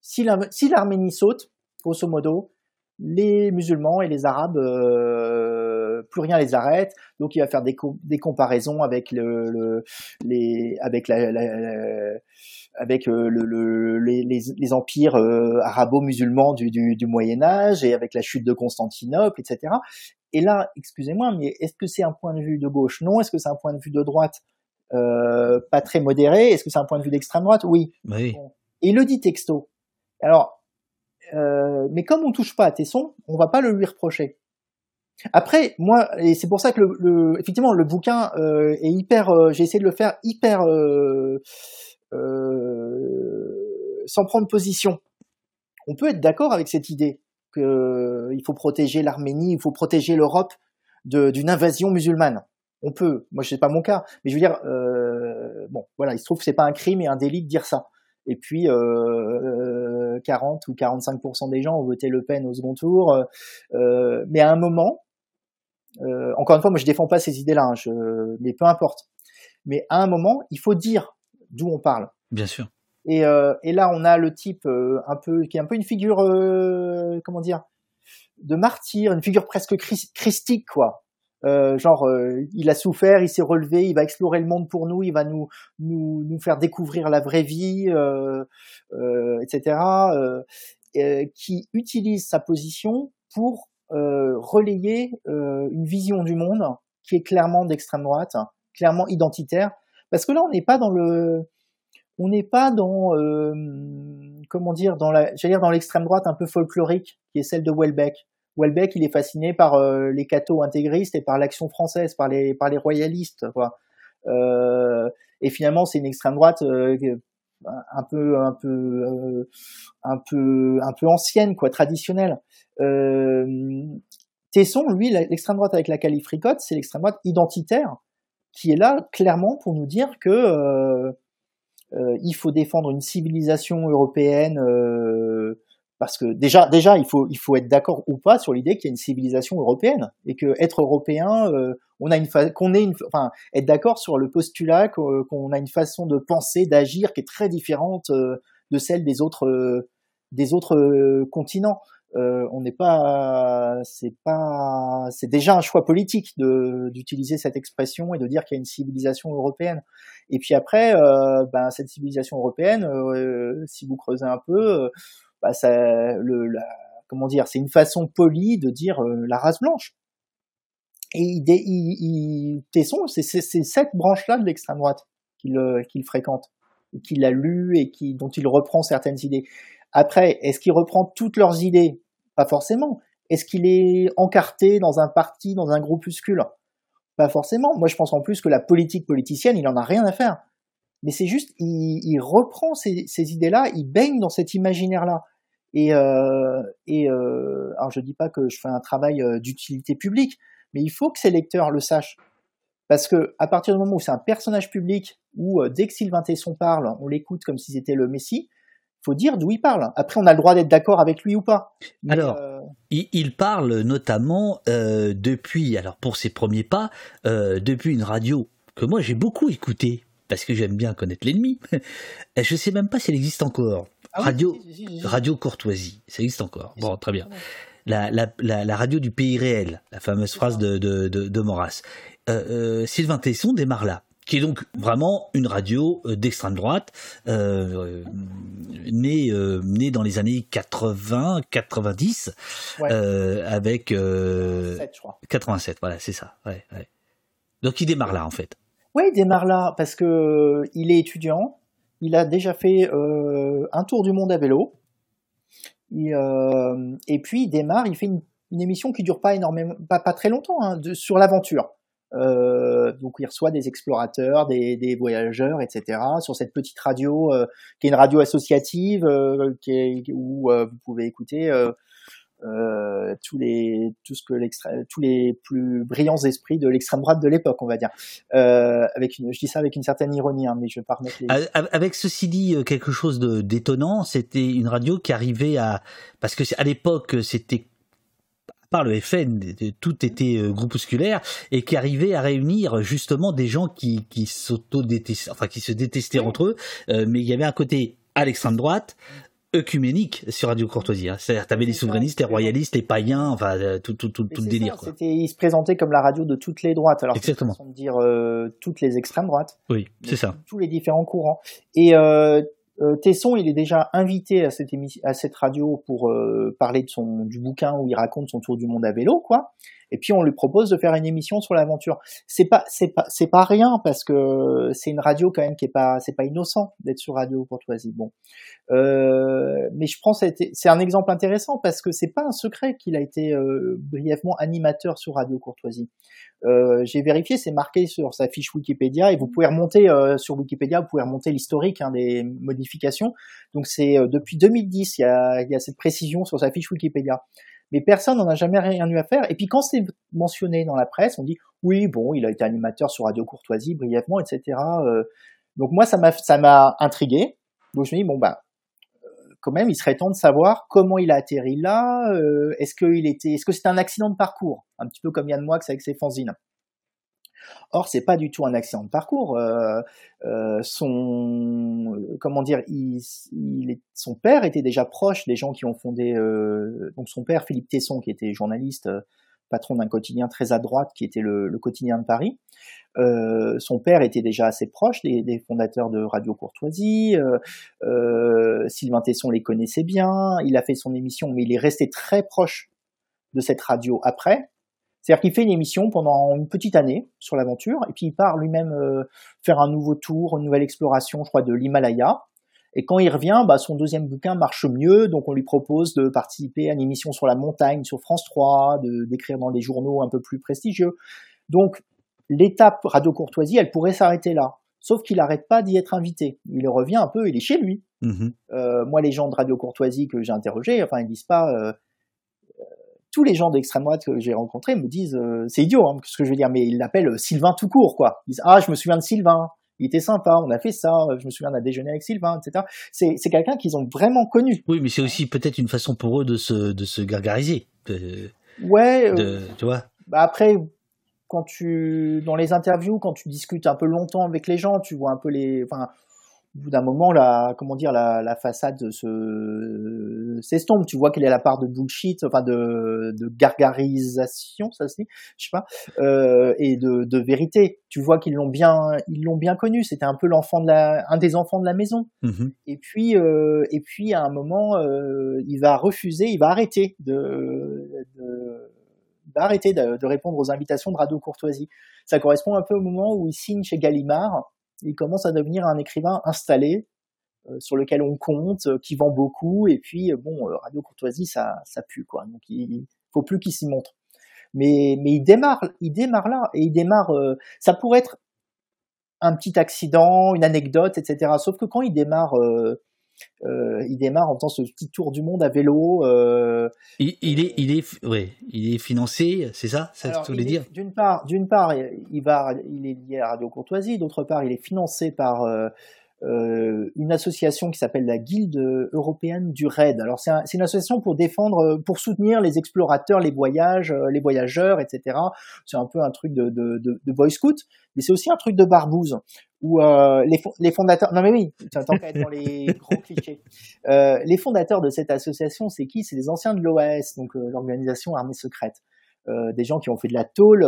S3: Si l'Arménie saute, grosso modo, les musulmans et les arabes, euh, plus rien les arrête. Donc il va faire des, co- des comparaisons avec le, le- les, avec la, la- la- avec le, les, empires arabo-musulmans du, du, Moyen Âge et avec la chute de Constantinople, etc. Et là, excusez-moi, mais est-ce que c'est un point de vue de gauche? Non. Est-ce que c'est un point de vue de droite? Pas très modéré. Est-ce que c'est un point de vue d'extrême droite? Oui.
S2: oui.
S3: Et il le dit texto. Alors, mais comme on touche pas à Tesson, on va pas le lui reprocher. Après, moi, et c'est pour ça que le, effectivement le bouquin euh, est hyper. Euh, j'ai essayé de le faire hyper euh, sans prendre position. On peut être d'accord avec cette idée qu'il faut protéger l'Arménie, il faut protéger l'Europe d'une invasion musulmane. On peut. Moi, je sais pas mon cas, mais je veux dire, bon, voilà, il se trouve que c'est pas un crime et un délit de dire ça. Et puis, euh, 40 ou 45% des gens ont voté Le Pen au second tour. Euh, mais à un moment, euh, encore une fois, moi je défends pas ces idées-là, hein, mais peu importe. Mais à un moment, il faut dire d'où on parle.
S2: Bien sûr.
S3: Et, euh, et là, on a le type euh, un peu qui est un peu une figure, euh, comment dire, de martyr, une figure presque christique, quoi. Euh, genre, il a souffert, il s'est relevé, il va explorer le monde pour nous, il va nous nous, nous faire découvrir la vraie vie, etc. qui utilise sa position pour euh, relayer euh, une vision du monde qui est clairement d'extrême droite, clairement identitaire, parce que là on n'est pas dans le, on n'est pas dans, euh, comment dire, dans la, j'allais dire dans l'extrême droite un peu folklorique qui est celle de Welbeck. Welbeck, il est fasciné par les cathos intégristes et par l'action française, par les par les royalistes, quoi. et finalement, c'est une extrême droite un peu un peu euh, un peu un peu ancienne quoi traditionnelle euh, Tesson lui l'extrême droite avec laquelle il c'est l'extrême droite identitaire qui est là clairement pour nous dire que euh, euh il faut défendre une civilisation européenne euh, parce que déjà, déjà, il faut, il faut être d'accord ou pas sur l'idée qu'il y a une civilisation européenne et que être européen, euh, on a une, qu'on ait une, enfin, être d'accord sur le postulat qu'on a une façon de penser, d'agir qui est très différente euh, de celle des autres, euh, des autres continents. on n'est pas, c'est pas, c'est déjà un choix politique de d'utiliser cette expression et de dire qu'il y a une civilisation européenne. Et puis après, ben cette civilisation européenne, si vous creusez un peu bah ça, le, la, comment dire, c'est une façon polie de dire euh, la race blanche. Et il, il, Tesson, c'est cette branche-là de l'extrême droite qu'il euh, qu'il fréquente, qu'il a lu et qui, dont il reprend certaines idées. Après, est-ce qu'il reprend toutes leurs idées? Pas forcément. Est-ce qu'il est encarté dans un parti, dans un groupuscule? Pas forcément. Moi, je pense en plus que la politique politicienne, il en a rien à faire mais c'est juste, il, il reprend ces, ces idées-là, il baigne dans cet imaginaire-là. Et, euh, et euh, alors je dis pas que je fais un travail euh, d'utilité publique, mais il faut que ces lecteurs le sachent, parce que à partir du moment où c'est un personnage public, où euh, dès que Sylvain Tesson parle, on l'écoute comme si c'était le Messie, faut dire d'où il parle. Après, on a le droit d'être d'accord avec lui ou pas.
S2: alors, euh, il, il, parle notamment euh, depuis, alors pour ses premiers pas, depuis une radio que moi j'ai beaucoup écoutée parce que j'aime bien connaître l'ennemi. je sais même pas si elle existe encore. Ah radio, radio Courtoisie, ça existe encore. Bon, très bien. La, la, la, radio du pays réel, la fameuse phrase de, de, de, de Maurras. Euh, euh, Sylvain Tesson démarre là, qui est donc vraiment une radio euh, d'extrême droite, euh, née, née dans les années 80, 90, ouais. avec 87, je crois. 87, voilà, c'est ça. Ouais, ouais. Donc il démarre là en fait.
S3: Ouais, il démarre là parce que euh, il est étudiant. Il a déjà fait euh, un tour du monde à vélo. Et, euh, et, puis il démarre, il fait une, émission qui dure pas énormément, pas, très longtemps, hein, sur l'aventure. Donc il reçoit des explorateurs, des, voyageurs, etc. Sur cette petite radio qui est une radio associative, où vous pouvez écouter euh, tous les tout ce que tous les plus brillants esprits de l'extrême droite de l'époque, on va dire. Euh, avec une, je dis ça avec une certaine ironie, hein, mais je vais pas remettre les...
S2: Avec ceci dit euh, quelque chose de d'étonnant, c'était une radio qui arrivait à parce que à l'époque c'était par le FN, tout était groupusculaire et qui arrivait à réunir justement des gens qui qui s'auto enfin qui se détestaient entre eux, euh, mais il y avait un côté à l'extrême droite, œcuménique sur Radio Courtoisie. Hein. C'est-à-dire, t'avais les souverainistes, les royalistes, les païens, enfin, euh, tout, tout, tout, tout le délire.
S3: C'était, il se présentait comme la radio de toutes les droites. Alors,
S2: Exactement.
S3: de dire euh, toutes les extrêmes droites.
S2: Oui, c'est ça.
S3: Tous les différents courants. Et Euh, Tesson, il est déjà invité à cette, à cette radio pour euh, parler de son du bouquin où il raconte son tour du monde à vélo, quoi. Et puis on lui propose de faire une émission sur l'aventure. C'est pas c'est pas c'est pas rien parce que c'est une radio quand même qui est pas c'est pas innocent d'être sur Radio Courtoisie. Bon, euh, mais je prends c'est un exemple intéressant parce que c'est pas un secret qu'il a été euh, brièvement animateur sur Radio Courtoisie. Euh, j'ai vérifié, c'est marqué sur sa fiche Wikipédia et vous pouvez remonter euh, sur Wikipédia, vous pouvez remonter l'historique hein, des modifications. Donc c'est euh, depuis 2010, il y, a, cette précision sur sa fiche Wikipédia. Mais personne n'en a jamais rien eu à faire. Et puis quand c'est mentionné dans la presse, on dit oui, bon, il a été animateur sur Radio Courtoisie brièvement, etc. donc moi, ça m'a intrigué. Donc je me dis bon bah quand même, il serait temps de savoir comment il a atterri là. Euh, est-ce était, est-ce que c'est un accident de parcours, un petit peu comme Yann Moix avec ses fanzines. Or, c'est pas du tout un accident de parcours. Euh, euh, son, comment dire, son père était déjà proche des gens qui ont fondé. donc, son père, Philippe Tesson, qui était journaliste, patron d'un quotidien très à droite, qui était le, quotidien de Paris. Euh, son père était déjà assez proche des, fondateurs de Radio Courtoisie. Euh, euh, Sylvain Tesson les connaissait bien. Il a fait son émission, mais il est resté très proche de cette radio après. C'est-à-dire qu'il fait une émission pendant une petite année sur l'aventure, et puis il part lui-même euh, faire un nouveau tour, une nouvelle exploration, je crois, de l'Himalaya. Et quand il revient, bah, son deuxième bouquin marche mieux, donc on lui propose de participer à une émission sur la montagne sur France 3, de d'écrire dans des journaux un peu plus prestigieux. Donc l'étape Radio Courtoisie, elle pourrait s'arrêter là. Sauf qu'il n'arrête pas d'y être invité. Il revient un peu, il est chez lui. Mmh euh, moi, les gens de Radio Courtoisie que j'ai interrogés, enfin, ils disent pas. Euh, tous les gens d'extrême droite que j'ai rencontrés me disent, c'est idiot, hein, ce que je veux dire, mais ils l'appellent Sylvain tout court, quoi. Ils disent, ah, je me souviens de Sylvain, il était sympa, on a fait ça, je me souviens d'un déjeuner avec Sylvain, etc. C'est, c'est quelqu'un qu'ils ont vraiment connu.
S2: Oui, mais c'est aussi peut-être une façon pour eux de se, de se gargariser.
S3: ouais.
S2: tu vois.
S3: Bah après, quand tu dans les interviews, quand tu discutes un peu longtemps avec les gens, tu vois un peu les, enfin, au bout d'un moment, la, comment dire, la, la façade se s'estompe. Tu vois quelle est la part de bullshit, enfin de, de gargarisation, ça se dit, je sais pas, euh, et de, de vérité. Tu vois qu'ils l'ont bien, ils l'ont bien connu. C'était un peu l'enfant de la, un des enfants de la maison. Mmh et puis, euh, et puis à un moment, euh, il va refuser, il va arrêter de, de arrêter de, répondre aux invitations de Radio Courtoisie. Ça correspond un peu au moment où il signe chez Gallimard. Il commence à devenir un écrivain installé, euh, sur lequel on compte, euh, qui vend beaucoup. Et puis, euh, bon, Radio Courtoisie, ça, ça pue, quoi. Donc, il faut plus qu'il s'y montre. Mais, mais il démarre, il démarre là, et il démarre. ça pourrait être un petit accident, une anecdote, etc. Sauf que quand il démarre euh, il démarre en faisant ce petit tour du monde à vélo.
S2: Euh, il, est, il est, ouais, il est financé, c'est ça, ça tu voulais dire?
S3: D'une part, d'une part, il va, il est lié à Radio Courtoisie. D'autre part, il est financé par euh, euh, une association qui s'appelle la Guilde européenne du raid. Alors c'est une association pour défendre, pour soutenir les explorateurs, les voyages, euh, les voyageurs, etc. C'est un peu un truc de, de, de, de boy scout, mais c'est aussi un truc de barbouze où euh, les, les, fondateurs. Non mais oui, tant qu'à être dans les grands clichés. Euh, les fondateurs de cette association, c'est qui? C'est les anciens de l'OAS, donc l'organisation armée secrète. des gens qui ont fait de la tôle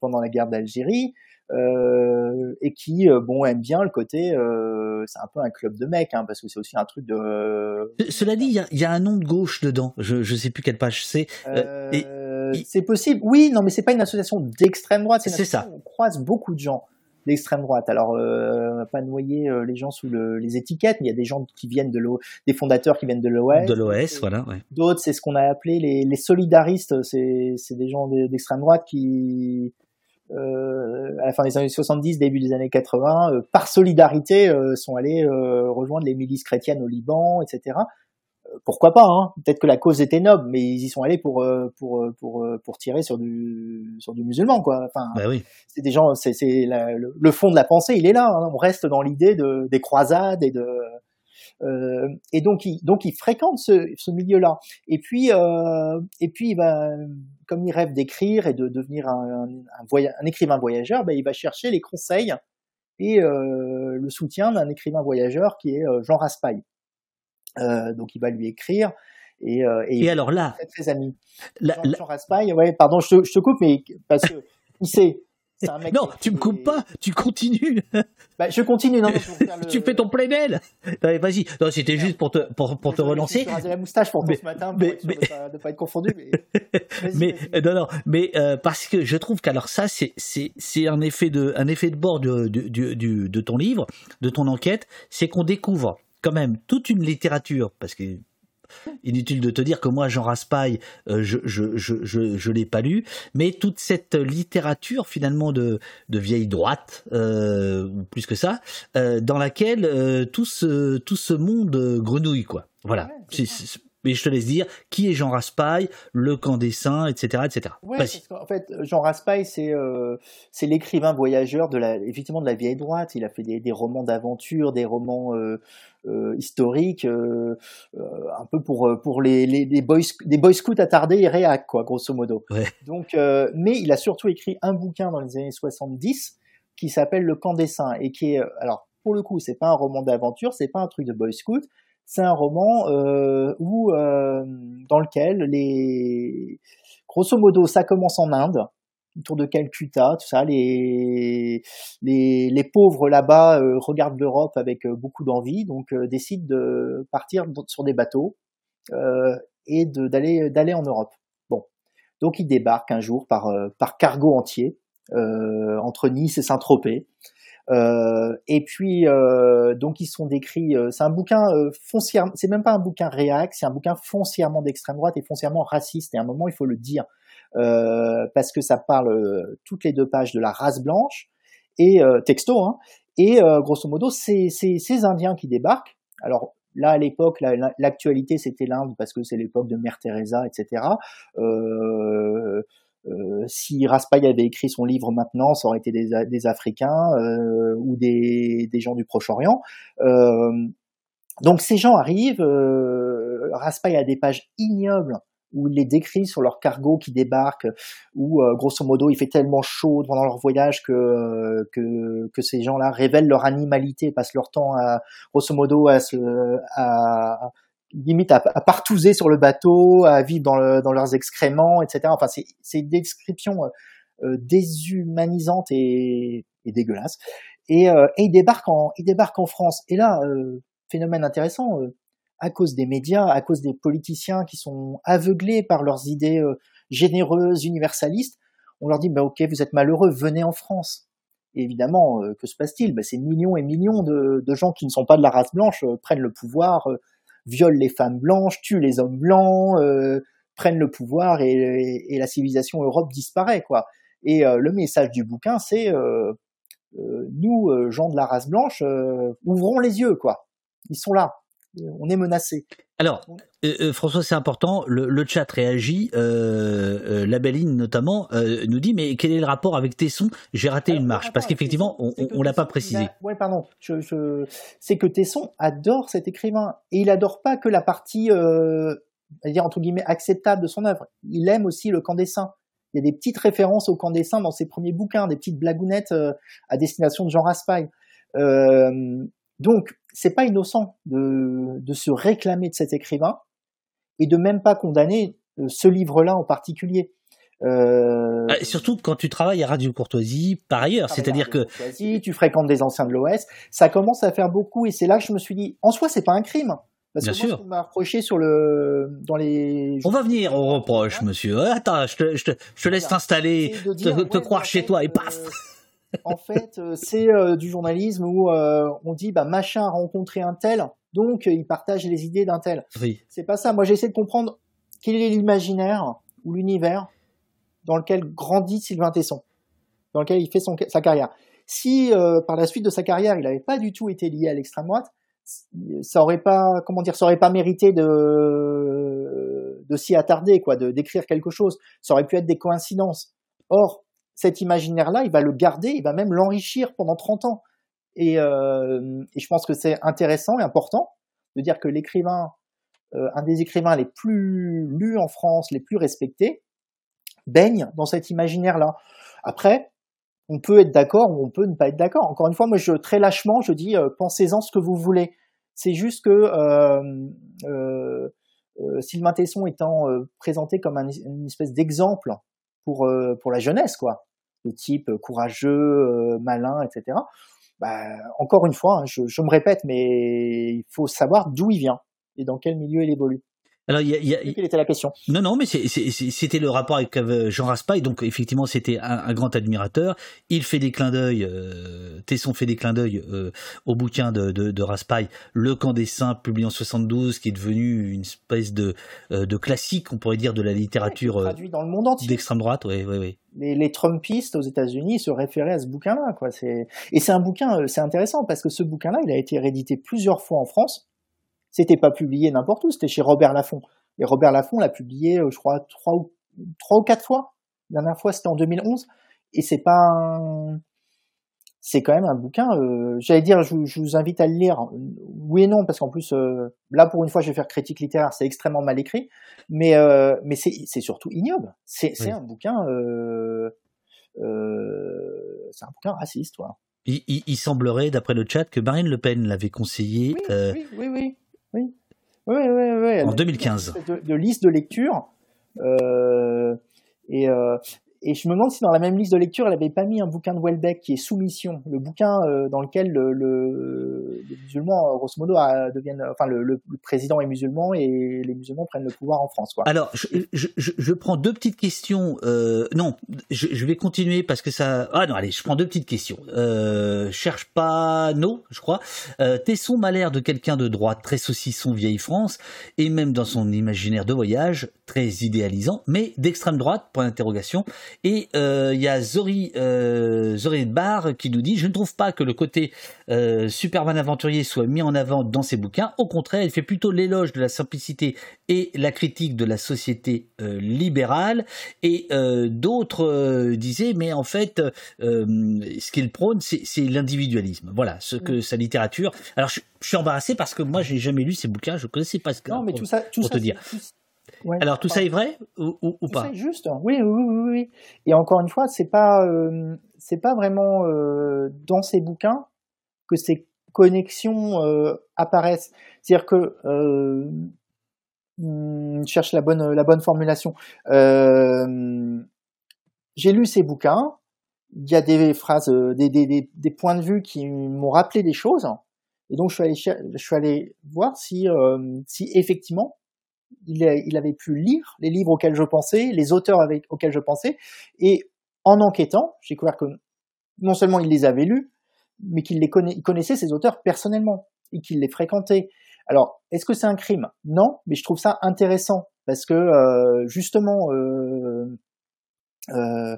S3: pendant la guerre d'Algérie, euh, et qui euh, bon aiment bien le côté euh, c'est un peu un club de mecs hein, parce que c'est aussi un truc de
S2: cela dit il y a, un nom de gauche dedans je je sais plus quelle page c'est
S3: c'est possible oui non mais c'est pas une association d'extrême droite c'est ça on croise beaucoup de gens d'extrême droite. Alors, on va pas noyer les gens sous les étiquettes, mais il y a des gens qui viennent de l'O, des fondateurs qui viennent de l'OS.
S2: De l'OS, voilà. Ouais.
S3: D'autres, c'est ce qu'on a appelé les, les solidaristes. C'est, c'est des gens d'extrême droite qui euh, à la fin des années 70, début des années 80, euh, par solidarité, euh, sont allés rejoindre les milices chrétiennes au Liban, etc. Pourquoi pas hein Peut-être que la cause était noble, mais ils y sont allés pour pour pour pour tirer sur du sur du musulman, quoi. Enfin,
S2: bah oui.
S3: c'est des gens, c'est c'est le, fond de la pensée, il est là. Hein. On reste dans l'idée de des croisades et de euh, et donc il, donc il fréquente ce, ce milieu-là. Et puis euh, et puis va, comme il rêve d'écrire et de devenir un, un, un écrivain voyageur, ben, il va chercher les conseils et euh, le soutien d'un écrivain voyageur qui est Jean Raspail. donc il va lui écrire. Et,
S2: et, et alors là,
S3: très, très ami. Jean, Raspail, ouais, pardon, je te, je te coupe, mais parce que il sait,
S2: non, tu me coupes pas, tu continues.
S3: Bah, je continue. Non,
S2: Tu fais ton plein Vas-y. Non, c'était juste pour te pour, pour te relancer.
S3: Je la moustache pour ce matin, pour mais, De, pas, être confondu.
S2: Mais, mais non, non, mais euh, parce que je trouve qu'alors ça, c'est c'est c'est un effet de un effet de bord de, de, de, de ton livre, de ton enquête, c'est qu'on découvre quand même toute une littérature parce que Inutile de te dire que moi, Jean Raspail, euh, je je, je, je, l'ai pas lu, mais toute cette littérature finalement de, de vieille droite, euh, ou plus que ça, euh, dans laquelle tout, ce, tout ce monde grenouille, quoi. Voilà. Mais je te laisse dire qui est Jean Raspail, le camp des saints, etc., etc.
S3: en fait, Jean Raspail, c'est c'est l'écrivain voyageur de la, effectivement de la vieille droite. Il a fait des, des romans d'aventure, des romans euh, euh, euh, un peu pour pour les, les, les boys des boy scouts attardés et réac quoi, grosso modo. Donc, mais il a surtout écrit un bouquin dans les années 70 qui s'appelle Le Camp des Saints et qui est alors pour le coup c'est pas un roman d'aventure, c'est pas un truc de boy scout, c'est un roman euh, où euh, dans lequel les grosso modo ça commence en Inde autour de Calcutta, tout ça. Les, les, les pauvres là-bas euh, regardent l'Europe avec euh, beaucoup d'envie, donc euh, décident de partir sur des bateaux et d'aller d'aller en Europe. Bon, donc ils débarquent un jour par par cargo entier entre Nice et Saint-Tropez. Et puis donc ils sont décrits. c'est un bouquin foncièrement, c'est même pas un bouquin réac, c'est un bouquin foncièrement d'extrême droite et foncièrement raciste. Et à un moment il faut le dire. Euh, parce que ça parle euh, toutes les deux pages de la race blanche et euh, texto, hein, et grosso modo c'est ces Indiens qui débarquent. Alors là à l'époque l'actualité c'était l'Inde parce que c'est l'époque de Mère Teresa, etc. Euh, euh, si Raspail avait écrit son livre maintenant, ça aurait été des, des Africains euh, ou des, des, gens du Proche-Orient. Euh, donc ces gens arrivent, Raspail a des pages ignobles où il les décrit sur leur cargo qui débarque, où euh, grosso modo il fait tellement chaud pendant leur voyage que euh, que, que ces gens-là révèlent leur animalité, passent leur temps à grosso modo à se à limite à, à sur le bateau, à vivre dans, le, dans leurs excréments, etc. Enfin, c'est une description euh, déshumanisante et, et dégueulasse. Et, et il débarque en France. Et là, phénomène intéressant à cause des médias, à cause des politiciens qui sont aveuglés par leurs idées euh, généreuses, universalistes, on leur dit bah ok vous êtes malheureux, venez en France. Et évidemment, euh, que se passe-t-il? Bah, Ces millions et millions de, gens qui ne sont pas de la race blanche euh, prennent le pouvoir, violent les femmes blanches, tuent les hommes blancs, prennent le pouvoir et, la civilisation Europe disparaît quoi. Et le message du bouquin c'est nous gens de la race blanche ouvrons les yeux quoi. Ils sont là on est menacé.
S2: Alors, euh, euh, François, c'est important. Le, chat réagit. Euh, la Belline notamment nous dit mais quel est le rapport avec Tesson J'ai raté une marche parce qu'effectivement on, on, l'a pas précisé.
S3: Oui, pardon. Je, c'est que Tesson adore cet écrivain et il adore pas que la partie, dire entre guillemets acceptable de son œuvre. Il aime aussi le camp des saints. Il y a des petites références au camp des saints dans ses premiers bouquins, des petites blagounettes à destination de Jean Raspail. Donc, c'est pas innocent de, de, se réclamer de cet écrivain et de même pas condamner euh, ce livre-là en particulier.
S2: Euh... Ah, surtout quand tu travailles à Radio Courtoisie par ailleurs, c'est-à-dire que
S3: tu fréquentes des anciens de l'OS, ça commence à faire beaucoup et c'est là que je me suis dit, en soi, c'est pas un crime.
S2: Parce Bien
S3: que
S2: sûr.
S3: on m'a reproché sur le dans les.
S2: On va venir au reproche, monsieur. Attends, je te, je te, je te laisse t'installer, te, croire chez toi et paf
S3: en fait, euh, c'est euh, du journalisme où euh, on dit bah machin a rencontré un tel, donc il partage les idées d'un tel.
S2: Oui.
S3: C'est pas ça. Moi, j'essaie de comprendre quel est l'imaginaire ou l'univers dans lequel grandit Sylvain Tesson, dans lequel il fait son, sa carrière. Si par la suite de sa carrière, il n'avait pas du tout été lié à l'extrême droite, ça aurait pas, comment dire, ça aurait pas mérité de de s'y attarder, quoi, de d'écrire quelque chose. Ça aurait pu être des coïncidences. Or, cet imaginaire-là, il va le garder, il va même l'enrichir pendant 30 ans. Euh, et, je pense que c'est intéressant et important de dire que l'écrivain, euh, un des écrivains les plus lus en France, les plus respectés, baigne dans cet imaginaire-là. Après, on peut être d'accord ou on peut ne pas être d'accord. Encore une fois, moi, je très lâchement, je dis euh, pensez-en ce que vous voulez. C'est juste que Sylvain Tesson étant présenté comme une espèce d'exemple pour pour la jeunesse, quoi de type courageux, malin, etc. Bah, encore une fois, hein, je, me répète, mais il faut savoir d'où il vient et dans quel milieu il évolue.
S2: Alors, il y a,
S3: Quelle était la question
S2: Non, non, mais c'était le rapport avec euh, Jean Raspail. Donc, effectivement, c'était un, grand admirateur. Il fait des clins d'œil. Euh, Tesson fait des clins d'œil euh, au bouquin de, de, de, Raspail, Le Camp des Saints, publié en 72, qui est devenu une espèce de, de classique, on pourrait dire, de la littérature
S3: traduit dans le monde entier.
S2: d'extrême droite. Oui, oui, oui.
S3: Les, les, Trumpistes aux États-Unis se référaient à ce bouquin-là. Quoi. Et c'est un bouquin, c'est intéressant parce que ce bouquin-là, il a été réédité plusieurs fois en France. C'était pas publié n'importe où, c'était chez Robert Laffont. Et Robert Laffont l'a publié, euh, je crois, trois ou, trois ou quatre fois. La dernière fois, c'était en 2011. Et c'est pas un... C'est quand même un bouquin, euh, j'allais dire, je, je, vous invite à le lire. Oui et non, parce qu'en plus, euh, là, pour une fois, je vais faire critique littéraire, c'est extrêmement mal écrit. Mais, euh, mais c'est surtout ignoble. C'est oui. un bouquin... C'est un bouquin raciste, voilà.
S2: Il, il, il semblerait, d'après le chat, que Marine Le Pen l'avait conseillé.
S3: Oui, oui, oui, oui, oui. Oui, oui, oui.
S2: En 2015.
S3: De, de, liste de lecture. Euh, et, euh, et je me demande si dans la même liste de lecture, elle n'avait pas mis un bouquin de Welbeck qui est Soumission, le bouquin euh, dans lequel le, le, musulmans, grosso modo, deviennent, enfin, le, président est musulman et les musulmans prennent le pouvoir en France.
S2: Alors, je, prends deux petites questions. Euh, non, je, vais continuer parce que ça. Ah non, allez, je prends deux petites questions. Euh, cherche pas, non, je crois. Euh, Tesson m'a l'air de quelqu'un de droite, très saucisson vieille France, et même dans son imaginaire de voyage, très idéalisant, mais d'extrême droite, point d'interrogation. Et il euh, y a Zori, euh, Zori Bar qui nous dit Je ne trouve pas que le côté euh, Superman aventurier soit mis en avant dans ses bouquins. Au contraire, il fait plutôt l'éloge de la simplicité et la critique de la société euh, libérale. Et d'autres disaient Mais en fait, ce qu'il prône, c'est l'individualisme. Voilà, ce que sa littérature. Alors, je, je suis embarrassé parce que moi, j'ai jamais lu ces bouquins, je connaissais pas ce que.
S3: Non, mais tout ça, tout
S2: pour
S3: ça,
S2: te dire.
S3: Tout,
S2: Ouais, Alors tout ça est vrai ou, ou, ou pas
S3: C'est juste, oui, oui, oui, oui. Et encore une fois, c'est pas, euh, c'est pas vraiment euh, dans ces bouquins que ces connexions euh, apparaissent. C'est-à-dire que euh, je cherche la bonne, la bonne formulation. J'ai lu ces bouquins. Il y a des phrases, des, des, des, des points de vue qui m'ont rappelé des choses. Et donc je suis allé, je suis allé voir si, si effectivement il, avait pu lire les livres auxquels je pensais, les auteurs auxquels je pensais, et en enquêtant, j'ai découvert que non seulement il les avait lus, mais qu'il les connaît, il connaissait ces auteurs personnellement et qu'il les fréquentait. Alors, est-ce que c'est un crime? Non, mais je trouve ça intéressant parce que euh, justement, euh, euh,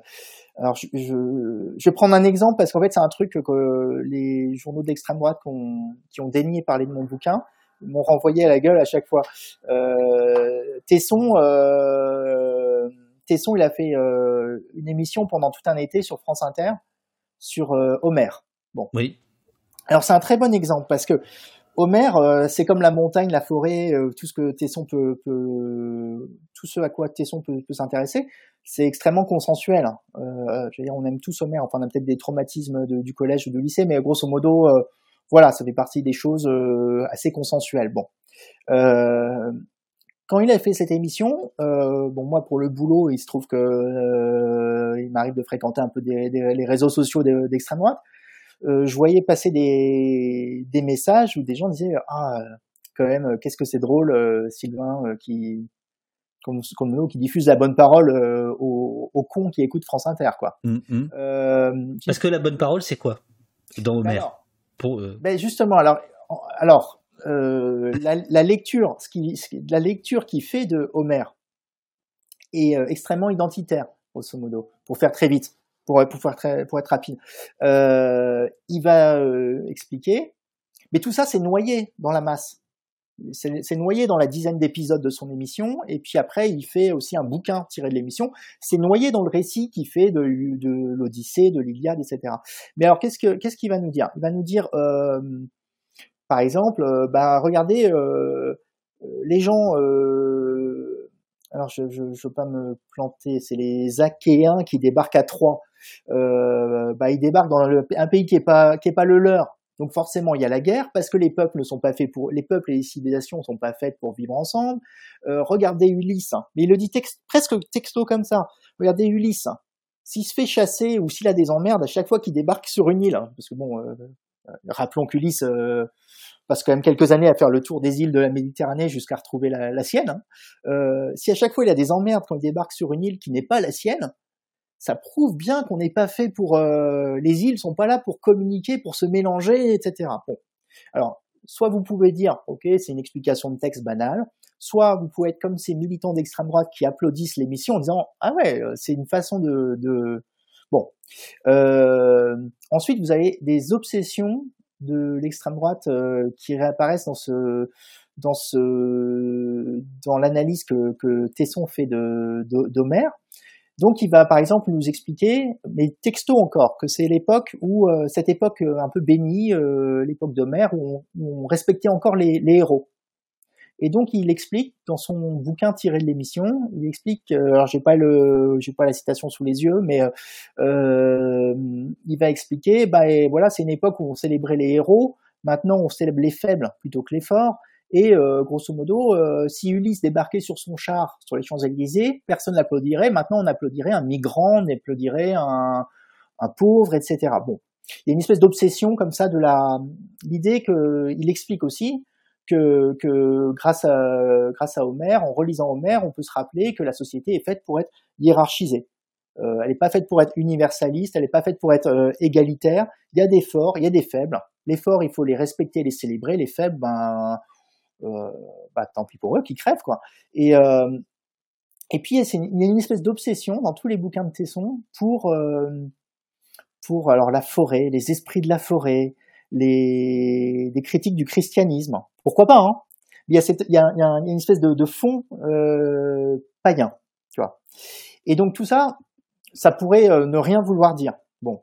S3: je, vais prendre un exemple parce qu'en fait c'est un truc que les journaux d'extrême droite qui ont, qui ont daigné parler de mon bouquin m'ont renvoyé à la gueule à chaque fois. Euh, Tesson, euh, Tesson, il a fait euh, une émission pendant tout un été sur France Inter sur euh, Homer. Bon.
S2: Oui.
S3: Alors c'est un très bon exemple parce que Homer, euh, c'est comme la montagne, la forêt, euh, tout ce que Tesson peut, peut, tout ce à quoi Tesson peut, peut s'intéresser, c'est extrêmement consensuel. Hein. je veux dire, on aime tous Homer. Enfin, on a peut-être des traumatismes de, du collège ou du lycée, mais grosso modo voilà, ça fait partie des choses euh, assez consensuelles. Bon, euh, quand il a fait cette émission, euh, bon moi pour le boulot, il se trouve que euh, il m'arrive de fréquenter un peu des, des, les réseaux sociaux d'extrême droite. Euh, je voyais passer des, des messages où des gens disaient ah quand même qu'est-ce que c'est drôle Sylvain qui comme, comme nous qui diffuse la bonne parole aux, aux cons qui écoutent France Inter quoi.
S2: Mm -hmm. Parce que la bonne parole c'est quoi? Dans Homer
S3: euh... ben justement, alors, alors euh, la, lecture, ce qui, la lecture qui fait de Homer est euh, extrêmement identitaire, grosso modo, pour faire très vite, pour, pour, faire pour être rapide. Il va expliquer, mais tout ça c'est noyé dans la masse. C'est noyé dans la dizaine d'épisodes de son émission, et puis après il fait aussi un bouquin tiré de l'émission. C'est noyé dans le récit qu'il fait de, de l'Odyssée, de l'Iliade, etc. Mais alors qu'est-ce que qu'est-ce qu'il va nous dire? Il va nous dire, euh, par exemple, euh, bah regardez, euh, les gens. Euh, alors je, je, veux pas me planter, c'est les Achéens qui débarquent à Troie. Euh, bah ils débarquent dans un pays qui est pas pas le leur. Donc forcément, il y a la guerre parce que les peuples ne sont pas faits pour les peuples et les civilisations ne sont pas faites pour vivre ensemble. Euh, regardez Ulysse, hein. mais il le dit texte, presque texto comme ça. Regardez Ulysse, hein. s'il se fait chasser ou s'il a des emmerdes à chaque fois qu'il débarque sur une île, hein, parce que bon, euh, rappelons qu'Ulysse euh, passe quand même quelques années à faire le tour des îles de la Méditerranée jusqu'à retrouver la, la sienne. Euh, si à chaque fois il a des emmerdes quand il débarque sur une île qui n'est pas la sienne, ça prouve bien qu'on n'est pas fait pour euh, les îles sont pas là pour communiquer, pour se mélanger, etc. Bon, alors soit vous pouvez dire, ok, c'est une explication de texte banale, soit vous pouvez être comme ces militants d'extrême droite qui applaudissent l'émission en disant, ah ouais, euh, c'est une façon de, de... bon. Euh, ensuite, vous avez des obsessions de l'extrême droite euh, qui réapparaissent dans ce dans ce dans l'analyse que, que Tesson fait de d'Homère. Donc il va par exemple nous expliquer, mais texto encore, que c'est l'époque où euh, cette époque euh, un peu bénie, euh, l'époque d'Homère, où, on respectait encore les, héros. Et donc il explique dans son bouquin tiré de l'émission, il explique, alors j'ai pas le, j'ai pas la citation sous les yeux, mais euh, il va expliquer, bah voilà, c'est une époque où on célébrait les héros. Maintenant, on célèbre les faibles plutôt que les forts. Et euh, grosso modo, euh, si Ulysse débarquait sur son char sur les Champs-Élysées, personne n'applaudirait. Maintenant, on applaudirait un migrant, on applaudirait un, pauvre, etc. Bon, il y a une espèce d'obsession comme ça de la l'idée que il explique aussi que, grâce à grâce à Homère, en relisant Homère, on peut se rappeler que la société est faite pour être hiérarchisée. Euh, elle n'est pas faite pour être universaliste, elle n'est pas faite pour être égalitaire. Il y a des forts, il y a des faibles. Les forts, il faut les respecter, les célébrer. Les faibles, ben bah, tant pis pour eux, qui crèvent quoi. Et euh, et puis y a une espèce d'obsession dans tous les bouquins de Tesson pour euh, pour alors la forêt, les esprits de la forêt, les, les critiques du christianisme. Pourquoi pas hein? Il y, a cette, il, y a, une espèce de, de fond euh, païen, tu vois. Et donc tout ça, ça pourrait euh, ne rien vouloir dire. Bon,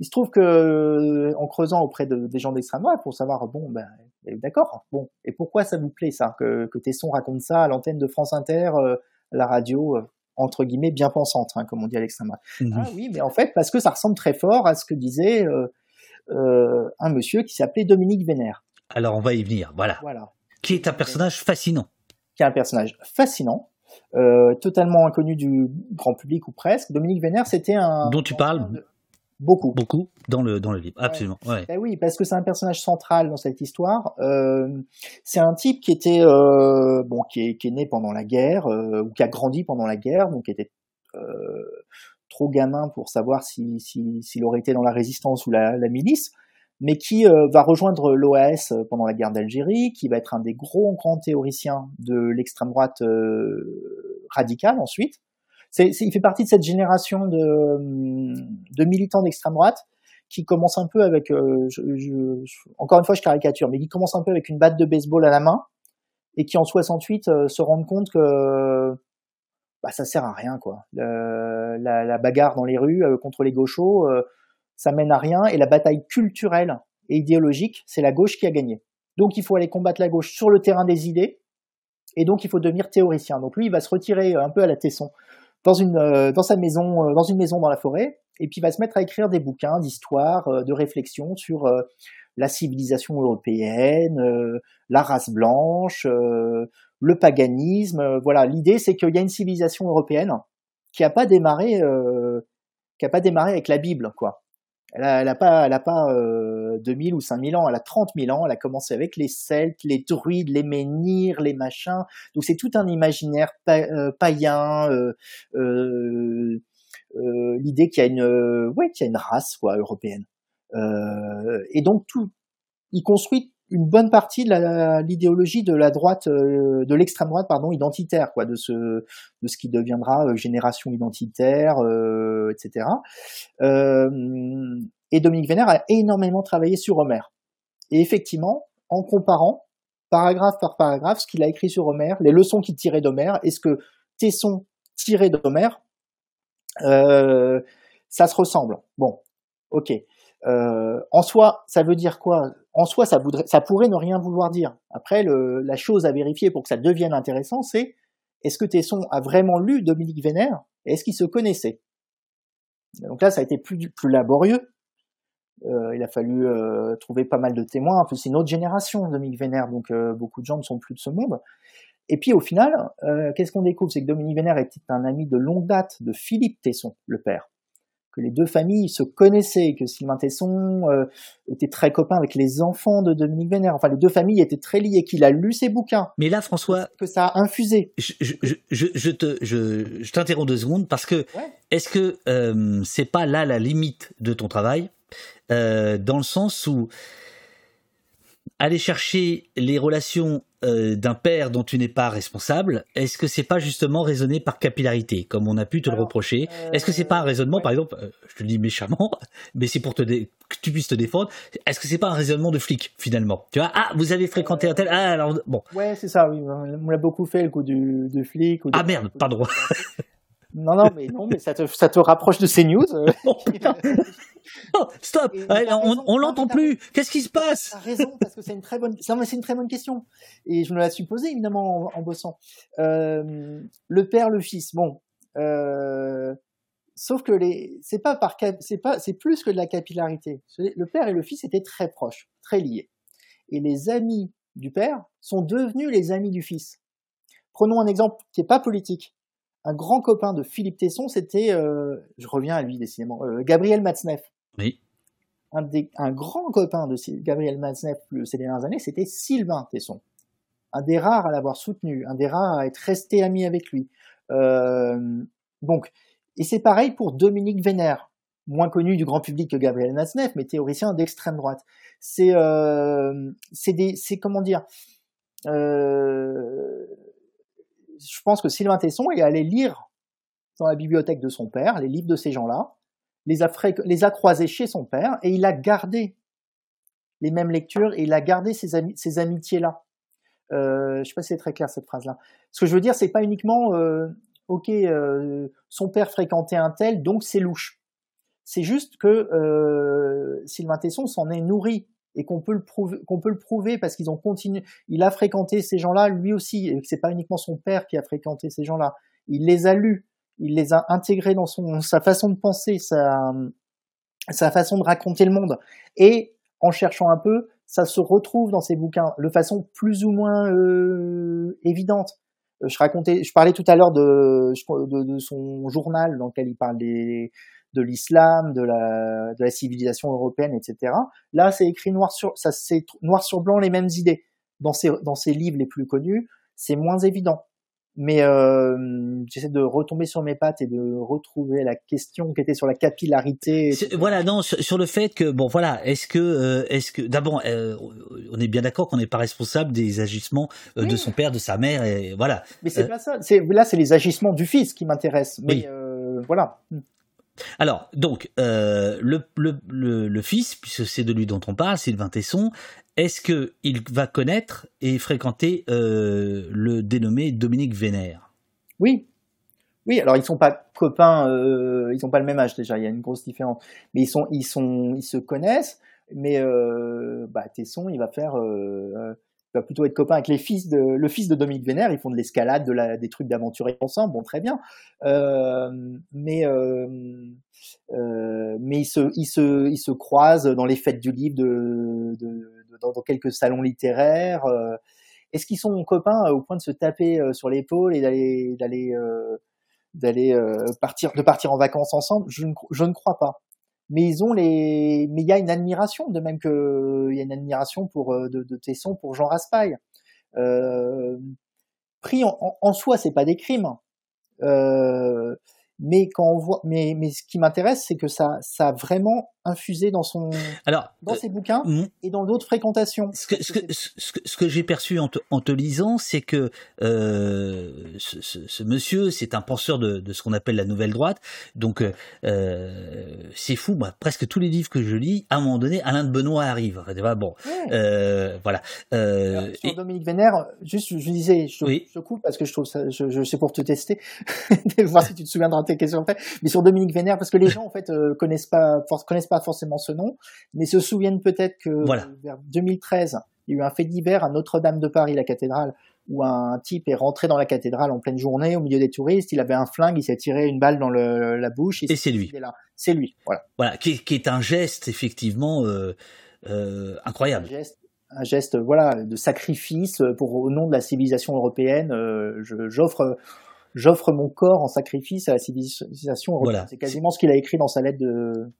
S3: il se trouve que en creusant auprès de, des gens d'extrême droite pour savoir bon ben D'accord. Bon. Et pourquoi ça vous plaît ça que, que Tesson raconte ça à l'antenne de France Inter, euh, la radio euh, entre guillemets bien pensante, hein, comme on dit à l'extrême. Mmh ah oui, mais en fait parce que ça ressemble très fort à ce que disait euh, un monsieur qui s'appelait Dominique Vénère.
S2: Alors on va y venir. Voilà. Voilà. Qui est un personnage fascinant.
S3: Qui est un personnage fascinant. Totalement inconnu du grand public ou presque. Dominique Vénère, c'était un.
S2: Dont tu parles
S3: Beaucoup.
S2: Beaucoup dans le, dans le livre, absolument. Ouais.
S3: Ben oui, parce que c'est un personnage central dans cette histoire. Euh, c'est un type qui était, euh, bon, qui est, qui est né pendant la guerre, euh, ou qui a grandi pendant la guerre, donc qui était trop gamin pour savoir s'il si, s'il aurait été dans la résistance ou la, la milice, mais qui va rejoindre l'OAS pendant la guerre d'Algérie, qui va être un des gros grands théoriciens de l'extrême droite radicale ensuite il fait partie de cette génération de, militants d'extrême droite qui commence un peu avec, euh, encore une fois, je caricature, mais qui commence un peu avec une batte de baseball à la main et qui en 68 euh, se rendent compte que bah, ça sert à rien, quoi. La, bagarre dans les rues euh, contre les gauchos, ça mène à rien et la bataille culturelle et idéologique, c'est la gauche qui a gagné. Donc il faut aller combattre la gauche sur le terrain des idées et donc il faut devenir théoricien. Donc lui, il va se retirer un peu à la Tesson dans une euh, dans sa maison euh, dans une maison dans la forêt et puis il va se mettre à écrire des bouquins d'histoire, euh, de réflexion sur la civilisation européenne, la race blanche, le paganisme. voilà, l'idée c'est qu'il y a une civilisation européenne qui a pas démarré qui a pas démarré avec la Bible quoi. Elle a, elle a pas, elle a pas euh, 2000 ou 5000 ans, elle a 30 000 ans. Elle a commencé avec les Celtes, les druides, les menhirs, les machins. Donc c'est tout un imaginaire euh, païen. Euh, euh, L'idée qu'il y a une, ouais, qu'il y a une race quoi européenne. et donc tout, il construit une bonne partie de l'idéologie de la droite, de l'extrême droite, pardon, identitaire, quoi, de ce, de ce qui deviendra génération identitaire, etc. et Dominique Vénère a énormément travaillé sur Homer. Et effectivement, en comparant paragraphe par paragraphe ce qu'il a écrit sur Homer, les leçons qu'il tirait d'Homer, et ce que Tesson tirait d'Homer, ça se ressemble. Bon, ok. Euh, en soi, ça veut dire quoi? En soi, ça, voudrait, ça pourrait ne rien vouloir dire. Après, la chose à vérifier pour que ça devienne intéressant, c'est est-ce que Tesson a vraiment lu Dominique Vénère et est-ce qu'il se connaissait? Donc là, ça a été plus laborieux. Euh, il a fallu euh, trouver pas mal de témoins. En plus, c'est une autre génération, Dominique Vénère, donc euh, beaucoup de gens ne sont plus de ce monde. Et puis au final, qu'est-ce qu'on découvre? C'est que Dominique Vénère était un ami de longue date de Philippe Tesson, le père. que les deux familles se connaissaient, que Sylvain Tesson était très copain avec les enfants de Dominique Vénère. Enfin, les deux familles étaient très liées, qu'il a lu ses bouquins.
S2: Mais là, François,
S3: que ça a infusé.
S2: Je, je, je, je te, je, je t'interromps deux secondes parce que
S3: Ouais.
S2: est-ce que c'est pas là la limite de ton travail, euh, dans le sens où aller chercher les relations euh, d'un père dont tu n'es pas responsable, est-ce que c'est pas justement raisonner par capillarité, comme on a pu te le reprocher?
S3: euh,
S2: Est-ce que c'est pas un raisonnement,
S3: ouais.
S2: par exemple, euh, je te le dis méchamment, mais c'est pour te dé- que tu puisses te défendre, est-ce que c'est pas un raisonnement de flic finalement? Tu vois, ah, vous avez fréquenté un tel, ah, alors, bon,
S3: Ouais, c'est ça, oui. On l'a beaucoup fait, le coup du, du flic. Ou de-
S2: ah merde, pardon.
S3: Non, non, mais, non, mais ça, te, ça te rapproche de ces news.
S2: Oh putain Oh, stop Ouais, On, on l'entend plus Qu'est-ce qui se passe?
S3: T'as raison, parce que c'est une très bonne, c'est une très bonne question. Et je me la suis posée, évidemment, en, en bossant. Euh, le père, le fils, bon. Euh, sauf que les, c'est pas par, c'est pas, c'est plus que de la capillarité. Le père et le fils étaient très proches, très liés. Et les amis du père sont devenus les amis du fils. Prenons un exemple qui est pas politique. Un grand copain de Philippe Tesson, c'était, euh, je reviens à lui décidément, euh, Gabriel Matzneff
S2: Oui.
S3: un, des- un grand copain de Gabriel Matzneff ces dernières années, c'était Sylvain Tesson. Un des rares à l'avoir soutenu, un des rares à être resté ami avec lui. Euh, donc, et c'est pareil pour Dominique Vénère, moins connu du grand public que Gabriel Matzneff, mais théoricien d'extrême droite. C'est, euh, c'est des, c'est comment dire, euh, je pense que Sylvain Tesson est allé lire dans la bibliothèque de son père les livres de ces gens-là, les a, les a croisés chez son père et il a gardé les mêmes lectures et il a gardé ces, ami- ces amitiés-là. Euh, je sais pas si c'est très clair cette phrase-là. Ce que je veux dire, c'est pas uniquement euh, ok, euh, son père fréquentait un tel, donc c'est louche. C'est juste que Sylvain Tesson s'en est nourri et qu'on peut le prouver, qu'on peut le prouver parce qu'ils ont continué. Il a fréquenté ces gens-là lui aussi et que c'est pas uniquement son père qui a fréquenté ces gens-là. Il les a lus, il les a intégrés dans son sa façon de penser, sa sa façon de raconter le monde. Et en cherchant un peu, ça se retrouve dans ses bouquins de façon plus ou moins euh, évidente. Euh, Je racontais, je parlais tout à l'heure de, de son journal dans lequel il parle des, de l'islam, de la, de la civilisation européenne, etc. Là, c'est écrit noir sur, ça c'est noir sur blanc les mêmes idées. Dans ses, dans ses livres les plus connus, c'est moins évident. Mais euh, j'essaie de retomber sur mes pattes et de retrouver la question qui était sur la capillarité.
S2: Voilà, non, sur, sur le fait que bon, voilà, est-ce que, euh, est-ce que, d'abord, euh, on est bien d'accord qu'on n'est pas responsable des agissements euh, de son père, de sa mère, et voilà.
S3: Mais c'est
S2: Euh,
S3: pas ça. C'est là, c'est les agissements du fils qui m'intéressent. Mais
S2: Oui.
S3: euh, voilà.
S2: Alors, donc, euh, le, le, le, fils, puisque c'est de lui dont on parle, Sylvain Tesson, est-ce que il va connaître et fréquenter euh, le dénommé Dominique Vénère?
S3: Oui. Oui. Alors ils sont pas copains. Euh, ils ont pas le même âge déjà. Il y a une grosse différence. Mais ils sont, ils sont, ils se connaissent. Mais euh, bah, Tesson, il va faire. Va plutôt être copain avec les fils de, le fils de Dominique Vénère. Ils font de l'escalade, de la, des trucs d'aventurier ensemble. Bon, très bien. Euh, mais euh, euh, mais ils se, ils se, ils se croisent dans les fêtes du livre, de, dans, dans quelques salons littéraires. Est-ce qu'ils sont copains au point de se taper sur l'épaule et d'aller, partir, de partir en vacances ensemble? Je ne, je ne crois pas. Mais ils ont les, mais il y a une admiration, de même que il y a une admiration pour euh, de, de Tesson pour Jean Raspail. Euh, pris en, en, en soi, c'est pas des crimes. Euh, mais quand on voit, mais, mais ce qui m'intéresse, c'est que ça, ça vraiment infusé dans son,
S2: Alors,
S3: dans
S2: euh,
S3: ses bouquins et dans d'autres fréquentations.
S2: ce que, ce que, ce que, ce que j'ai perçu en te, en te lisant, c'est que euh, ce, monsieur, c'est un penseur de, de ce qu'on appelle la nouvelle droite. Donc, euh, c'est fou. Moi, presque tous les livres que je lis, à un moment donné, Alain de Benoît arrive. Bon,
S3: Ouais.
S2: voilà.
S3: Alors, sur
S2: et-
S3: Dominique Vénère, juste, je disais, je,
S2: Oui.
S3: je coupe parce que je trouve ça, je, je sais pour te tester, voir si tu te souviendras de tes questions après. Mais sur Dominique Vénère, parce que les gens en fait connaissent pas, connaissent pas forcément ce nom, mais se souviennent peut-être que
S2: Voilà.
S3: euh, vers 2013, il y a eu un fait divers à Notre-Dame de Paris, la cathédrale, où un type est rentré dans la cathédrale en pleine journée au milieu des touristes. Il avait un flingue, il s'est tiré une balle dans le, la bouche. il
S2: Et c'est lui.
S3: C'est lui, voilà.
S2: Voilà, qui, est- qui est un geste effectivement euh, euh,
S3: un
S2: incroyable.
S3: geste, un geste voilà de sacrifice pour au nom de la civilisation européenne. euh, J'offre j'offre mon corps en sacrifice à la civilisation. Voilà. C'est quasiment ce qu'il a écrit dans sa lettre de, euh,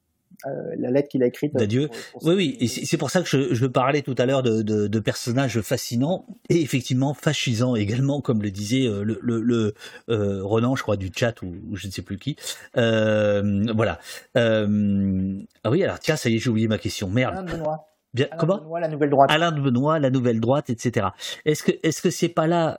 S3: la lettre qu'il a écrite
S2: d'adieu. Oui, oui, et c'est pour ça que je, je parlais tout à l'heure de, de, de, personnages fascinants et effectivement fascisants également, comme le disait euh, le, le, le euh, Ronan, je crois, du chat ou, je ne sais plus qui. Euh, voilà. Euh, ah oui, alors tiens, ça y est, j'ai oublié ma question. Merde.
S3: Alain Benoît.
S2: Bien,
S3: Alain
S2: comment
S3: Benoît, la nouvelle droite.
S2: Alain de Benoît, la nouvelle droite, etc. Est-ce que est-ce que c'est pas là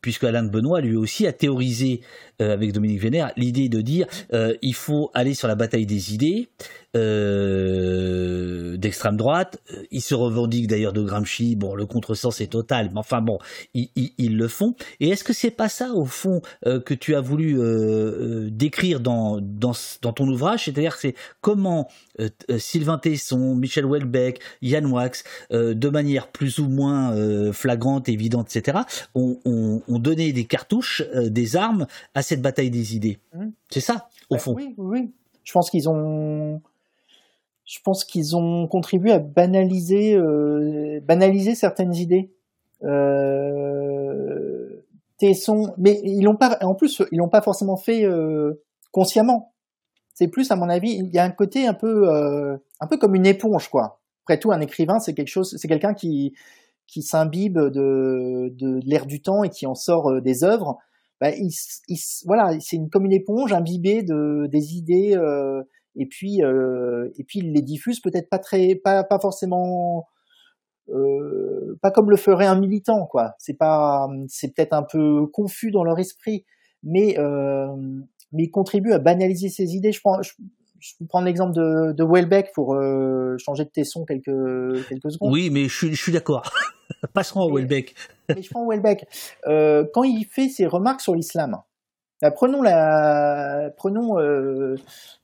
S2: puisque Alain de Benoît lui aussi a théorisé euh, avec Dominique Vénère l'idée de dire euh, il faut aller sur la bataille des idées euh, d'extrême droite. Ils se revendiquent d'ailleurs de Gramsci. Bon, le contresens est total, mais enfin bon, ils, le font. Et est-ce que c'est pas ça au fond euh, que tu as voulu euh, décrire dans, dans, ton ouvrage? C'est-à-dire c'est comment Sylvain Tesson, Michel Houellebecq, Yann Wax, de manière plus ou moins flagrante, évidente, etc., ont, ont donné des cartouches, des armes à cette bataille des idées. Mmh. C'est ça, au
S3: bah,
S2: fond.
S3: Oui, oui. Je pense qu'ils ont, je pense qu'ils ont contribué à banaliser, euh, banaliser certaines idées. Euh, Tesson, mais ils l'ont pas, en plus, ils l'ont pas forcément fait euh, consciemment. C'est plus, à mon avis, il y a un côté un peu, euh, un peu comme une éponge, quoi. Après tout, un écrivain, c'est quelque chose, c'est quelqu'un qui, qui s'imbibe de, de l'air du temps et qui en sort euh, des œuvres bah, il, il, voilà, c'est une, comme une éponge imbibée de des idées euh, et puis euh, et puis il les diffuse peut-être pas très pas pas forcément euh, pas comme le ferait un militant quoi. C'est pas c'est peut-être un peu confus dans leur esprit, mais euh, mais il contribue à banaliser ses idées. Je prends je, je vais prendre l'exemple de, de Welbeck pour euh, changer de tesson quelques quelques secondes.
S2: Oui, mais je suis, je suis d'accord. Passons à Welbeck.
S3: mais je prends Welbeck. Euh, quand il fait ses remarques sur l'islam, bah, prenons la, prenons, euh,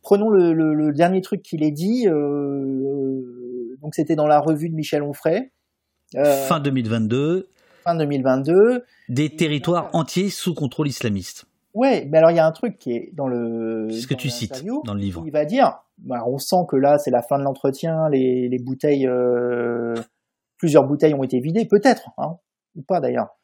S3: prenons le, le, le, dernier truc qu'il ait dit. Donc c'était dans la revue de Michel Onfray.
S2: fin 2022.
S3: Fin 2022.
S2: Des territoires entiers sous contrôle islamiste.
S3: Ouais, mais alors il y a un truc qui est dans le.
S2: C'est ce que tu cites dans le livre.
S3: Il va dire, bah, on sent que là c'est la fin de l'entretien, les, les bouteilles, euh, plusieurs bouteilles ont été vidées, peut-être, hein, ou pas d'ailleurs.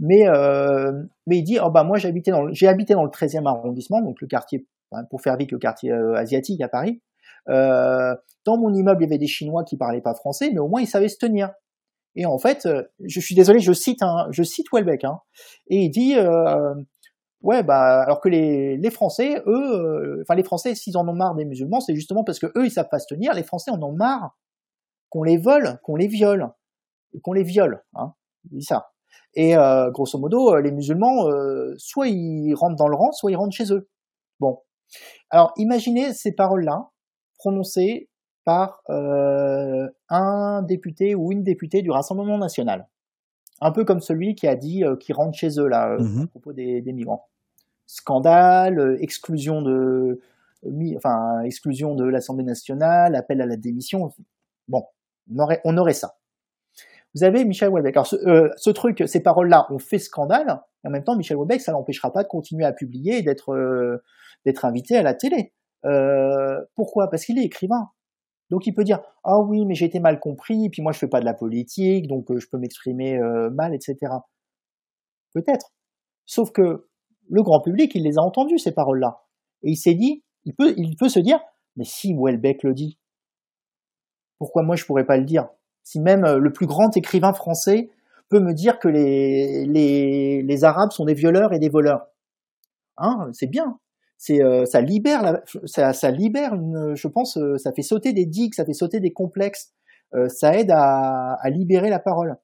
S3: Mais euh, mais il dit, oh bah moi j'habitais dans, j'ai habité dans le 13e arrondissement, donc le quartier, hein, pour faire vite, le quartier euh, asiatique à Paris. Euh, dans mon immeuble, il y avait des Chinois qui parlaient pas français, mais au moins ils savaient se tenir. Et en fait, je suis désolé, je cite, hein, je cite Welbeck, hein, et il dit, euh, Ouais, bah alors que les, les Français, eux, euh, enfin les Français, s'ils en ont marre des musulmans, c'est justement parce que eux, ils savent pas se tenir. Les Français en ont marre qu'on les vole, qu'on les viole, qu'on les viole. Hein, il dit ça. Et euh, grosso modo, euh, les musulmans, euh, soit ils rentrent dans le rang, soit ils rentrent chez eux. Bon. Alors imaginez ces paroles-là prononcées par un député ou une députée du Rassemblement national. Un peu comme celui qui a dit euh, qu'ils rentrent chez eux là mmh. à propos des, des migrants scandale, euh, exclusion de, enfin exclusion de l'Assemblée nationale, appel à la démission. Bon, on aurait, on aurait ça. Vous avez Michel Houellebecq. Alors ce, euh, ce truc, ces paroles-là ont fait scandale. Et en même temps, Michel Houellebecq, ça l'empêchera pas de continuer à publier et d'être euh, d'être invité à la télé. Euh, pourquoi? Parce qu'il est écrivain. Donc il peut dire ah oui mais j'ai été mal compris puis moi je fais pas de la politique donc euh, je peux m'exprimer euh, mal etc. Peut-être. Sauf que le grand public, il les a entendues, ces paroles-là. Et il s'est dit, il peut, il peut se dire, mais si Welbeck le dit, pourquoi moi je pourrais pas le dire? Si même euh, le plus grand écrivain français peut me dire que les, les, les Arabes sont des violeurs et des voleurs. Hein, c'est bien. C'est, euh, ça libère, ça, libère, je pense, euh, ça fait sauter des digues, ça fait sauter des complexes, euh, ça aide à, libérer la parole.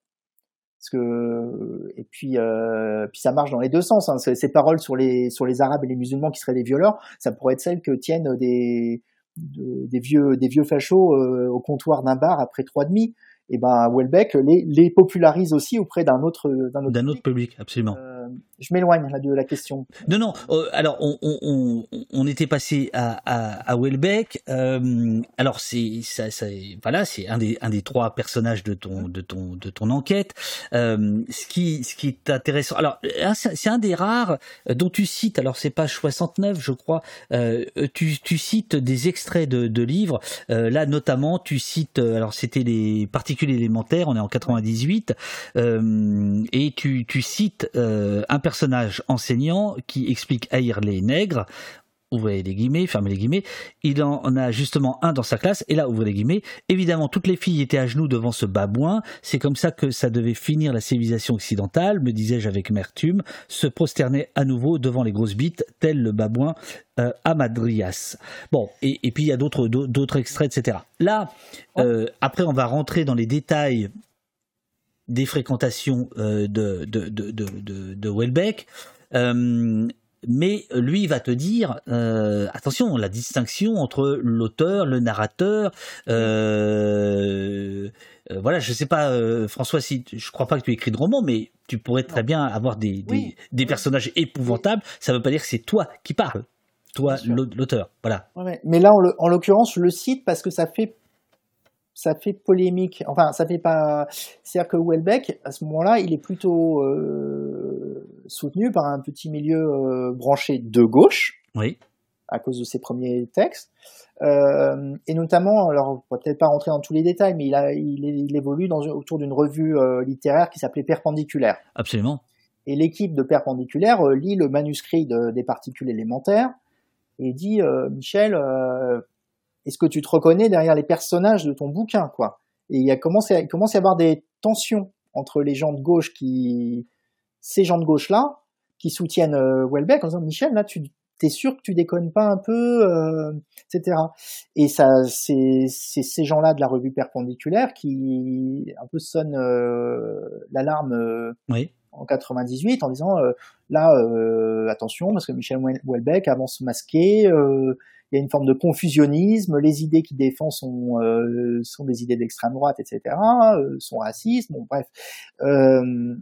S3: Parce que et puis euh, puis ça marche dans les deux sens. Hein. Ces paroles sur les Arabes et les musulmans qui seraient des violeurs, ça pourrait être celles que tiennent des de, des vieux des vieux fachos euh, au comptoir d'un bar après trois demi. Et ben Welbeck les, les popularise aussi auprès d'un autre
S2: d'un autre, autre, public, absolument.
S3: Euh, je m'éloigne là de la question.
S2: Non, non. Euh, alors, on, on, on, était passé à, à, à Welbeck. Euh, alors, c'est ça, ça, voilà, c'est un des, un des trois personnages de ton, de ton, de ton enquête. Ce qui, ce qui est intéressant. Alors, c'est un des rares dont tu cites. Alors, c'est page 69, je crois. Tu, tu cites des extraits de, de livres. Là, notamment, tu cites. Alors, c'était les particularités particules élémentaires, on est en 98, et tu, tu cites un personnage enseignant qui explique haïr les nègres ouvrez les guillemets, fermez les guillemets, il en a justement un dans sa classe, et là, ouvrez les guillemets, évidemment, toutes les filles étaient à genoux devant ce babouin, c'est comme ça que ça devait finir la civilisation occidentale, me disais-je avec amertume, se prosterner à nouveau devant les grosses bites, tel le babouin euh, Amadrias. Bon, et, puis il y a d'autres, d'autres extraits, etc. Là, euh, après, on va rentrer dans les détails des fréquentations euh, de, de Welbeck. Euh, mais lui va te dire euh, attention la distinction entre l'auteur le narrateur euh, euh, voilà je sais pas François si je crois pas que tu écris de romans mais tu pourrais très bien avoir des, des, personnages épouvantables. Ça veut pas dire que c'est toi qui parles. Toi l'auteur. Voilà.
S3: Mais là en l'occurrence je le cite parce que ça fait ça fait polémique. Enfin, ça fait pas. C'est-à-dire que Welbeck, à ce moment-là, il est plutôt euh, soutenu par un petit milieu euh, branché de gauche.
S2: Oui.
S3: À cause de ses premiers textes. Euh, et notamment, alors, on va peut-être pas rentrer dans tous les détails, mais il, a, il, évolue dans, autour d'une revue littéraire qui s'appelait Perpendiculaire.
S2: Absolument.
S3: Et l'équipe de Perpendiculaire lit le manuscrit des particules élémentaires et dit Michel, est-ce que tu te reconnais derrière les personnages de ton bouquin, quoi? Et il y a commencé, à, commence à y avoir des tensions entre les gens de gauche qui, ces gens de gauche là, qui soutiennent euh, Welbeck en disant Michel, là, tu t'es sûr que tu déconnes pas un peu, euh, etc. Et ça, c'est ces gens-là de la revue perpendiculaire qui un peu sonnent euh, l'alarme. Euh,
S2: oui
S3: en 98 en disant là attention parce que Michel Welbeck avance masqué euh, il y a une forme de confusionnisme, les idées qu'il défend sont, euh, sont des idées d'extrême droite, etc., euh, sont racistes, bon bref. Euh,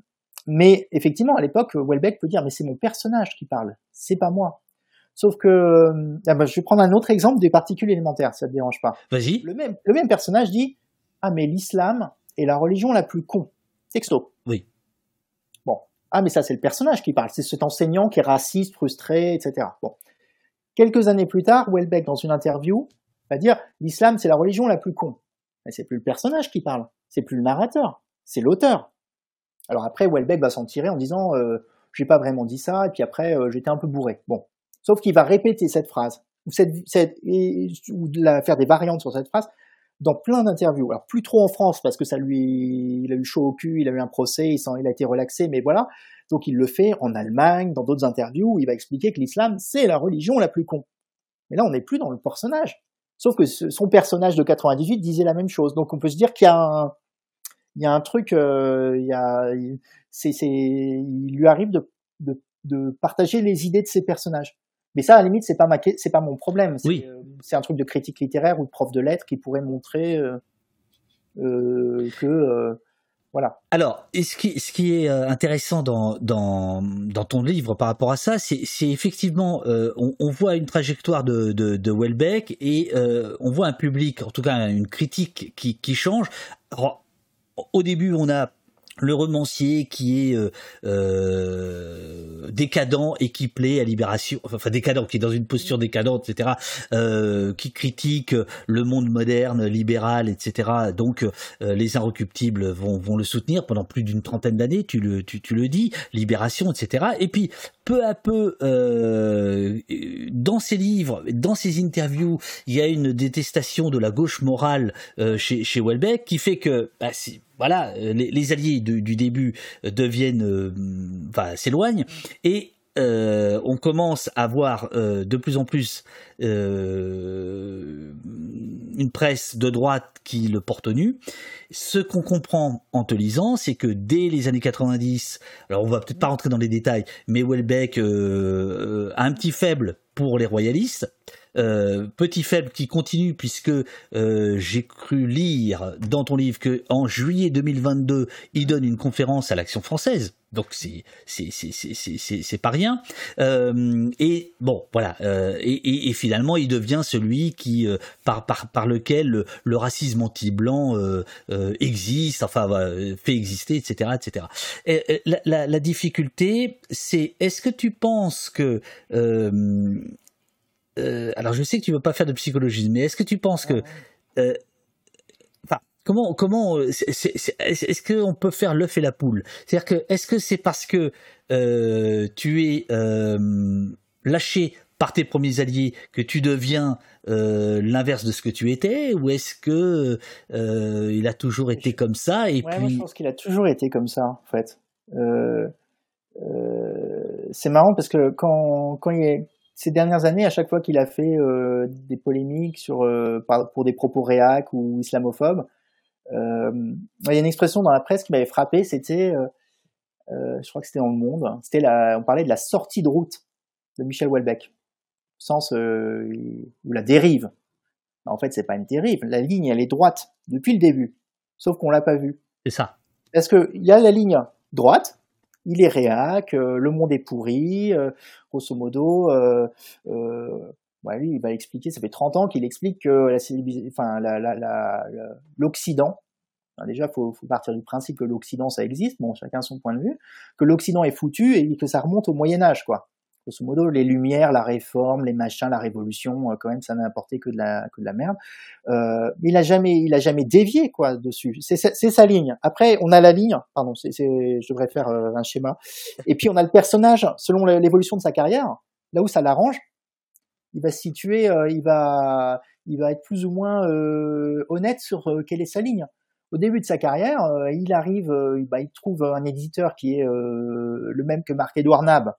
S3: mais effectivement, à l'époque, Welbeck peut dire, mais c'est mon personnage qui parle, c'est pas moi. Sauf que, ah bah, je vais prendre un autre exemple des particules élémentaires, ça te dérange pas.
S2: Vas-y.
S3: Le même, le même personnage dit, ah mais l'islam est la religion la plus con. Texto.
S2: Oui.
S3: Bon. Ah mais ça c'est le personnage qui parle, c'est cet enseignant qui est raciste, frustré, etc. Bon. Quelques années plus tard, Welbeck, dans une interview, va dire l'islam, c'est la religion la plus con. Mais c'est plus le personnage qui parle, c'est plus le narrateur, c'est l'auteur. Alors après, Welbeck va s'en tirer en disant euh, j'ai pas vraiment dit ça, et puis après, euh, j'étais un peu bourré. Bon. Sauf qu'il va répéter cette phrase, ou, cette, faire des variantes sur cette phrase, dans plein d'interviews. Alors plus trop en France parce que ça lui, il a eu chaud au cul, il a eu un procès, il, il a été relaxé, mais voilà. Donc il le fait en Allemagne, dans d'autres interviews où il va expliquer que l'islam c'est la religion la plus con. Mais là on n'est plus dans le personnage. Sauf que son personnage de 98 disait la même chose. Donc on peut se dire qu'il y a un, il y a un truc, euh, il y a, c'est, c'est, il lui arrive de, de, de partager les idées de ses personnages. Mais ça, à la limite, c'est pas ma, c'est pas mon problème. C'est,
S2: oui.
S3: Euh, c'est un truc de critique littéraire ou de prof de lettres qui pourrait montrer euh, que voilà.
S2: Alors, ce qui, ce qui est euh, intéressant dans, dans, dans ton livre par rapport à ça, c'est effectivement, euh, on, on, voit une trajectoire de, de, de Welbeck et euh, on voit un public, en tout cas une critique qui, qui change. Alors, au début, on a le romancier qui est euh, euh, décadent et qui plaît à Libération, enfin décadent, qui est dans une posture décadente, etc., euh, qui critique le monde moderne, libéral, etc. Donc euh, les inrecuptibles vont, vont le soutenir pendant plus d'une trentaine d'années, tu le, tu, tu, le dis, Libération, etc. Et puis peu à peu, euh, dans ses livres, dans ses interviews, il y a une détestation de la gauche morale euh, chez, chez Welbeck qui fait que bah, voilà, les, alliés du, début deviennent, euh, enfin, s'éloignent et euh, on commence à voir euh, de plus en plus euh, une presse de droite qui le porte nu. Ce qu'on comprend en te lisant, c'est que dès les années 90, alors on va peut-être pas rentrer dans les détails, mais Welbeck a un petit faible pour les royalistes. Euh, petit faible qui continue puisque euh, j'ai cru lire dans ton livre que en juillet 2022 il donne une conférence à l'Action française. Donc c'est c'est pas rien. Euh, et bon voilà et, finalement il devient celui qui par par par lequel le, racisme anti-blanc existe enfin fait exister etc etc et, la, la, la difficulté c'est est-ce que tu penses que alors je sais que tu veux pas faire de psychologie mais est-ce que tu penses que comment comment est-ce qu'on peut faire l'œuf et la poule? C'est-à-dire que est-ce que c'est parce que tu es lâché par tes premiers alliés que tu deviens l'inverse de ce que tu étais? Ou est-ce que il a toujours été comme ça et puis
S3: je pense qu'il a toujours été comme ça en fait. C'est marrant parce que quand quand il est ces dernières années, à chaque fois qu'il a fait euh, des polémiques sur, euh, pour des propos réac ou islamophobes, euh, il y a une expression dans la presse qui m'avait frappé, c'était, je crois que c'était dans le Monde, c'était la, on parlait de la sortie de route de Michel Houellebecq, sens ou la dérive. En fait, c'est pas une dérive. La ligne, elle est droite depuis le début, sauf qu'on l'a pas vue.
S2: C'est ça.
S3: Parce que il y a la ligne droite, il est réac, euh, le monde est pourri, euh, grosso modo. Euh, lui, il va expliquer, ça fait 30 ans qu'il explique que la, enfin, l'Occident, déjà, faut, faut partir du principe que l'Occident, ça existe, bon, chacun son point de vue, que l'Occident est foutu et que ça remonte au Moyen Âge, quoi grosso modo, les Lumières, la Réforme, les machins, la Révolution, euh, quand même, ça n'a apporté que de la que de la merde. Euh, il a jamais, il a jamais dévié quoi dessus. C'est sa ligne. Après, on a la ligne. Pardon, c'est, je devrais faire euh, un schéma. Et puis on a le personnage selon l'évolution de sa carrière. Là où ça l'arrange, il va situer, il va, il va être plus ou moins honnête sur quelle est sa ligne au début de sa carrière, il arrive, bah, il trouve un éditeur qui est le même que Marc-Édouard Nab,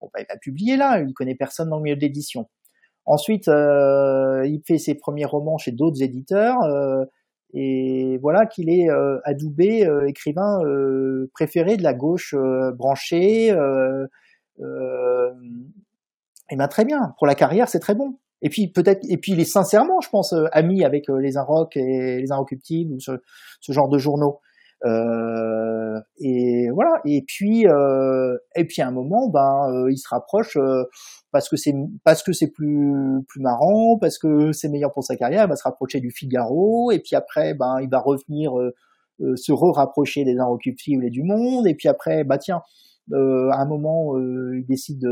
S3: Bon, bah, il va publier là, il connaît personne dans le milieu de l'édition. Ensuite, euh, il fait ses premiers romans chez d'autres éditeurs, euh, et voilà qu'il est euh, adoubé euh, écrivain préféré de la gauche branchée. et ben très bien, pour la carrière, c'est très bon. Et puis peut-être, et puis il est sincèrement, je pense, ami avec les Inrocks et les Inrocuptibles ou ce genre de journaux. Euh, et voilà. Et puis, euh, et puis à un moment, ben, euh, il se rapproche parce que c'est parce que c'est plus plus marrant, parce que c'est meilleur pour sa carrière. Il va se rapprocher du Figaro. Et puis après, ben, il va revenir se re-rapprocher des Inrecuptibles et du Monde. Et puis après, bah tiens, à un moment, il décide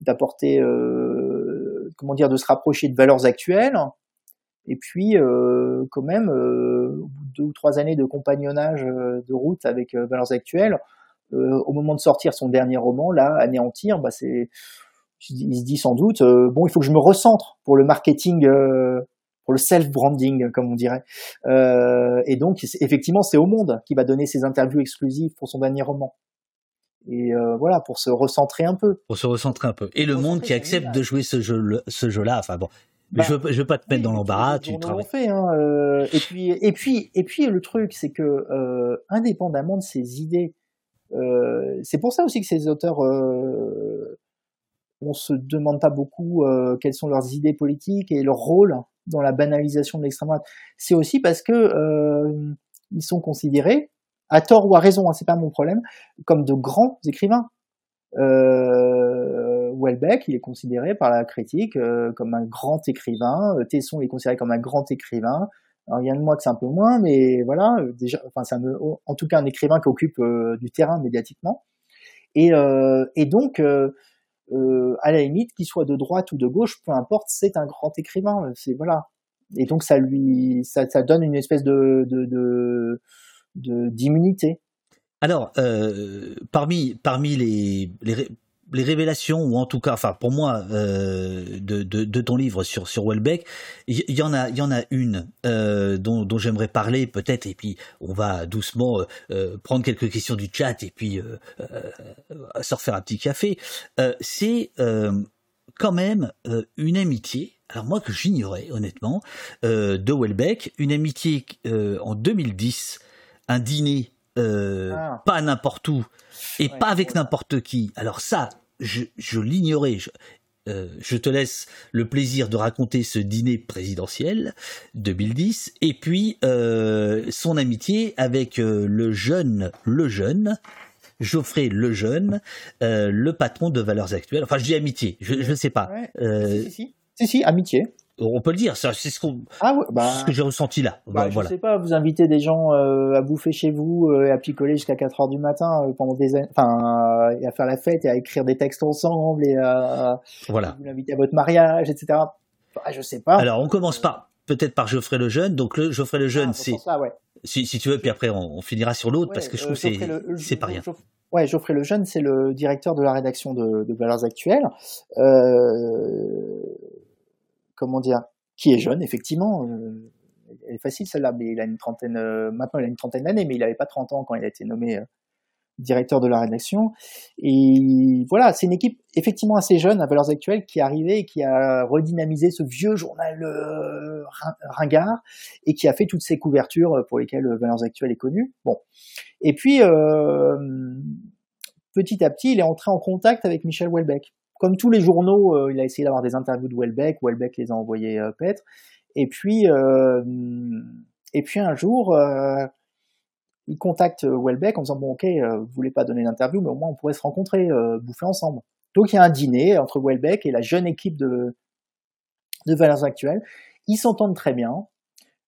S3: d'apporter, comment dire, de se rapprocher de valeurs actuelles. Et puis, euh, quand même, euh, deux ou trois années de compagnonnage euh, de route avec Valeurs Actuelles, au moment de sortir son dernier roman, là, Anéantir, bah c'est, il se dit sans doute, bon, il faut que je me recentre pour le marketing, pour le self-branding, comme on dirait. et donc, effectivement, c'est Au Monde qui va donner ses interviews exclusives pour son dernier roman et voilà pour se recentrer un peu.
S2: Pour se recentrer un peu. Et le monde qui accepte de jouer ce jeu, ce jeu-là. Enfin bon, mais je, veux, je veux pas te mettre dans l'embarras. Tu
S3: travailles. Fait, hein, euh, et puis, et puis, et puis, le truc, c'est que euh, indépendamment de ses idées, euh, c'est pour ça aussi que ces auteurs, euh, on se demande pas beaucoup quelles sont leurs idées politiques et leur rôle dans la banalisation de l'extrême droite. C'est aussi parce que ils sont considérés, à tort ou à raison, hein, c'est pas mon problème, comme de grands écrivains. Euh, Welbeck, il est considéré par la critique euh, comme un grand écrivain. Euh, Tesson est considéré comme un grand écrivain. Alors, il y a de moi que c'est un peu moins, mais voilà, c'est en tout cas un écrivain qui occupe du terrain médiatiquement. Et, donc, à la limite, qu'il soit de droite ou de gauche, peu importe, c'est un grand écrivain. C'est voilà. Et donc, ça lui, ça, donne une espèce de, d'immunité.
S2: Alors, euh, parmi, parmi les, les, révélations, ou en tout cas, enfin pour moi, euh, de, de, de, ton livre sur, sur Welbeck, il y, en a, y en a une euh, dont, dont j'aimerais parler peut-être, et puis on va doucement euh, prendre quelques questions du chat et puis euh, euh, se refaire un petit café. C'est quand même une amitié alors moi que j'ignorais honnêtement, euh, de Welbeck, une amitié euh, en 2010, un dîner euh, ah. pas n'importe où et pas avec n'importe qui. Alors ça, je, je l'ignorais. Je, euh, je, te laisse le plaisir de raconter ce dîner présidentiel 2010 et puis euh, son amitié avec le jeune, le jeune. Geoffrey le jeune, euh, le patron de Valeurs Actuelles. Enfin, je dis amitié, je ne sais pas.
S3: Si, si, si. si, si, amitié
S2: on peut le dire, c'est ce, qu'on,
S3: ah bah,
S2: ce que j'ai ressenti là.
S3: Bah, je sais pas, vous invitez des gens euh, à bouffer chez vous euh, et à picoler jusqu'à 4 heures du matin euh, pendant des enfin et à faire la fête et à écrire des textes ensemble et à
S2: voilà.
S3: vous l'inviter à votre mariage, etc. Bah, je sais pas.
S2: Alors on commence par peut-être par Geoffrey le Jeune. Donc le Geoffrey le Jeune,
S3: ah,
S2: c'est
S3: ouais.
S2: si, si, tu veux, puis après on, finira sur l'autre parce que je trouve que c'est pas rien.
S3: Ouais, Geoffrey Lejeune, c'est le directeur de la rédaction de, de Valeurs Actuelles. Euh, comment dire Qui est jeune, effectivement. Euh, elle est facile celle-là, mais il a une trentaine. Euh, maintenant, il a une trentaine d'années, mais il n'avait pas 30 ans quand il a été nommé euh, directeur de la rédaction. Et voilà, c'est une équipe effectivement assez jeune à Valeurs Actuelles qui est arrivée et qui a redynamisé ce vieux journal euh, ringard et qui a fait toutes ces couvertures pour lesquelles Valeurs Actuelles est connu. Bon. Et puis, petit à petit, il est entré en contact avec Michel Houellebecq. Comme tous les journaux, euh, il a essayé d'avoir des interviews de Houellebecq. Houellebecq les a envoyés euh, paître. Et puis, puis un jour, il contacte Welbeck en disant bon ok, vous voulez pas donner l'interview, mais au moins on pourrait se rencontrer, bouffer ensemble. Donc il y a un dîner entre Welbeck et la jeune équipe de de Valeurs Actuelles. Ils s'entendent très bien.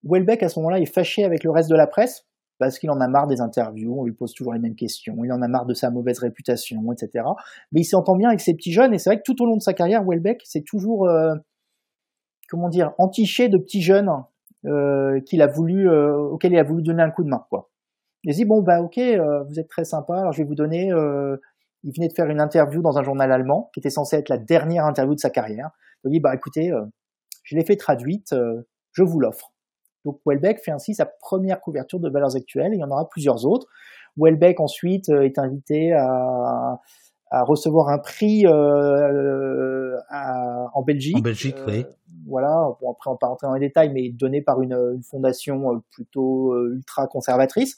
S3: Welbeck à ce moment-là est fâché avec le reste de la presse parce qu'il en a marre des interviews, on lui pose toujours les mêmes questions, il en a marre de sa mauvaise réputation, etc. Mais il s'entend bien avec ces petits jeunes et c'est vrai que tout au long de sa carrière, Welbeck c'est toujours comment dire entiché de petits jeunes euh, qu'il a voulu, euh, auquel il a voulu donner un coup de main, quoi. Il dit bon bah ok, euh, vous êtes très sympa, alors je vais vous donner. Euh, il venait de faire une interview dans un journal allemand qui était censé être la dernière interview de sa carrière. Il dit bah écoutez, euh, je l'ai fait traduite, je vous l'offre. Donc Welbeck fait ainsi sa première couverture de valeurs actuelles. il y en aura plusieurs autres. Welbeck ensuite est invité à, à recevoir un prix euh, à, en Belgique.
S2: En Belgique, oui.
S3: Voilà. Bon, après, on va pas rentrer dans les détails, mais donné par une, une fondation plutôt ultra conservatrice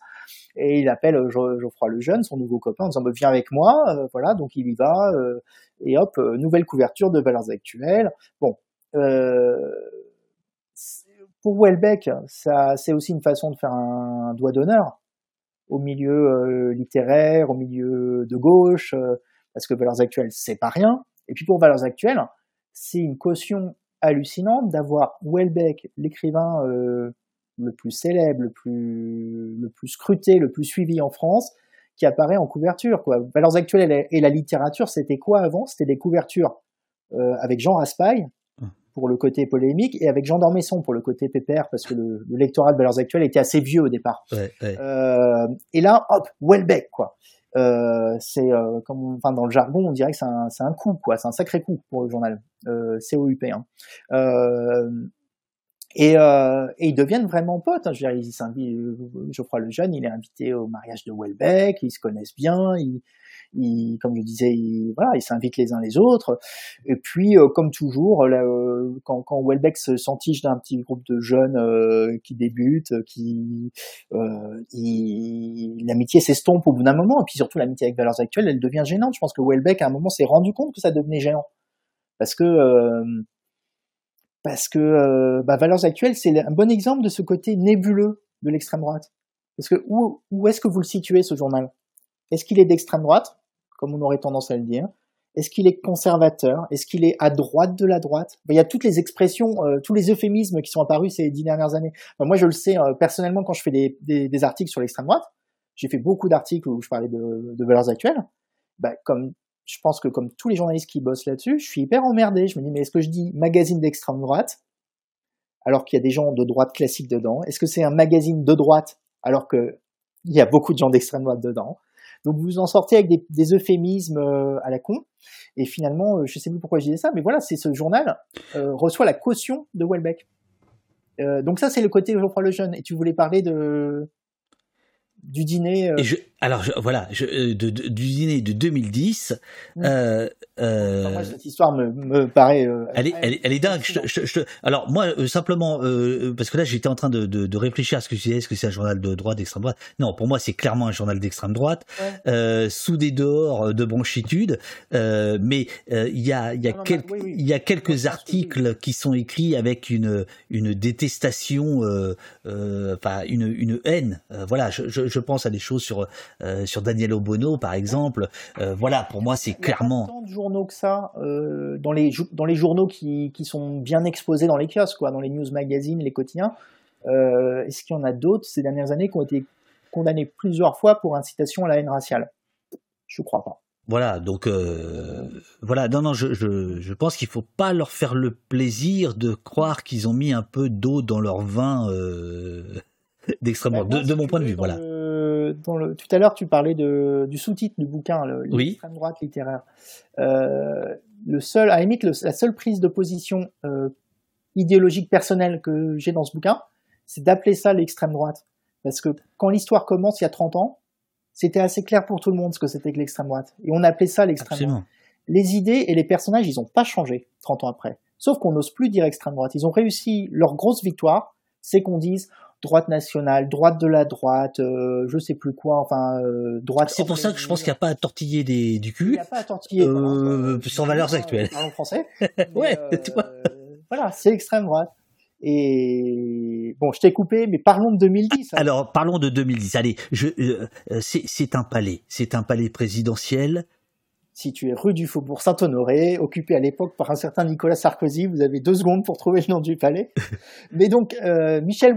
S3: et il appelle euh, Geoffroy Lejeune, son nouveau copain, en disant bah, viens avec moi, euh, voilà, donc il y va, euh, et hop, nouvelle couverture de Valeurs Actuelles. Bon, pour Welbeck, ça, c'est aussi une façon de faire un, doigt d'honneur au milieu littéraire, au milieu de gauche, parce que Valeurs Actuelles, c'est pas rien. Et puis pour Valeurs Actuelles, c'est une caution hallucinante d'avoir Welbeck, l'écrivain le plus célèbre, le plus, le plus scruté, le plus suivi en France, qui apparaît en couverture. Quoi. Valeurs actuelles et la littérature, c'était quoi avant? C'était des couvertures euh, avec Jean Raspail. Pour le côté polémique et avec Jean d'Ormesson pour le côté pépère parce que le, lectorat de Valeurs actuelles était assez vieux au départ. Euh, et là, hop, Welbeck quoi. Euh, c'est comme enfin dans le jargon on dirait que c'est un, un coup quoi c'est un sacré coup pour le journal COUP hein. Et, euh, et, ils deviennent vraiment potes. Hein. Je veux dire, ils Geoffroy le jeune, il est invité au mariage de Welbeck, ils se connaissent bien, ils, ils comme je disais, ils, voilà, ils s'invitent les uns les autres. Et puis, euh, comme toujours, là, euh, quand, quand Welbeck d'un petit groupe de jeunes euh, qui débutent, qui l'amitié s'estompe au bout d'un moment. Et puis surtout, l'amitié avec Valeurs Actuelles, elle devient gênante. Je pense que Welbeck, à un moment, s'est rendu compte que ça devenait gênant. Parce que parce que euh, bah, Valeurs Actuelles, c'est un bon exemple de ce côté nébuleux de l'extrême droite. Parce que où, où est-ce que vous le situez, ce journal? Est-ce qu'il est d'extrême droite, comme on aurait tendance à le dire? Est-ce qu'il est conservateur? Est-ce qu'il est à droite de la droite? Il y a toutes les expressions, euh, tous les euphémismes qui sont apparus ces dix dernières années. moi, je le sais euh, personnellement quand je fais des articles sur l'extrême droite. J'ai fait beaucoup d'articles où je parlais de, de valeurs actuelles. Bah, comme je pense que comme tous les journalistes qui bossent là-dessus, je suis hyper emmerdé. Je me dis, mais est-ce que je dis magazine d'extrême droite, alors qu'il y a des gens de droite classique dedans? Est-ce que c'est un magazine de droite, alors qu'il y a beaucoup de gens d'extrême droite dedans? Donc vous en sortez avec des, euphémismes euh, à la con. Et finalement, euh, je sais plus pourquoi je disais ça, mais voilà, c'est ce journal euh, reçoit la caution de Welbeck. donc ça, c'est le côté Geoffroy Lejeune. Et tu voulais parler de du dîner.
S2: Et je, alors voilà, je, du dîner de 2010,
S3: euh, moi, cette histoire me, me paraît. Euh,
S2: elle, est, elle, elle, est dingue. Alors moi, euh, simplement, euh, parce que là, j'étais en train de, de, de, réfléchir à ce que tu disais. Est-ce que c'est un journal de droite, d'extrême droite? Non, pour moi, c'est clairement un journal d'extrême droite, ouais. sous des dehors de bronchitude. mais il y a, il y a, quel, il y a quelques articles qui sont écrits avec une, une détestation, enfin une, une haine. voilà, je, je, pense à des choses sur sur Daniel Obono, par exemple. voilà, pour moi, c'est clairement
S3: journaux que ça euh, dans les dans les journaux qui, qui, sont bien exposés dans les kiosques, quoi, dans les news magazines, les quotidiens. Euh, Est-ce qu'il y en a d'autres ces dernières années qui ont été condamnés plusieurs fois pour incitation à la haine raciale? Je crois pas.
S2: Voilà, donc euh, voilà, non, non, je, je, je pense qu'il faut pas leur faire le plaisir de croire qu'ils ont mis un peu d'eau dans leur vin. Euh d'extrême droite, de, mon point de vue, voilà.
S3: Dans le, tout à l'heure, tu parlais de, du sous-titre du bouquin, l'extrême droite littéraire. Euh, le seul, à la limite, la seule prise de position euh, idéologique personnelle que j'ai dans ce bouquin, c'est d'appeler ça l'extrême droite. Parce que quand l'histoire commence il y a 30 ans, c'était assez clair pour tout le monde ce que c'était que l'extrême droite. Et on appelait ça l'extrême droite. Les idées et les personnages, ils n'ont pas changé 30 ans après. Sauf qu'on n'ose plus dire extrême droite. Ils ont réussi leur grosse victoire, c'est qu'on dise droite nationale, droite de la droite, euh, je sais plus quoi, enfin euh, droite.
S2: C'est pour ça que je pense qu'il n'y a pas à tortiller des, du cul.
S3: Il n'y a pas à tortiller.
S2: Euh, sur valeurs actuelles.
S3: En français.
S2: ouais, tu vois.
S3: Voilà, c'est extrême droite. Et bon, je t'ai coupé, mais parlons de 2010.
S2: Hein. Alors, parlons de 2010. Allez, je, c'est un palais, c'est un palais présidentiel
S3: situé rue du Faubourg Saint-Honoré, occupé à l'époque par un certain Nicolas Sarkozy. Vous avez deux secondes pour trouver le nom du palais. Mais donc, euh, Michel,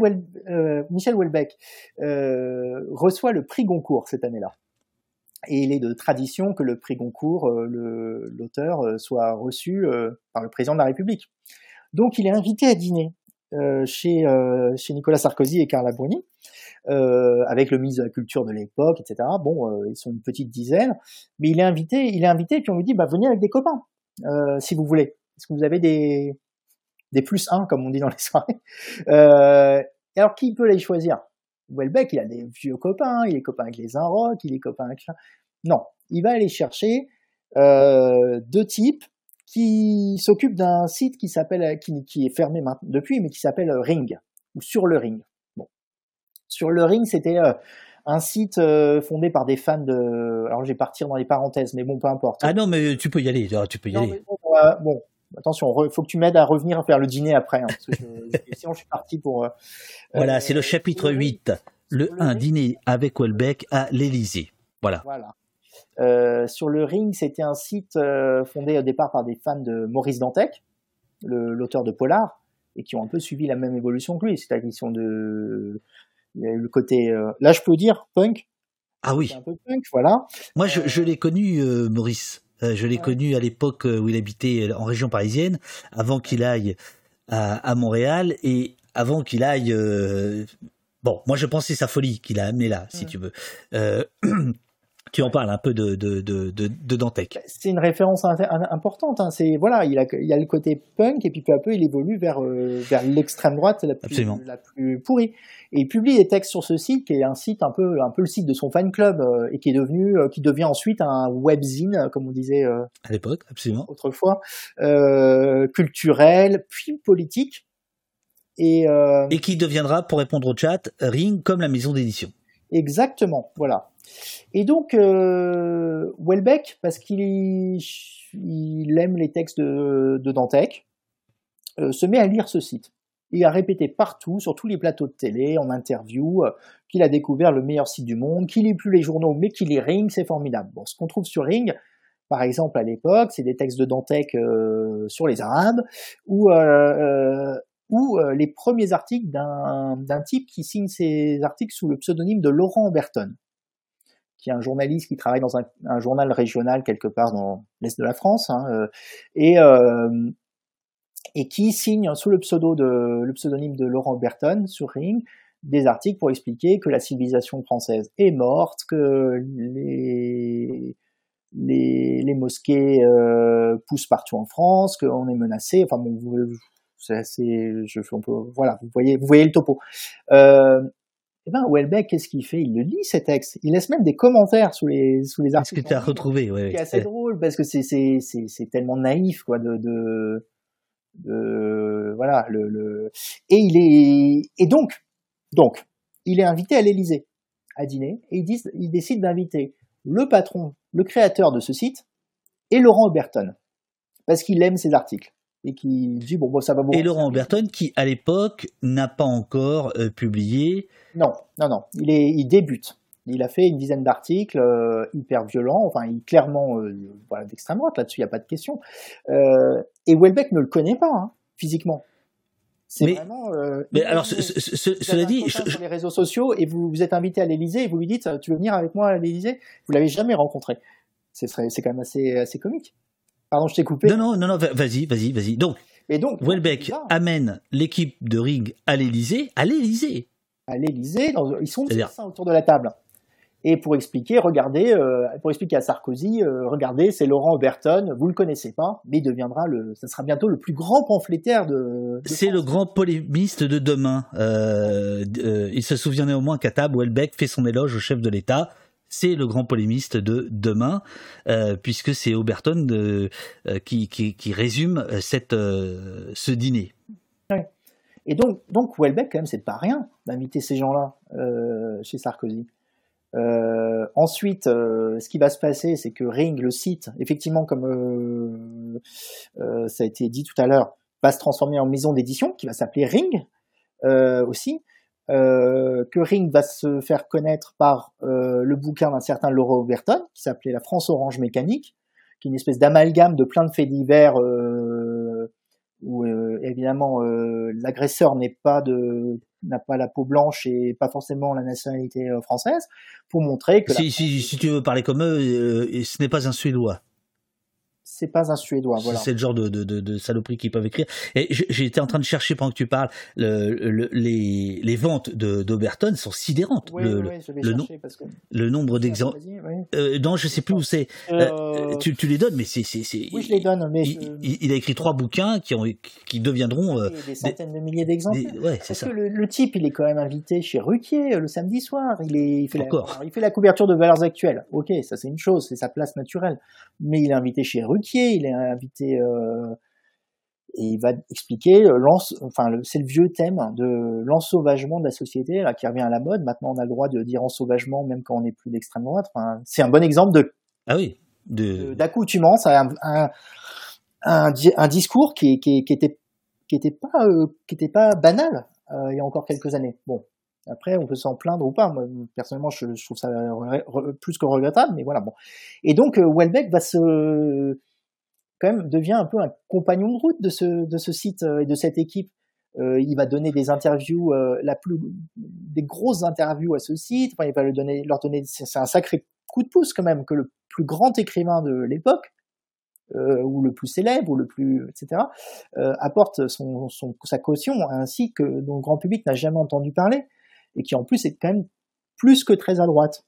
S3: euh, Michel Houellebecq euh, reçoit le prix Goncourt cette année-là. Et il est de tradition que le prix Goncourt, l'auteur, soit reçu par le président de la République. Donc, il est invité à dîner chez, chez Nicolas Sarkozy et Carla Bruni. Euh, avec le ministre de la Culture de l'époque, etc. Bon, euh, ils sont une petite dizaine, mais il est invité, il est invité, puis on lui dit, bah venez avec des copains, euh, si vous voulez. Est-ce que vous avez des des plus 1, comme on dit dans les soirées? Alors, qui peut les choisir? Welbeck, il a des vieux copains, il est copain avec les Inrock, il est copain avec... Non, il va aller chercher deux types qui s'occupent d'un site qui s'appelle, qui, qui, est fermé maintenant, depuis, mais qui s'appelle Ring, ou sur le Ring. Sur le ring, c'était euh, un site euh, fondé par des fans de. Alors, je vais partir dans les parenthèses, mais bon, peu importe.
S2: Ah non, mais tu peux y aller. Tu peux y aller.
S3: bon, attention, il faut que tu m'aides à revenir faire le dîner après. Hein, sinon, je suis parti pour. Euh,
S2: voilà, c'est le chapitre 8. Le 1, dîner avec Welbeck à l'Elysée. Voilà.
S3: Voilà. Sur le ring, c'était un site fondé au départ par des fans de Maurice Dantec, l'auteur de Polar, et qui ont un peu suivi la même évolution que lui. C'est-à-dire qu'ils sont de il y a eu le côté, euh, là je peux dire, punk.
S2: Ah oui.
S3: Un peu punk, voilà.
S2: Moi je, je l'ai connu, euh, Maurice. Euh, je l'ai connu à l'époque où il habitait en région parisienne, avant qu'il aille à, à, Montréal et avant qu'il aille. bon, moi je pensais sa folie qu'il a amené là, si tu veux. tu en parles un peu de, de, de, de, Dantec.
S3: C'est une référence importante. Hein. C'est voilà, il, a, il y a le côté punk et puis peu à peu il évolue vers vers l'extrême droite la plus, la plus pourrie. Et il publie des textes sur ce site qui est un site un peu un peu le site de son fan club euh, et qui est devenu euh, qui devient ensuite un webzine euh, comme on disait à
S2: l'époque absolument
S3: autrefois culturel puis politique et
S2: et qui deviendra pour répondre au chat Ring comme la maison d'édition.
S3: Exactement, voilà. Et donc, euh, Welbeck, parce qu'il il aime les textes de, Dantec, se met à lire ce site il a répété partout, sur tous les plateaux de télé, en interview, euh, qu'il a découvert le meilleur site du monde, qu'il lit plus les journaux, mais qu'il lit Ring, c'est formidable. Bon, ce qu'on trouve sur Ring, par exemple à l'époque, c'est des textes de Dantec euh, sur les Arabes, ou, euh, ou les premiers articles d'un type qui signe ses articles sous le pseudonyme de Laurent Berton, qui est un journaliste qui travaille dans un, journal régional quelque part dans l'est de la France, hein, et et qui signe sous le, pseudo de, le pseudonyme de Laurent Berton sur Ring des articles pour expliquer que la civilisation française est morte, que les, les, mosquées euh, poussent partout en France, qu'on est menacé. Enfin bon, c'est assez, je, voilà, vous voyez, vous voyez le topo. Euh, eh ben, Welbeck, qu'est-ce qu'il fait? Il le lit ces textes. Il laisse même des commentaires sous les sous les articles.
S2: Ce que tu as retrouvé, ouais.
S3: C'est assez drôle parce que c'est c'est c'est tellement naïf quoi de de de voilà le, le, et il est et donc donc il est invité à l'Élysée à dîner et il, dit, il décide d'inviter le patron, le créateur de ce site et Laurent Oberton parce qu'il aime ses articles et qui dit bon, bon ça va beaucoup.
S2: Et Laurent Oberton qui à l'époque n'a pas encore euh, publié.
S3: Non non non il est il débute il a fait une dizaine d'articles euh, hyper violents, enfin il, clairement euh, voilà, d'extrême droite, là-dessus il n'y a pas de question. Et Welbeck ne le connaît pas hein, physiquement.
S2: C'est vraiment. mais alors, cela dit,
S3: je, sur les réseaux sociaux et vous, vous êtes invité à l'Élysée et vous lui dites, tu veux venir avec moi à l'Élysée? Vous l'avez jamais rencontré. C'est quand même assez, assez comique. Pardon, je t'ai coupé.
S2: Non, non, non, non vas-y, vas-y, vas-y. Donc, et donc, Welbeck amène l'équipe de Ring à l'Élysée, à l'Élysée.
S3: à l'Élysée, ils sont autour de la table et pour expliquer, regardez, euh, pour expliquer à Sarkozy, euh, regardez, c'est Laurent Oberton, vous le connaissez pas, mais il deviendra le, ça sera bientôt le plus grand pamphlétaire de.
S2: c'est le grand polémiste de demain. Euh, il se souvient néanmoins qu'à table, Welbeck fait son éloge au chef de l'État. C'est le grand polémiste de demain, puisque c'est Oberton qui, qui, qui, résume cette, ce dîner.
S3: Et donc, donc quand même, c'est pas rien d'inviter ces gens-là chez Sarkozy. Euh, ensuite, euh, ce qui va se passer, c'est que Ring, le site, effectivement, comme euh, euh ça a été dit tout à l'heure, va se transformer en maison d'édition qui va s'appeler Ring aussi. Que Ring va se faire connaître par le bouquin d'un certain Laurent Overton qui s'appelait La France Orange Mécanique, qui est une espèce d'amalgame de plein de faits divers où évidemment l'agresseur n'est pas de n'a pas la peau blanche et pas forcément la nationalité euh, française, pour montrer que...
S2: Si, si, si tu veux parler comme eux, euh, ce n'est pas un Suédois
S3: c'est pas un Suédois. Voilà.
S2: C'est le genre de, de, de, saloperie qu'ils peuvent écrire. Et j'étais en train de chercher pendant que tu parles, le, les, les, ventes d'Oberton sont sidérantes.
S3: Oui, le, oui, je vais le, parce que...
S2: le nombre d'exemples. Euh, non, je sais plus où c'est. Euh, euh... Tu, tu, les donnes, mais c'est.
S3: Oui, je les donne, mais.
S2: Il, il, a écrit trois bouquins qui, ont, qui deviendront.
S3: Euh, des centaines de milliers d'exemples.
S2: Ouais, c'est ça.
S3: Que le, type, il est quand même invité chez Ruquier le samedi soir. Il, est, il, fait, la, il fait la couverture de valeurs actuelles. Ok, ça c'est une chose, c'est sa place naturelle. Mais il est invité chez Ruquier, il est invité euh, et il va expliquer euh, enfin c'est le vieux thème de l'ensauvagement de la société là qui revient à la mode. Maintenant on a le droit de dire ensauvagement même quand on n'est plus d'extrême droite. Enfin, c'est un bon exemple de
S2: ah oui
S3: d'accoutumance à un, un, discours qui, qui, qui était qui était pas euh, qui était pas banal il y a encore quelques années. Bon, après, on peut s'en plaindre ou pas. Moi, personnellement, je, trouve ça plus que regrettable, mais voilà. Bon. Et donc, Welbeck va se quand même devient un peu un compagnon de route de ce, de ce site euh, et de cette équipe. Euh, il va donner des interviews, euh, la plus, des grosses interviews à ce site. Enfin, il va le donner, leur donner, c'est un sacré coup de pouce quand même que le plus grand écrivain de l'époque, euh, ou le plus célèbre, ou le plus, etc., euh, apporte son, son, sa caution à un site que, dont le grand public n'a jamais entendu parler, et qui en plus est quand même plus que très à droite.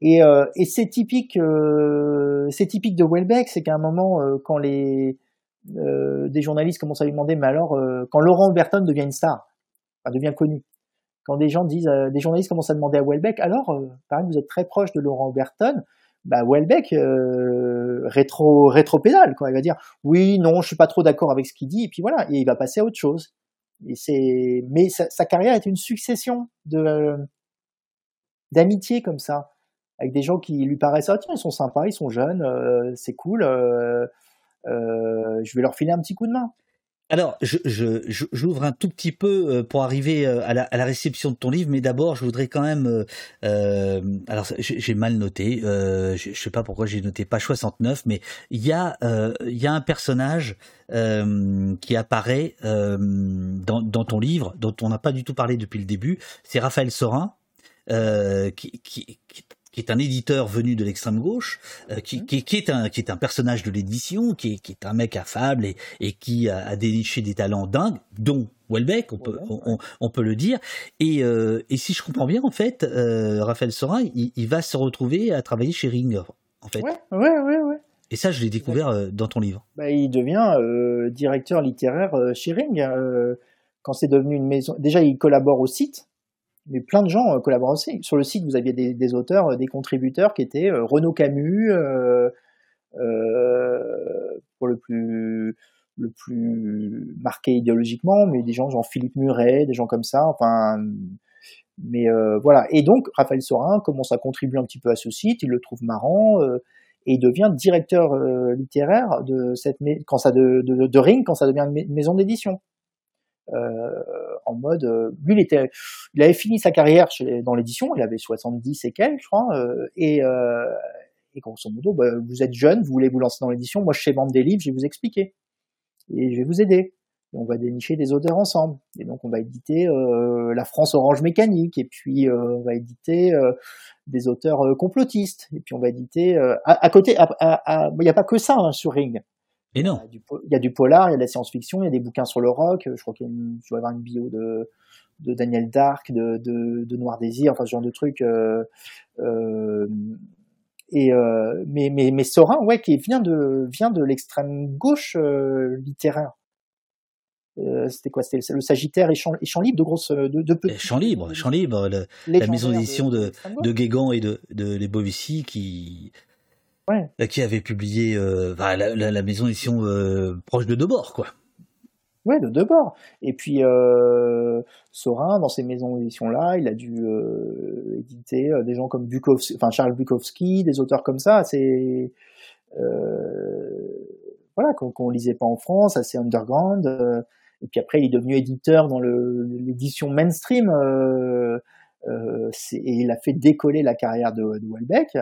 S3: Et, euh, et c'est typique, euh, c'est typique de Welbeck, c'est qu'à un moment, euh, quand les des journalistes commencent à lui demander, mais alors, quand Laurent Berton devient une star, enfin, devient connu, quand des gens disent, des journalistes commencent à demander à Welbeck, alors, par exemple, vous êtes très proche de Laurent Berton, bah Welbeck rétro rétro pédale quoi il va dire oui non je suis pas trop d'accord avec ce qu'il dit et puis voilà et il va passer à autre chose mais sa, carrière est une succession de d'amitié comme ça avec des gens qui lui paraissent ah tiens ils sont sympas, ils sont jeunes, euh, c'est cool, euh, euh, je vais leur filer un petit coup de main.
S2: Alors, je, je, j'ouvre un tout petit peu pour arriver à la, à la, réception de ton livre, mais d'abord, je voudrais quand même. Euh, alors, j'ai mal noté. Euh, je, je sais pas pourquoi j'ai noté page 69, mais il y a y a un personnage qui apparaît dans, dans ton livre, dont on n'a pas du tout parlé depuis le début. C'est Raphaël Sorin, qui, qui, qui est un éditeur venu de l'extrême gauche, euh, qui, qui, qui, est un, qui est un personnage de l'édition, qui est, qui est un mec affable et, et qui a, a, déniché des talents dingues, dont Welbeck, on peut, on, on, peut le dire. Et, euh, et si je comprends bien, en fait, euh, Raphaël Sorin, il, il, va se retrouver à travailler chez Ring, en fait.
S3: Ouais, ouais, ouais, ouais.
S2: Et ça, je l'ai découvert dans ton livre.
S3: Bah, il devient directeur littéraire chez Ring. quand c'est devenu une maison, déjà, il collabore au site mais plein de gens euh, collaborent aussi. Sur le site, vous aviez des, auteurs, euh, des contributeurs qui étaient euh, Renaud Camus, pour le plus le plus marqué idéologiquement, mais des gens genre Philippe Muret, des gens comme ça. Enfin, mais voilà. Et donc Raphaël Sorin commence à contribuer un petit peu à ce site. Il le trouve marrant. et il devient directeur littéraire de cette quand ça de, de, Ring quand ça devient une maison d'édition. Euh, en mode, euh, lui il était, il avait fini sa carrière chez, dans l'édition, il avait 70 et quelques, je crois, euh, et, et grosso modo, bah, vous êtes jeune, vous voulez vous lancer dans l'édition, moi je sais vendre des livres, je vais vous expliquer et je vais vous aider. Et on va dénicher des auteurs ensemble. Et donc on va éditer euh, La France Orange Mécanique, et puis euh, on va éditer euh, des auteurs complotistes, et puis on va éditer à, à, côté. Il n'y a pas que ça hein, sur Ring.
S2: Et non.
S3: Il y, a du, polar, il y a de la science-fiction, il y a des bouquins sur le rock. Je crois qu'il y avoir une bio de, de Daniel Dark, de, de, de, Noir Désir, enfin ce genre de trucs. Euh, euh, et euh, mais, mais, mais Sorin, ouais, qui vient de vient de l'extrême gauche euh, littéraire. Euh, c'était quoi? C'était le Sagittaire et Champ, Libre de grosse de, de
S2: Champ Libre, Champ Libre, la maison d'édition de, de, Guégan et de, de Les Bovici qui ouais. qui avait publié euh, la, la, la, maison d'édition proche de Debord, quoi.
S3: Ouais, de Debord. Et puis euh, Sorin, dans ces maisons d'édition-là, il a dû euh, éditer euh, des gens comme Bukowski, enfin Charles Bukowski, des auteurs comme ça, c'est euh, voilà qu'on lisait pas en France, assez underground. Euh, et puis après, il est devenu éditeur dans l'édition mainstream. Euh, et il a fait décoller la carrière de, de Welbeck.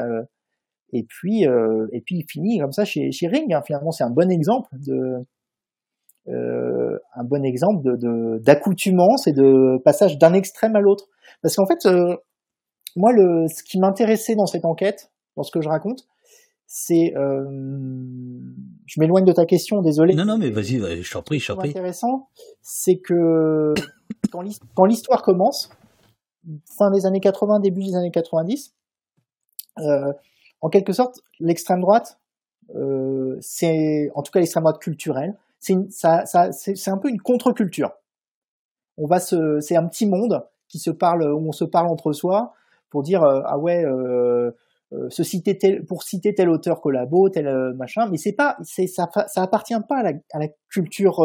S3: Et puis, et puis il finit comme ça chez, chez Ring. Hein. Finalement, c'est un bon exemple de euh, un bon exemple de d'accoutumance et de passage d'un extrême à l'autre. Parce qu'en fait, euh, moi, le, ce qui m'intéressait dans cette enquête, dans ce que je raconte, c'est, euh, je m'éloigne de ta question, désolé.
S2: Non, non, mais vas-y, je t'en prie, je t'en prie.
S3: Intéressant, c'est que quand l'histoire commence, fin des années 80, début des années 90, euh, en quelque sorte, l'extrême droite, euh, c'est en tout cas l'extrême droite culturelle, c'est un peu une contre-culture. On va c'est un petit monde qui se parle, où on se parle entre soi pour dire euh, ah ouais, euh, se citer tel, pour citer tel auteur collabo, tel machin, mais c'est pas, ça, ça appartient pas à la, à la culture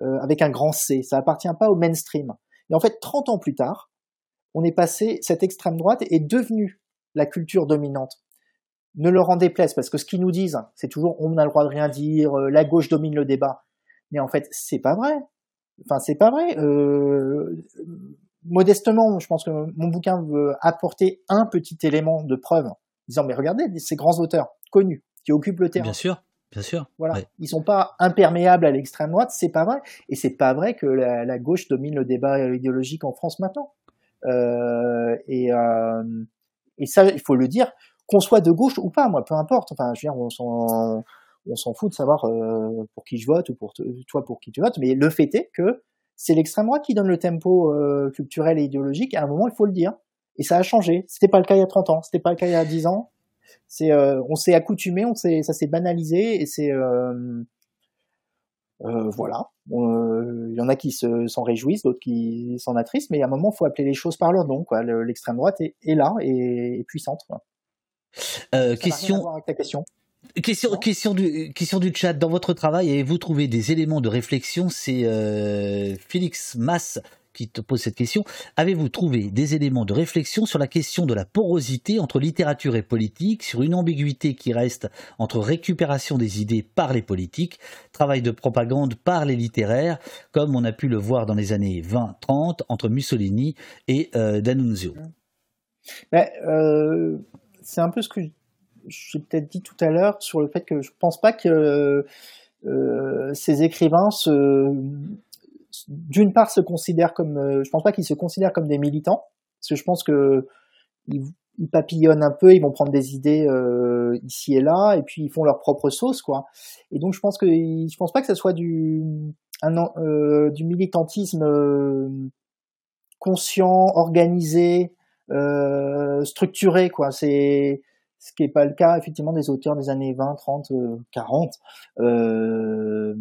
S3: avec un grand C, ça appartient pas au mainstream. Et en fait, 30 ans plus tard, on est passé, cette extrême droite est devenue la culture dominante ne leur en déplaise, parce que ce qu'ils nous disent, c'est toujours on a le droit de rien dire, euh, la gauche domine le débat. Mais en fait, c'est pas vrai. Enfin, c'est pas vrai. Euh, modestement, je pense que mon bouquin veut apporter un petit élément de preuve, disant mais regardez, ces grands auteurs connus qui occupent le terrain.
S2: Bien sûr. Bien sûr.
S3: Voilà. Ils sont pas imperméables à l'extrême droite, c'est pas vrai. Et c'est pas vrai que la, gauche domine le débat idéologique en France maintenant. Euh, et, euh, et ça, il faut le dire qu'on soit de gauche ou pas, moi, peu importe. Enfin, je veux dire, on s'en, on s'en fout de savoir euh, pour qui je vote ou pour toi pour qui tu votes, mais le fait est que c'est l'extrême droite qui donne le tempo euh, culturel et idéologique. À un moment, il faut le dire. Et ça a changé. C'était pas le cas il y a 30 ans. C'était pas le cas il y a 10 ans. C'est, euh, on s'est accoutumé, on s'est, ça s'est banalisé et c'est, voilà. Il y en a qui se, s'en réjouissent, d'autres qui s'en attristent, mais à un moment, il faut appeler les choses par leur nom. L'extrême droite est, est là et est puissante. Quoi.
S2: Euh, question. question. Question, question, du, question du chat. Dans votre travail, avez-vous trouvé des éléments de réflexion? C'est euh, Félix Mass qui te pose cette question. Avez-vous trouvé des éléments de réflexion sur la question de la porosité entre littérature et politique, sur une ambiguïté qui reste entre récupération des idées par les politiques, travail de propagande par les littéraires, comme on a pu le voir dans les années 20-30 entre Mussolini et euh, D'Annunzio?
S3: Ben, euh, c'est un peu ce que j'ai peut-être dit tout à l'heure sur le fait que je pense pas que euh, ces écrivains se, d'une part se considèrent comme, euh, je pense pas qu'ils se considèrent comme des militants, parce que je pense que ils, papillonnent un peu, ils vont prendre des idées euh, ici et là, et puis ils font leur propre sauce, quoi. Et donc je pense que, je pense pas que ça soit du, euh, militantisme conscient, organisé, structuré, quoi. C'est ce qui n'est pas le cas effectivement des auteurs des années 20, 30, 40. Euh,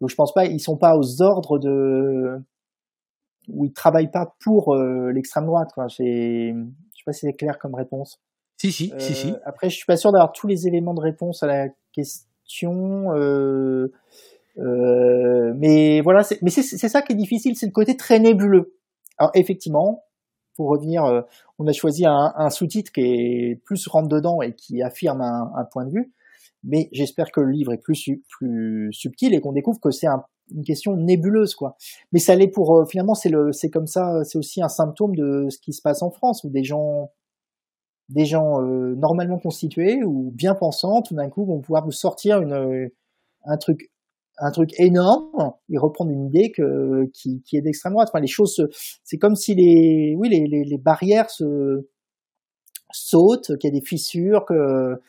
S3: donc je pense pas, ils sont pas aux ordres de où ils travaillent pas pour euh, l'extrême droite. Quoi. Je sais pas si c'est clair comme réponse.
S2: Si si, si si.
S3: Euh, après, je suis pas sûr d'avoir tous les éléments de réponse à la question. Euh, mais voilà, mais c'est ça qui est difficile, c'est le côté très nébuleux. Alors effectivement, pour revenir, euh, on a choisi un, sous-titre qui est plus rentre dedans et qui affirme un, point de vue. Mais j'espère que le livre est plus subtil et qu'on découvre que c'est une question nébuleuse quoi. Mais ça l'est pour euh, finalement c'est le c'est comme ça c'est aussi un symptôme de ce qui se passe en France où des gens des gens euh, normalement constitués ou bien pensants tout d'un coup vont pouvoir vous sortir une un truc un truc énorme et reprendre une idée que, qui, qui est d'extrême droite. Enfin, les choses, c'est comme si les, oui, les, les, les barrières se sautent, qu'il y a des fissures, que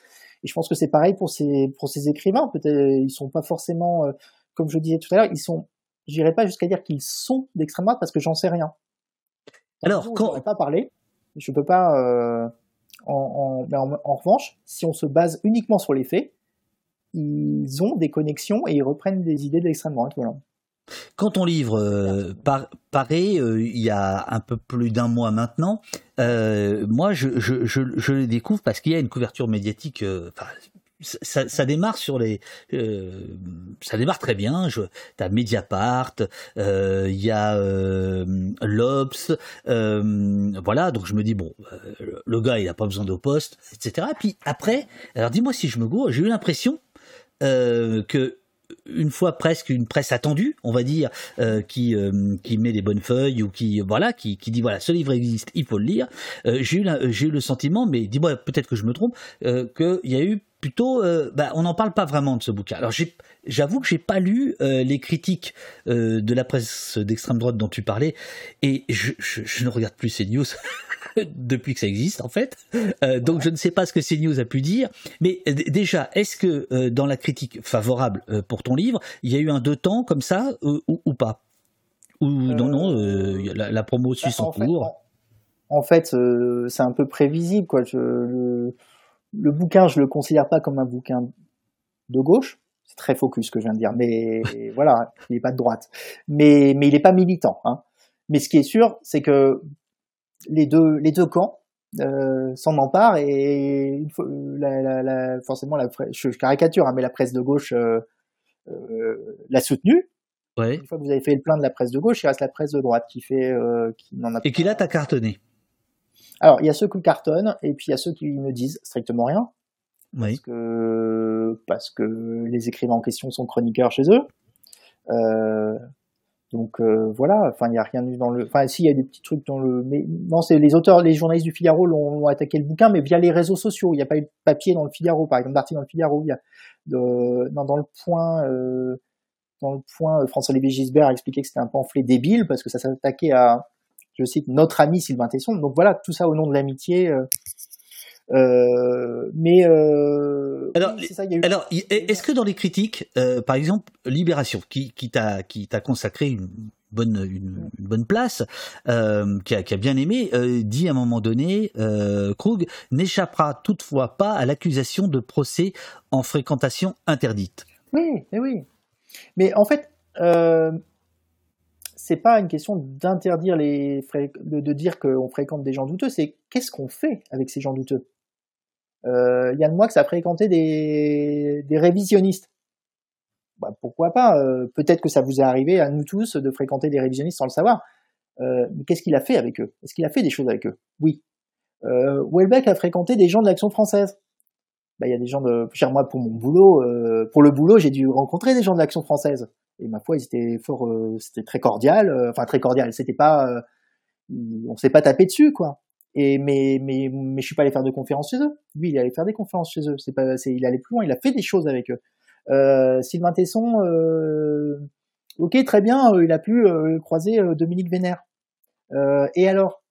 S3: Et je pense que c'est pareil pour ces pour ces écrivains. Peut-être ils sont pas forcément, euh, comme je disais tout à l'heure, ils sont. J'irai pas jusqu'à dire qu'ils sont d'extrême droite parce que j'en sais rien.
S2: Alors, quand...
S3: je pas parler, je peux pas. Euh, en, en, en, revanche, si on se base uniquement sur les faits, ils ont des connexions et ils reprennent des idées de l'extrême droite. Voilà.
S2: Quand ton livre euh, euh, il y a un peu plus d'un mois maintenant, euh, moi je, je, le découvre parce qu'il y a une couverture médiatique. Euh, ça, ça, démarre sur les, ça démarre très bien. Je, t'as Mediapart, il y a l'Obs, voilà. Donc je me dis bon, le gars il a pas besoin de poste, etc. Et puis après, alors dis-moi si je me gourre, j'ai eu l'impression que une fois presque une presse attendue, on va dire, euh, qui euh, qui met des bonnes feuilles ou qui voilà, qui, qui dit voilà, ce livre existe, il faut le lire. Euh, j'ai eu j'ai eu le sentiment, mais dis-moi peut-être que je me trompe, qu'il y a eu plutôt, bah, on n'en parle pas vraiment de ce bouquin. Alors j'avoue que j'ai pas lu les critiques de la presse d'extrême droite dont tu parlais, et je, je, je ne regarde plus ces news. depuis que ça existe en fait. Euh, donc je ne sais pas ce que CNews a pu dire, mais euh, déjà, est-ce que euh, dans la critique favorable pour ton livre, il y a eu un deux temps comme ça ou, pas? Ou non, non, la, promo suit bah, son cours
S3: En fait, c'est un peu prévisible. Quoi. le, bouquin, je le considère pas comme un bouquin de gauche. C'est très focus ce que je viens de dire, mais voilà, il n'est pas de droite. Mais, mais il n'est pas militant. Hein. Mais ce qui est sûr, c'est que les deux les deux camps euh, s'en emparent et la, la, la, forcément la je, caricature hein, mais la presse de gauche euh, euh, l'a soutenu.
S2: Ouais.
S3: Une fois que vous avez fait le plein de la presse de gauche, il reste la presse de droite qui fait euh, qui
S2: n'en a et qui là t'a cartonné.
S3: Alors il y a ceux qui cartonnent et puis il y a ceux qui ne disent strictement rien.
S2: Oui.
S3: Parce que parce que les écrivains en question sont chroniqueurs chez eux. Euh, donc euh, voilà, enfin il y a rien dans le, enfin si il y a des petits trucs dans le, mais non c'est les auteurs, les journalistes du Figaro l'ont attaqué le bouquin, mais via les réseaux sociaux. Il n'y a pas eu de papier dans le Figaro, par exemple d'article dans le Figaro. Il y a de, non, dans le point, euh, dans le point, euh, François-Olivier Gisbert a expliqué que c'était un pamphlet débile parce que ça s'attaquait à, je cite, notre ami Sylvain Tesson. Donc voilà, tout ça au nom de l'amitié. Mais euh,
S2: alors, alors est-ce que dans les critiques, euh, par exemple, Libération, qui, qui t'a qui t'a consacré une bonne une, bonne place, euh, qui, a, qui a bien aimé, euh, dit à un moment donné, euh, Krug n'échappera toutefois pas à l'accusation de procès en fréquentation interdite.
S3: Oui, mais oui. Mais en fait, c'est pas une question d'interdire les de, de dire qu'on fréquente des gens douteux, c'est qu'est-ce qu'on fait avec ces gens douteux? Euh, Yann Moix a fréquenté des, des révisionnistes. Bah, pourquoi pas euh, Peut-être que ça vous est arrivé à nous tous de fréquenter des révisionnistes sans le savoir. Euh, mais qu'est-ce qu'il a fait avec eux? Est-ce qu'il a fait des choses avec eux? Oui. Euh, Welbeck a fréquenté des gens de l'Action française. Bah, il y a des gens de, cher moi pour mon boulot, euh, pour le boulot, j'ai dû rencontrer des gens de l'Action française. Et ma foi, ils étaient fort, euh, c'était très cordial, enfin très cordial. C'était pas, on s'est pas tapé dessus, quoi. Mais mais mais je suis pas allé faire de conférences chez eux. Lui, il allait faire des conférences chez eux. C'est pas, c'est, il allait plus loin. Il a fait des choses avec eux. Euh, Sylvain Tesson, euh, ok, très bien. Euh, il a pu croiser Dominique Vénère. et alors,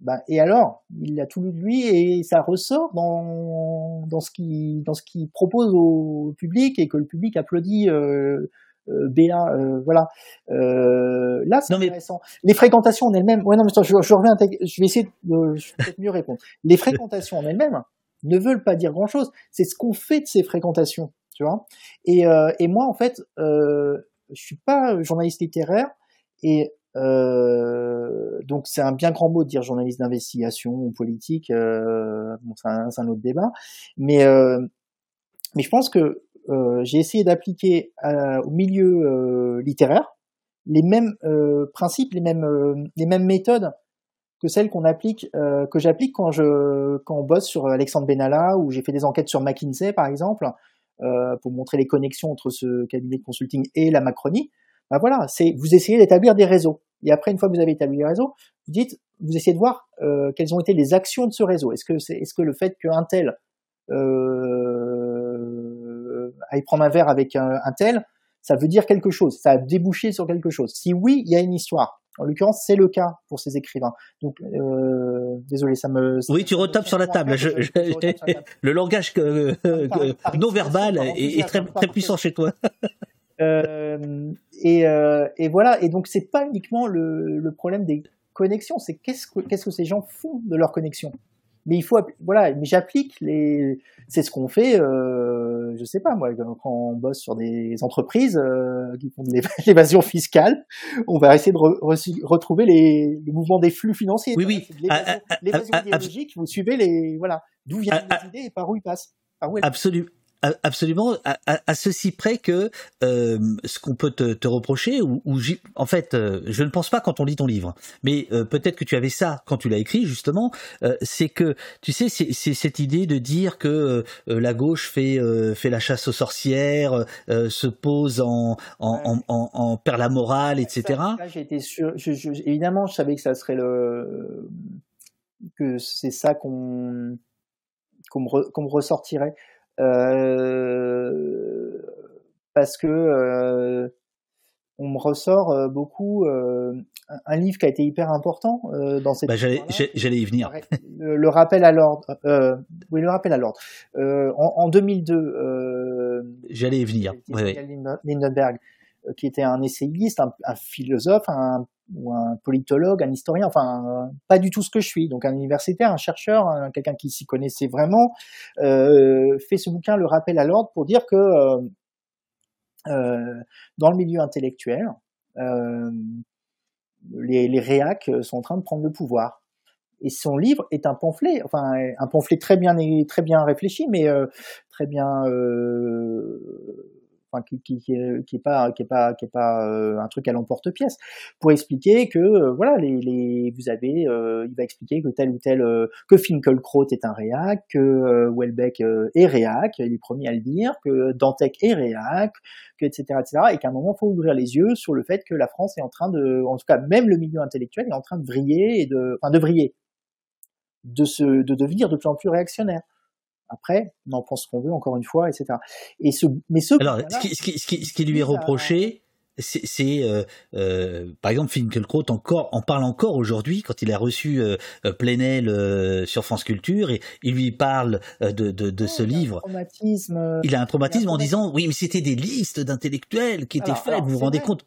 S3: bah, et alors, il a tout lu de lui et ça ressort dans dans ce qui dans ce qu'il propose au public et que le public applaudit. BA, euh, voilà. Euh, là, c'est intéressant. Les fréquentations en elles-mêmes. Ouais, non, mais je, je reviens. Je vais essayer de mieux répondre. Les fréquentations en elles-mêmes ne veulent pas dire grand-chose. C'est ce qu'on fait de ces fréquentations, tu vois. Et, et moi, en fait, euh, je suis pas journaliste littéraire et euh, donc c'est un bien grand mot de dire journaliste d'investigation ou politique. Euh, bon, c'est un, un, autre débat. Mais euh, mais je pense que euh, j'ai essayé d'appliquer euh, au milieu euh, littéraire les mêmes principes, les mêmes les mêmes méthodes que celles qu'on applique, que j'applique quand je quand on bosse sur Alexandre Benalla ou j'ai fait des enquêtes sur McKinsey par exemple pour montrer les connexions entre ce cabinet de consulting et la Macronie. Ben voilà, c'est vous essayez d'établir des réseaux et après une fois que vous avez établi les réseaux, vous dites vous essayez de voir euh, quelles ont été les actions de ce réseau. Est-ce que c'est est-ce que le fait qu'un tel y prendre un verre avec un, tel, ça veut dire quelque chose, ça a débouché sur quelque chose. Si oui, il y a une histoire. En l'occurrence, c'est le cas pour ces écrivains. Donc, euh, désolé, ça me.
S2: Oui, tu retapes sur la table. Je, je, le langage que, non verbal est, très, très puissant chez toi.
S3: Euh, et, euh, et, voilà. Et donc, c'est pas uniquement le, le, problème des connexions, c'est qu'est-ce que, qu'est-ce que ces gens font de leurs connexions mais il faut voilà mais j'applique les c'est ce qu'on fait euh, je sais pas moi quand on bosse sur des entreprises euh, qui font de l'évasion fiscale on va essayer de retrouver les, les, mouvements des flux financiers.
S2: Oui oui.
S3: L'évasion idéologique vous suivez les voilà d'où viennent les idées et par où ils passent. Par où
S2: Absolument, à, à, ceci près que euh, ce qu'on peut te, te, reprocher, ou, ou en fait, euh, je ne pense pas quand on lit ton livre, mais euh, peut-être que tu avais ça quand tu l'as écrit justement, euh, c'est que tu sais, c'est cette idée de dire que la gauche fait fait la chasse aux sorcières, se pose en en, en, en, perd la morale, etc.
S3: Été sûr, je, je, évidemment, je savais que ça serait le que c'est ça qu'on qu'on me, qu me ressortirait. Euh, parce que euh, on me ressort euh, beaucoup un livre qui a été hyper important dans cette.
S2: Bah, j'allais, y venir.
S3: Le, rappel à l'ordre. oui, le rappel à l'ordre. En, en, 2002.
S2: j'allais y venir. Oui,
S3: Lindenberg, qui était un essayiste, un, philosophe, un ou un politologue, un historien, enfin pas du tout ce que je suis, donc un universitaire, un chercheur, quelqu'un qui s'y connaissait vraiment, euh, fait ce bouquin le rappel à l'ordre pour dire que euh, euh, dans le milieu intellectuel, euh, les, les réacs sont en train de prendre le pouvoir. Et son livre est un pamphlet, enfin un pamphlet très bien très bien réfléchi, mais euh, très bien enfin qui, qui, est, qui est pas qui est pas qui est pas euh, un truc à l'emporte-pièce pour expliquer que euh, voilà les, les vous avez euh, il va expliquer que tel ou tel que Finkelkraut est un réac que Welbeck est réac il est premier à le dire que Dantec est réac que etc etc et qu'à un moment faut ouvrir les yeux sur le fait que la France est en train de en tout cas même le milieu intellectuel est en train de vriller et de enfin de vriller de se de devenir de plus en plus réactionnaire après, on en pense qu'on veut, encore une fois, etc. Et ce, mais ce.
S2: Alors, ce qui, ce, qui, ce, qui, lui est reproché, c'est euh, euh, par exemple Finkielkraut encore en parle encore aujourd'hui quand il a reçu euh, euh Plenel sur France Culture et il lui parle de, de, de ce livre.
S3: Il a un traumatisme,
S2: a en disant oui mais c'était des listes d'intellectuels qui étaient faites, vous vous rendez compte?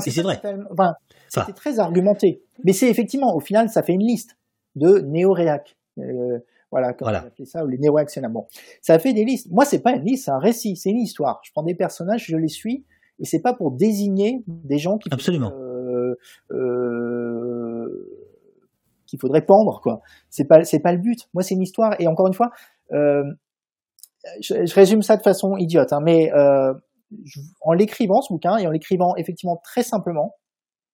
S3: C'est vrai. Enfin, c'était très argumenté, mais c'est effectivement au final ça fait une liste de néo-réac. Voilà, comme voilà. on ça, ou les néo-actionnaires. Bon, ça fait des listes. Moi, c'est pas une liste, c'est un récit, c'est une histoire. Je prends des personnages, je les suis, et c'est pas pour désigner des gens qui
S2: absolument
S3: euh, euh, qu'il faudrait pendre, quoi. C'est pas, c'est pas le but. Moi, c'est une histoire, et encore une fois, euh, je, je, résume ça de façon idiote, hein, mais euh, je, en l'écrivant ce bouquin et en l'écrivant effectivement très simplement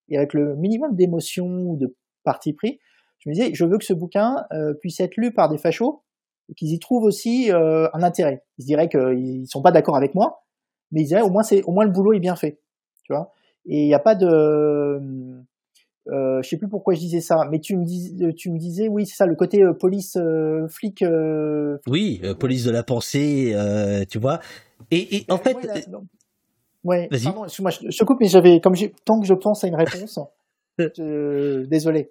S3: et avec le minimum d'émotion ou de parti pris, je me disais, je veux que ce bouquin euh, puisse être lu par des fachos et qu'ils y trouvent aussi euh, un intérêt. Ils se diraient qu'ils sont pas d'accord avec moi, mais ils diraient au moins c'est au moins le boulot est bien fait, tu vois. Et il n'y a pas de, euh, je sais plus pourquoi je disais ça, mais tu me dis, tu me disais, oui, c'est ça, le côté euh, police euh, flic.
S2: oui, police de la pensée, tu vois. Et, et en fait,
S3: ouais, pardon, moi je, je coupe, mais j'avais, comme tant que je pense à une réponse, je, désolé.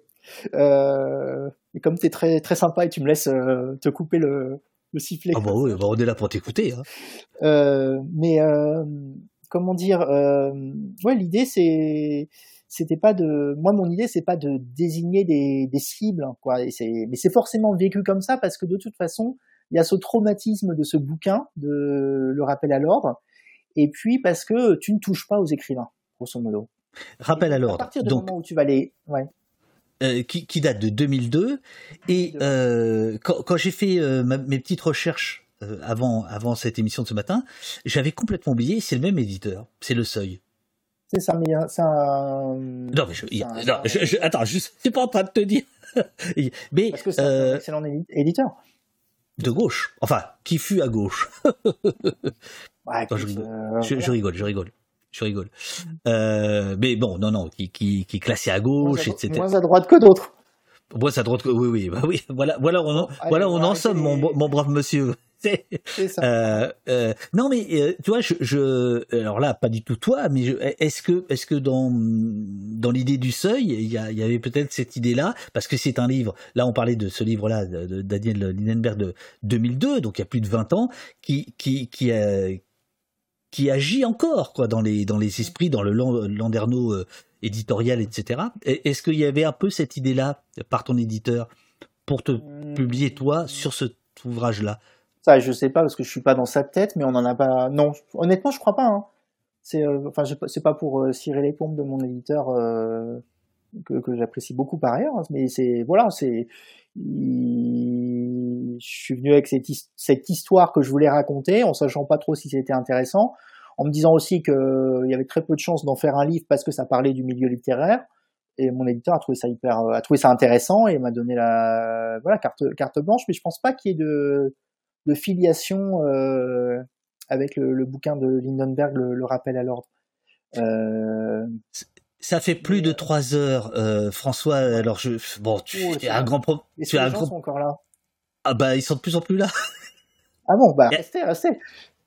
S3: Euh, et comme tu es très, très sympa et tu me laisses euh, te couper le, le sifflet.
S2: Ah bah oui, on est là pour t'écouter. Hein.
S3: Euh, mais comment dire Ouais, l'idée c'est c'était pas de moi mon idée c'est pas de désigner des, des cibles quoi et mais c'est forcément vécu comme ça parce que de toute façon il y a ce traumatisme de ce bouquin de le rappel à l'ordre et puis parce que tu ne touches pas aux écrivains grosso modo
S2: rappel à l'ordre
S3: à partir du Donc... moment où tu vas les ouais
S2: euh, qui, qui, date de 2002. Et euh, quand, quand j'ai fait euh, ma, mes petites recherches avant, avant cette émission de ce matin, j'avais complètement oublié, c'est le même éditeur, c'est Le Seuil.
S3: C'est ça, mais c'est un...
S2: Non, mais je, a, non, je, je, attends, je suis pas en train de te dire. mais,
S3: Parce que c'est un excellent éditeur.
S2: De gauche. Enfin, qui fut à gauche.
S3: ouais,
S2: non, je, rigole. je, je rigole, je rigole je rigole. Euh, mais bon, non, non, qui, qui, qui est classé à gauche,
S3: moins
S2: etc.
S3: Moins à droite que d'autres.
S2: Moins à droite que oui, oui, bah oui. Voilà, voilà, on, en, voilà, on en somme, mon, mon brave monsieur.
S3: Ça.
S2: Euh, euh, non, mais euh, tu vois, je, je, alors là, pas du tout toi, mais est-ce que, est-ce que dans dans l'idée du seuil, il y, a- il y avait peut-être cette idée-là, parce que c'est un livre. Là, on parlait de ce livre-là de, de Daniel Lindenberg de 2002, donc il y a plus de 20 ans, qui qui qui euh, qui agit encore quoi dans les dans les esprits, dans le lan- landerneau euh, éditorial, etc. Et- Est-ce qu'il y avait un peu cette idée-là par ton éditeur pour te publier toi sur cet ouvrage-là?
S3: Ça, je sais pas parce que je suis pas dans sa tête, mais on en a pas. Non, honnêtement, je crois pas. Hein. C'est, euh, enfin, c'est pas pour euh, cirer les pompes de mon éditeur que, que j'apprécie beaucoup par ailleurs, hein, mais c'est voilà, c'est. Je suis venu avec cette, his- cette histoire que je voulais raconter, en sachant pas trop si c'était intéressant, en me disant aussi que euh, il y avait très peu de chances d'en faire un livre parce que ça parlait du milieu littéraire. Et mon éditeur a trouvé ça hyper, a trouvé ça intéressant et m'a donné la voilà carte carte blanche. Mais je pense pas qu'il y ait de filiation euh, avec le, bouquin de Lindenberg, le, le rappel à l'ordre. Euh,
S2: Ça fait plus de trois heures, euh, François. Alors je, bon, tu
S3: Oh,
S2: es
S3: c'est
S2: un grand pro.
S3: Est-ce
S2: Tu
S3: les
S2: un
S3: gens
S2: grand.
S3: sont encore là
S2: Ah bah ils sont de plus en plus là.
S3: Ah bon, bah restez, restez.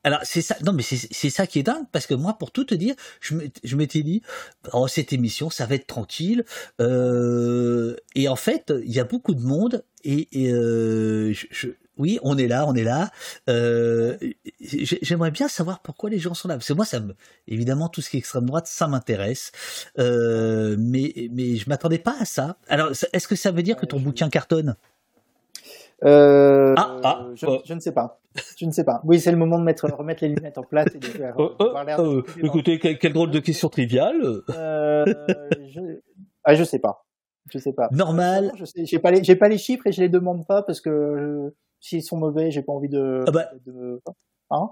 S2: Alors c'est ça. Non mais c'est ça qui est dingue parce que moi, pour tout te dire, je m'étais- je m'étais dit, oh cette émission, ça va être tranquille. Euh, et en fait, il y a beaucoup de monde et, et, euh, je, je- oui, on est là, on est là. Euh, j'ai- J'aimerais bien savoir pourquoi les gens sont là. Parce que moi, ça me, évidemment, tout ce qui est extrême droite, ça m'intéresse. Euh, mais, mais je m'attendais pas à ça. Alors, est-ce que ça veut dire que ton
S3: Ouais, je-
S2: bouquin cartonne?
S3: Euh,
S2: Ah, ah,
S3: je,
S2: oh.
S3: je ne sais pas. Je ne sais pas. Oui, c'est le moment de mettre, remettre les lunettes en place et de faire.
S2: Oh, oh,
S3: de-
S2: oh, écoutez, quelle, quelle drôle de question triviale.
S3: Euh, je... Ah, je sais pas. Je sais pas.
S2: Normal.
S3: Je j'ai pas les, pas les chiffres et je les demande pas parce que euh, s'ils sont mauvais, j'ai pas envie de.
S2: Ah bah.
S3: de- Hein?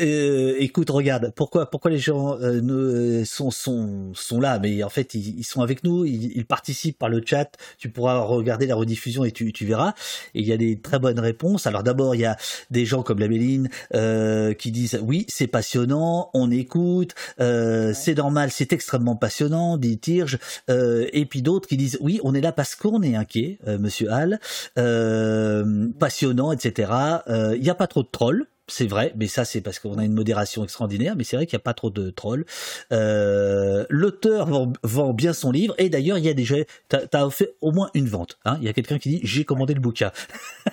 S2: Euh, écoute, regarde, pourquoi, pourquoi les gens euh, ne- sont, sont, sont là, mais en fait, ils, ils sont avec nous, ils, ils participent par le chat, tu pourras regarder la rediffusion et tu, tu verras. Et il y a des très bonnes réponses. Alors d'abord, il y a des gens comme la Méline euh, qui disent oui, c'est passionnant, on écoute, euh, c'est normal, c'est extrêmement passionnant, dit Tirge. Euh, et puis d'autres qui disent oui, on est là parce qu'on est inquiet, euh, Monsieur Hall, euh, passionnant, etc. Euh, Il n'y a pas trop de trolls. C'est vrai, mais ça c'est parce qu'on a une modération extraordinaire, mais c'est vrai qu'il n'y a pas trop de trolls. Euh, L'auteur vend, vend bien son livre, et d'ailleurs il y a déjà, t'as as fait au moins une vente. Hein il y a quelqu'un qui dit j'ai commandé le bouquin.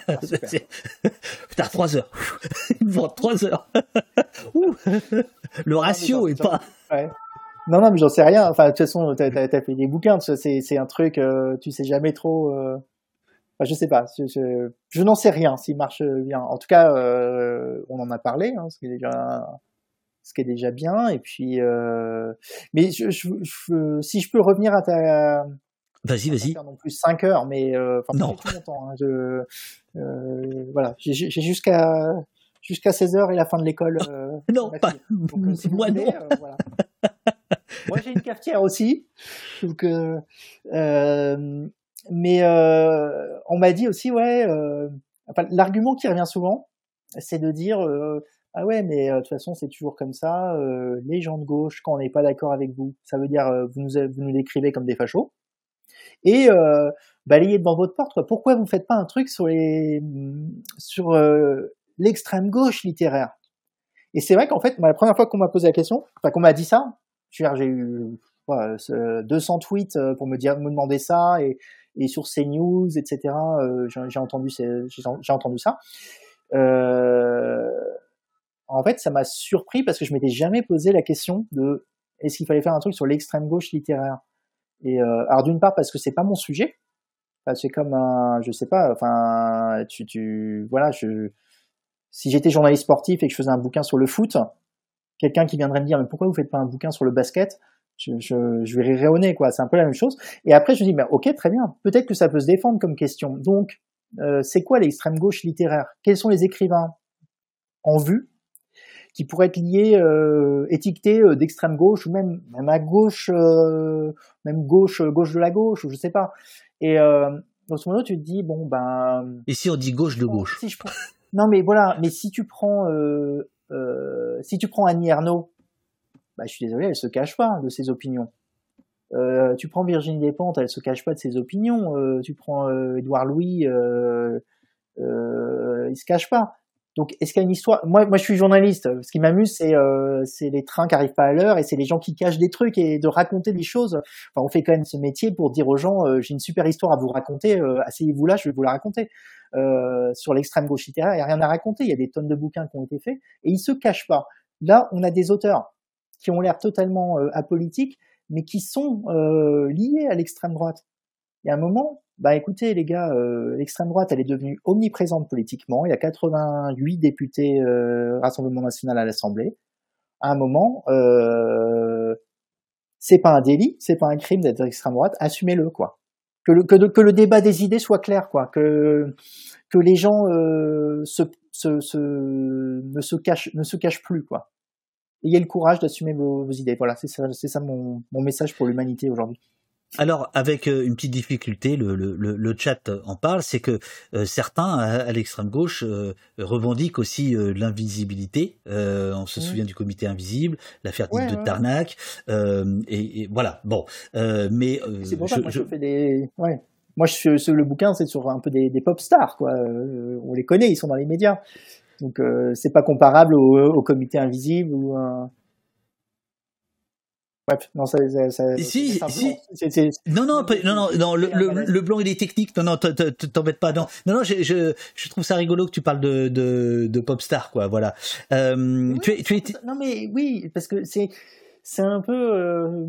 S3: Ah,
S2: trois heures. Une vente trois heures. Ouh. Le ratio est pas.
S3: Ouais. Non, non, mais j'en sais rien. Enfin, de toute façon, t'as, t'as fait des bouquins. c'est un truc, euh, tu sais jamais trop. Euh... Enfin, je sais pas. Je, je, je n'en sais rien s'il marche bien. En tout cas, euh, on en a parlé, hein, ce qui est déjà, ce qui est déjà bien. Et puis, euh... mais je, je, je- si je peux revenir à ta,
S2: Vas-y, vas-y.
S3: non plus 5 heures, mais euh, enfin,
S2: Non.
S3: pas tout mon temps. hein. Je, euh, voilà, j'ai jusqu'à jusqu'à 16 heures et la fin de l'école. euh,
S2: Non, pas.
S3: Donc, si
S2: Moi
S3: voulez,
S2: non.
S3: voilà. Moi j'ai une cafetière aussi, donc mais euh, on m'a dit aussi ouais, euh, enfin l'argument qui revient souvent, c'est de dire euh, ah ouais mais de toute façon c'est toujours comme ça, euh, les gens de gauche quand on n'est pas d'accord avec vous, ça veut dire euh, vous nous vous nous décrivez comme des fachos et euh, balayez devant votre porte quoi. Pourquoi vous faites pas un truc sur les sur l'extrême gauche littéraire? Et c'est vrai qu'en fait, moi, la première fois qu'on m'a posé la question, enfin qu'on m'a dit ça, j'ai eu quoi, euh, 200 tweets pour me dire, me demander ça, et, et sur CNews, etc. j'ai entendu, ça. Euh, en fait, ça m'a surpris parce que je m'étais jamais posé la question de est-ce qu'il fallait faire un truc sur l'extrême gauche littéraire? Euh, alors d'une part parce que c'est pas mon sujet, c'est comme un, je sais pas, enfin, tu, tu, voilà, si j'étais journaliste sportif et que je faisais un bouquin sur le foot, quelqu'un qui viendrait me dire, mais pourquoi vous faites pas un bouquin sur le basket? Je, je, je vais rirer au nez, quoi. C'est un peu la même chose. Et après, je me dis, mais ok, très bien. Peut-être que ça peut se défendre comme question. Donc, euh, c'est quoi l'extrême gauche littéraire? Quels sont les écrivains en vue qui pourraient être liés, euh, étiquetés euh, d'extrême gauche ou même même à gauche, euh, même gauche, gauche de la gauche ou je sais pas. Et euh, dans ce moment, tu te dis bon ben
S2: Et si on dit gauche de gauche?
S3: si je prends... Non, mais voilà, mais si tu prends, euh, euh, si tu prends Annie Ernaux, bah, je suis désolé, elle se cache pas de ses opinions. Euh, tu prends Virginie Despentes, elle se cache pas de ses opinions. Euh, tu prends euh, Édouard Louis, euh, euh, il se cache pas. Donc, est-ce qu'il y a une histoire? Moi, moi, je suis journaliste. Ce qui m'amuse, c'est euh, les trains qui arrivent pas à l'heure et c'est les gens qui cachent des trucs et de raconter des choses. Enfin, on fait quand même ce métier pour dire aux gens euh, j'ai une super histoire à vous raconter. Euh, Asseyez-vous là, je vais vous la raconter. Euh, sur l'extrême gauche littéraire, il y a rien à raconter. Il y a des tonnes de bouquins qui ont été faits et ils se cachent pas. Là, on a des auteurs qui ont l'air totalement euh, apolitiques, mais qui sont euh, liés à l'extrême droite. Il y a un moment, bah écoutez les gars, euh, l'extrême droite, elle est devenue omniprésente politiquement. Il y a 88 députés Rassemblement national à l'Assemblée. À un moment, euh, c'est pas un délit, c'est pas un crime d'être d'extrême droite. Assumez-le quoi. Que le, que, le débat des idées soit clair quoi. Que que les gens se, se, se, ne se cachent ne se cachent plus quoi. Ayez le courage d'assumer vos, vos, idées. Voilà, c'est ça, mon, mon message pour l'humanité aujourd'hui.
S2: Alors, avec euh, une petite difficulté, le, le, le chat en parle, c'est que euh, certains à, l'extrême gauche euh, revendiquent aussi euh, l'invisibilité. on se mmh. souvient du comité invisible, l'affaire ouais, de ouais. Tarnac, et, et, voilà. Bon, mais
S3: c'est pour ça je, que moi je, je fais des. Ouais. Moi, je, le bouquin, c'est sur un peu des, des pop stars, quoi. on les connaît, ils sont dans les médias. Donc, c'est pas comparable au, au, comité invisible ou un Bref, non, ça, ça, ça
S2: si, si. C est, c est... Non, non, non, non, non, le, le, le, blanc il est technique. Non, non, t'embête pas. Non, non, non, je, je, je, trouve ça rigolo que tu parles de, de, de pop star, quoi. Voilà. Euh,
S3: oui, tu, es, tu es... Non, mais oui, parce que c'est, c'est un peu, euh,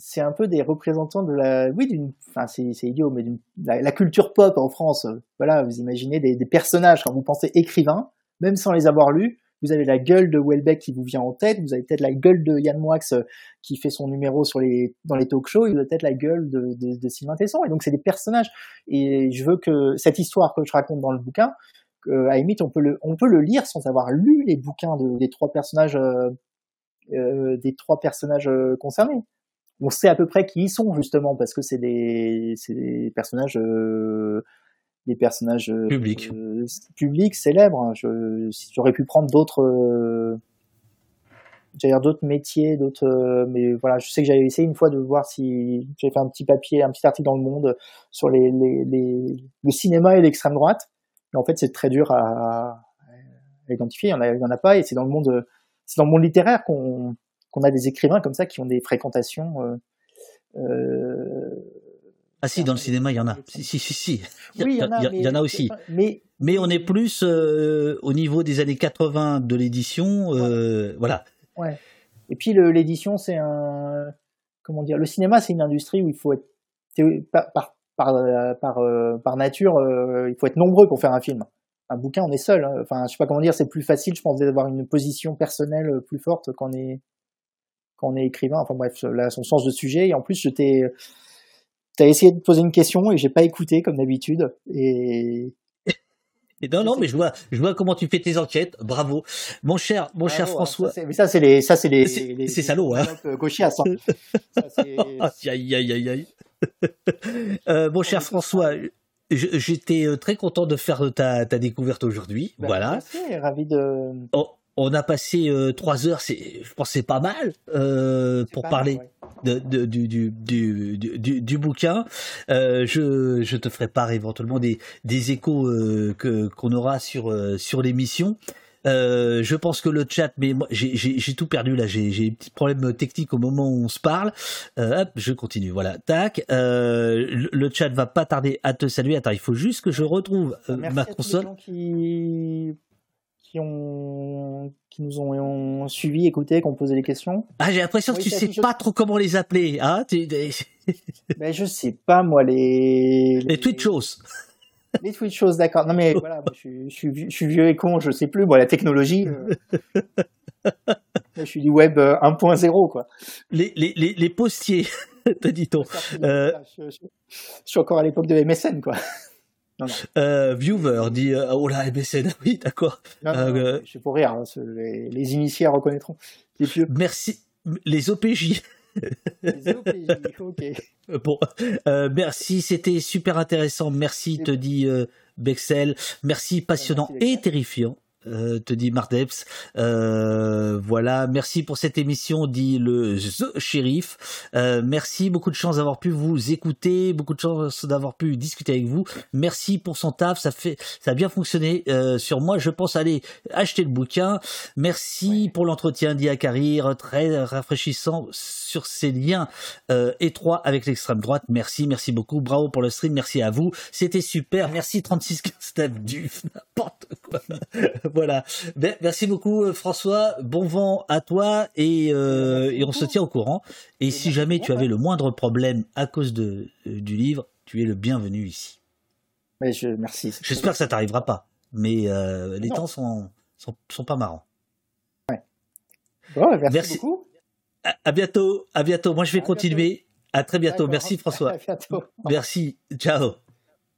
S3: c'est un peu des représentants de la, oui, d'une, enfin, c'est, idiot, mais d'une, la, culture pop en France. Voilà, vous imaginez des, des personnages quand vous pensez écrivain, même sans les avoir lus vous avez la gueule de Welbeck qui vous vient en tête, vous avez peut-être la gueule de Yann Moix euh, qui fait son numéro sur les, dans les talk shows, vous avez peut-être la gueule de, de, de Sylvain Tesson. Et donc c'est des personnages. Et je veux que cette histoire que je raconte dans le bouquin, euh, à limite on peut le, on peut le lire sans avoir lu les bouquins de, des trois personnages, euh, euh, des trois personnages euh, concernés. On sait à peu près qui ils sont justement parce que c'est des, des personnages euh, des personnages
S2: publics,
S3: euh, publics célèbres. J'aurais pu prendre d'autres, euh, j'allais dire d'autres métiers, d'autres, euh, mais voilà, je sais que j'avais essayé une fois de voir si j'avais fait un petit papier, un petit article dans le Monde sur les, les, les le cinéma et l'extrême droite. Mais en fait, c'est très dur à, à identifier. Il y en a, il y en a pas, et c'est dans le monde, c'est dans le monde littéraire qu'on qu'on a des écrivains comme ça qui ont des fréquentations. Euh, euh,
S2: ah si, dans le cinéma, il y en a. Si, si, si, si.
S3: Il y, oui, il y en a,
S2: il y, en a aussi. Mais, mais on est plus euh, au niveau des années 80 de l'édition. Euh, voilà.
S3: Ouais. Et puis l'édition, c'est un... Comment dire Le cinéma, c'est une industrie où il faut être... Par, par, par, par, euh, par nature, il faut être nombreux pour faire un film. Un bouquin, on est seul. Hein. Enfin, je sais pas comment dire, c'est plus facile, je pense, d'avoir une position personnelle plus forte quand on est, quand on est écrivain. Enfin bref, là, son sens de sujet. Et en plus, j'étais t'as essayé de poser une question et j'ai pas écouté comme d'habitude et
S2: et non, non, mais je vois, je vois comment tu fais tes enquêtes. Bravo, mon cher, mon Bravo, cher François.
S3: Ça, mais ça, c'est les, ça, c'est les,
S2: c'est salaud, hein.
S3: Gauchias.
S2: Hein. aïe, aïe, aïe, aïe. euh, mon cher François, j'étais euh, très content de faire ta, ta découverte aujourd'hui.
S3: Ben,
S2: voilà.
S3: Merci, ravi de.
S2: Oh, on a passé euh, trois heures, c'est, je pense, c'est pas mal euh, pour pas parler. Mal, ouais. De, de, du, du, du, du, du bouquin. Euh, je, je te ferai part éventuellement des, des échos que, qu'on aura sur, sur l'émission. Euh, je pense que le chat, mais moi j'ai tout perdu là, j'ai un petit problème technique au moment où on se parle. Euh, hop, je continue, voilà, tac. Euh, le, le, chat va pas tarder à te saluer. Attends, il faut juste que je retrouve ma console.
S3: Qui qui ont qui nous ont, ont suivi, écouté, qui ont posé des questions.
S2: Ah, j'ai l'impression oui, que tu sais pas trop comment les appeler, hein tu...
S3: Ben je sais pas moi les
S2: les, tweet shows.
S3: Les tweet shows, d'accord. Non mais voilà, moi, je, suis, je, suis, je suis vieux et con, je sais plus. Moi, la technologie. Euh... je suis du web 1.0 quoi.
S2: Les les les, les postiers, te dit-on.
S3: Euh... Je, suis encore à l'époque de MSN quoi.
S2: Non, non. Euh, viewer dit euh, oh là MSN oui d'accord.
S3: Euh, je suis pour rire hein, les, les, initiés reconnaîtront.
S2: Merci. Les OPJ
S3: les OPJ ok.
S2: Bon merci c'était super intéressant. Merci te dit Bexel. Merci passionnant merci, et terrifiant euh, te dit Mardeps. Euh, voilà, merci pour cette émission, dit le The Shérif. Euh, merci, beaucoup de chance d'avoir pu vous écouter, beaucoup de chance d'avoir pu discuter avec vous. Merci pour son taf, ça fait, ça a bien fonctionné sur moi. Je pense aller acheter le bouquin. Merci pour l'entretien, dit Akarir, très rafraîchissant sur ces liens étroits avec l'extrême droite. Merci, merci beaucoup. Bravo pour le stream, merci à vous. C'était super. Merci 36 Steph du n'importe voilà. Merci beaucoup euh, François. Bon vent à toi et, euh, et on se tient au courant. Et, si jamais tu avais le moindre problème à cause de, euh, du livre, tu es le bienvenu ici.
S3: Mais je, merci.
S2: J'espère que ça t'arrivera pas. Mais les temps sont, sont, pas marrants.
S3: Ouais. merci, beaucoup.
S2: À, bientôt. À bientôt. Moi, je vais continuer. À très bientôt. Merci François. À bientôt. Merci. Ciao.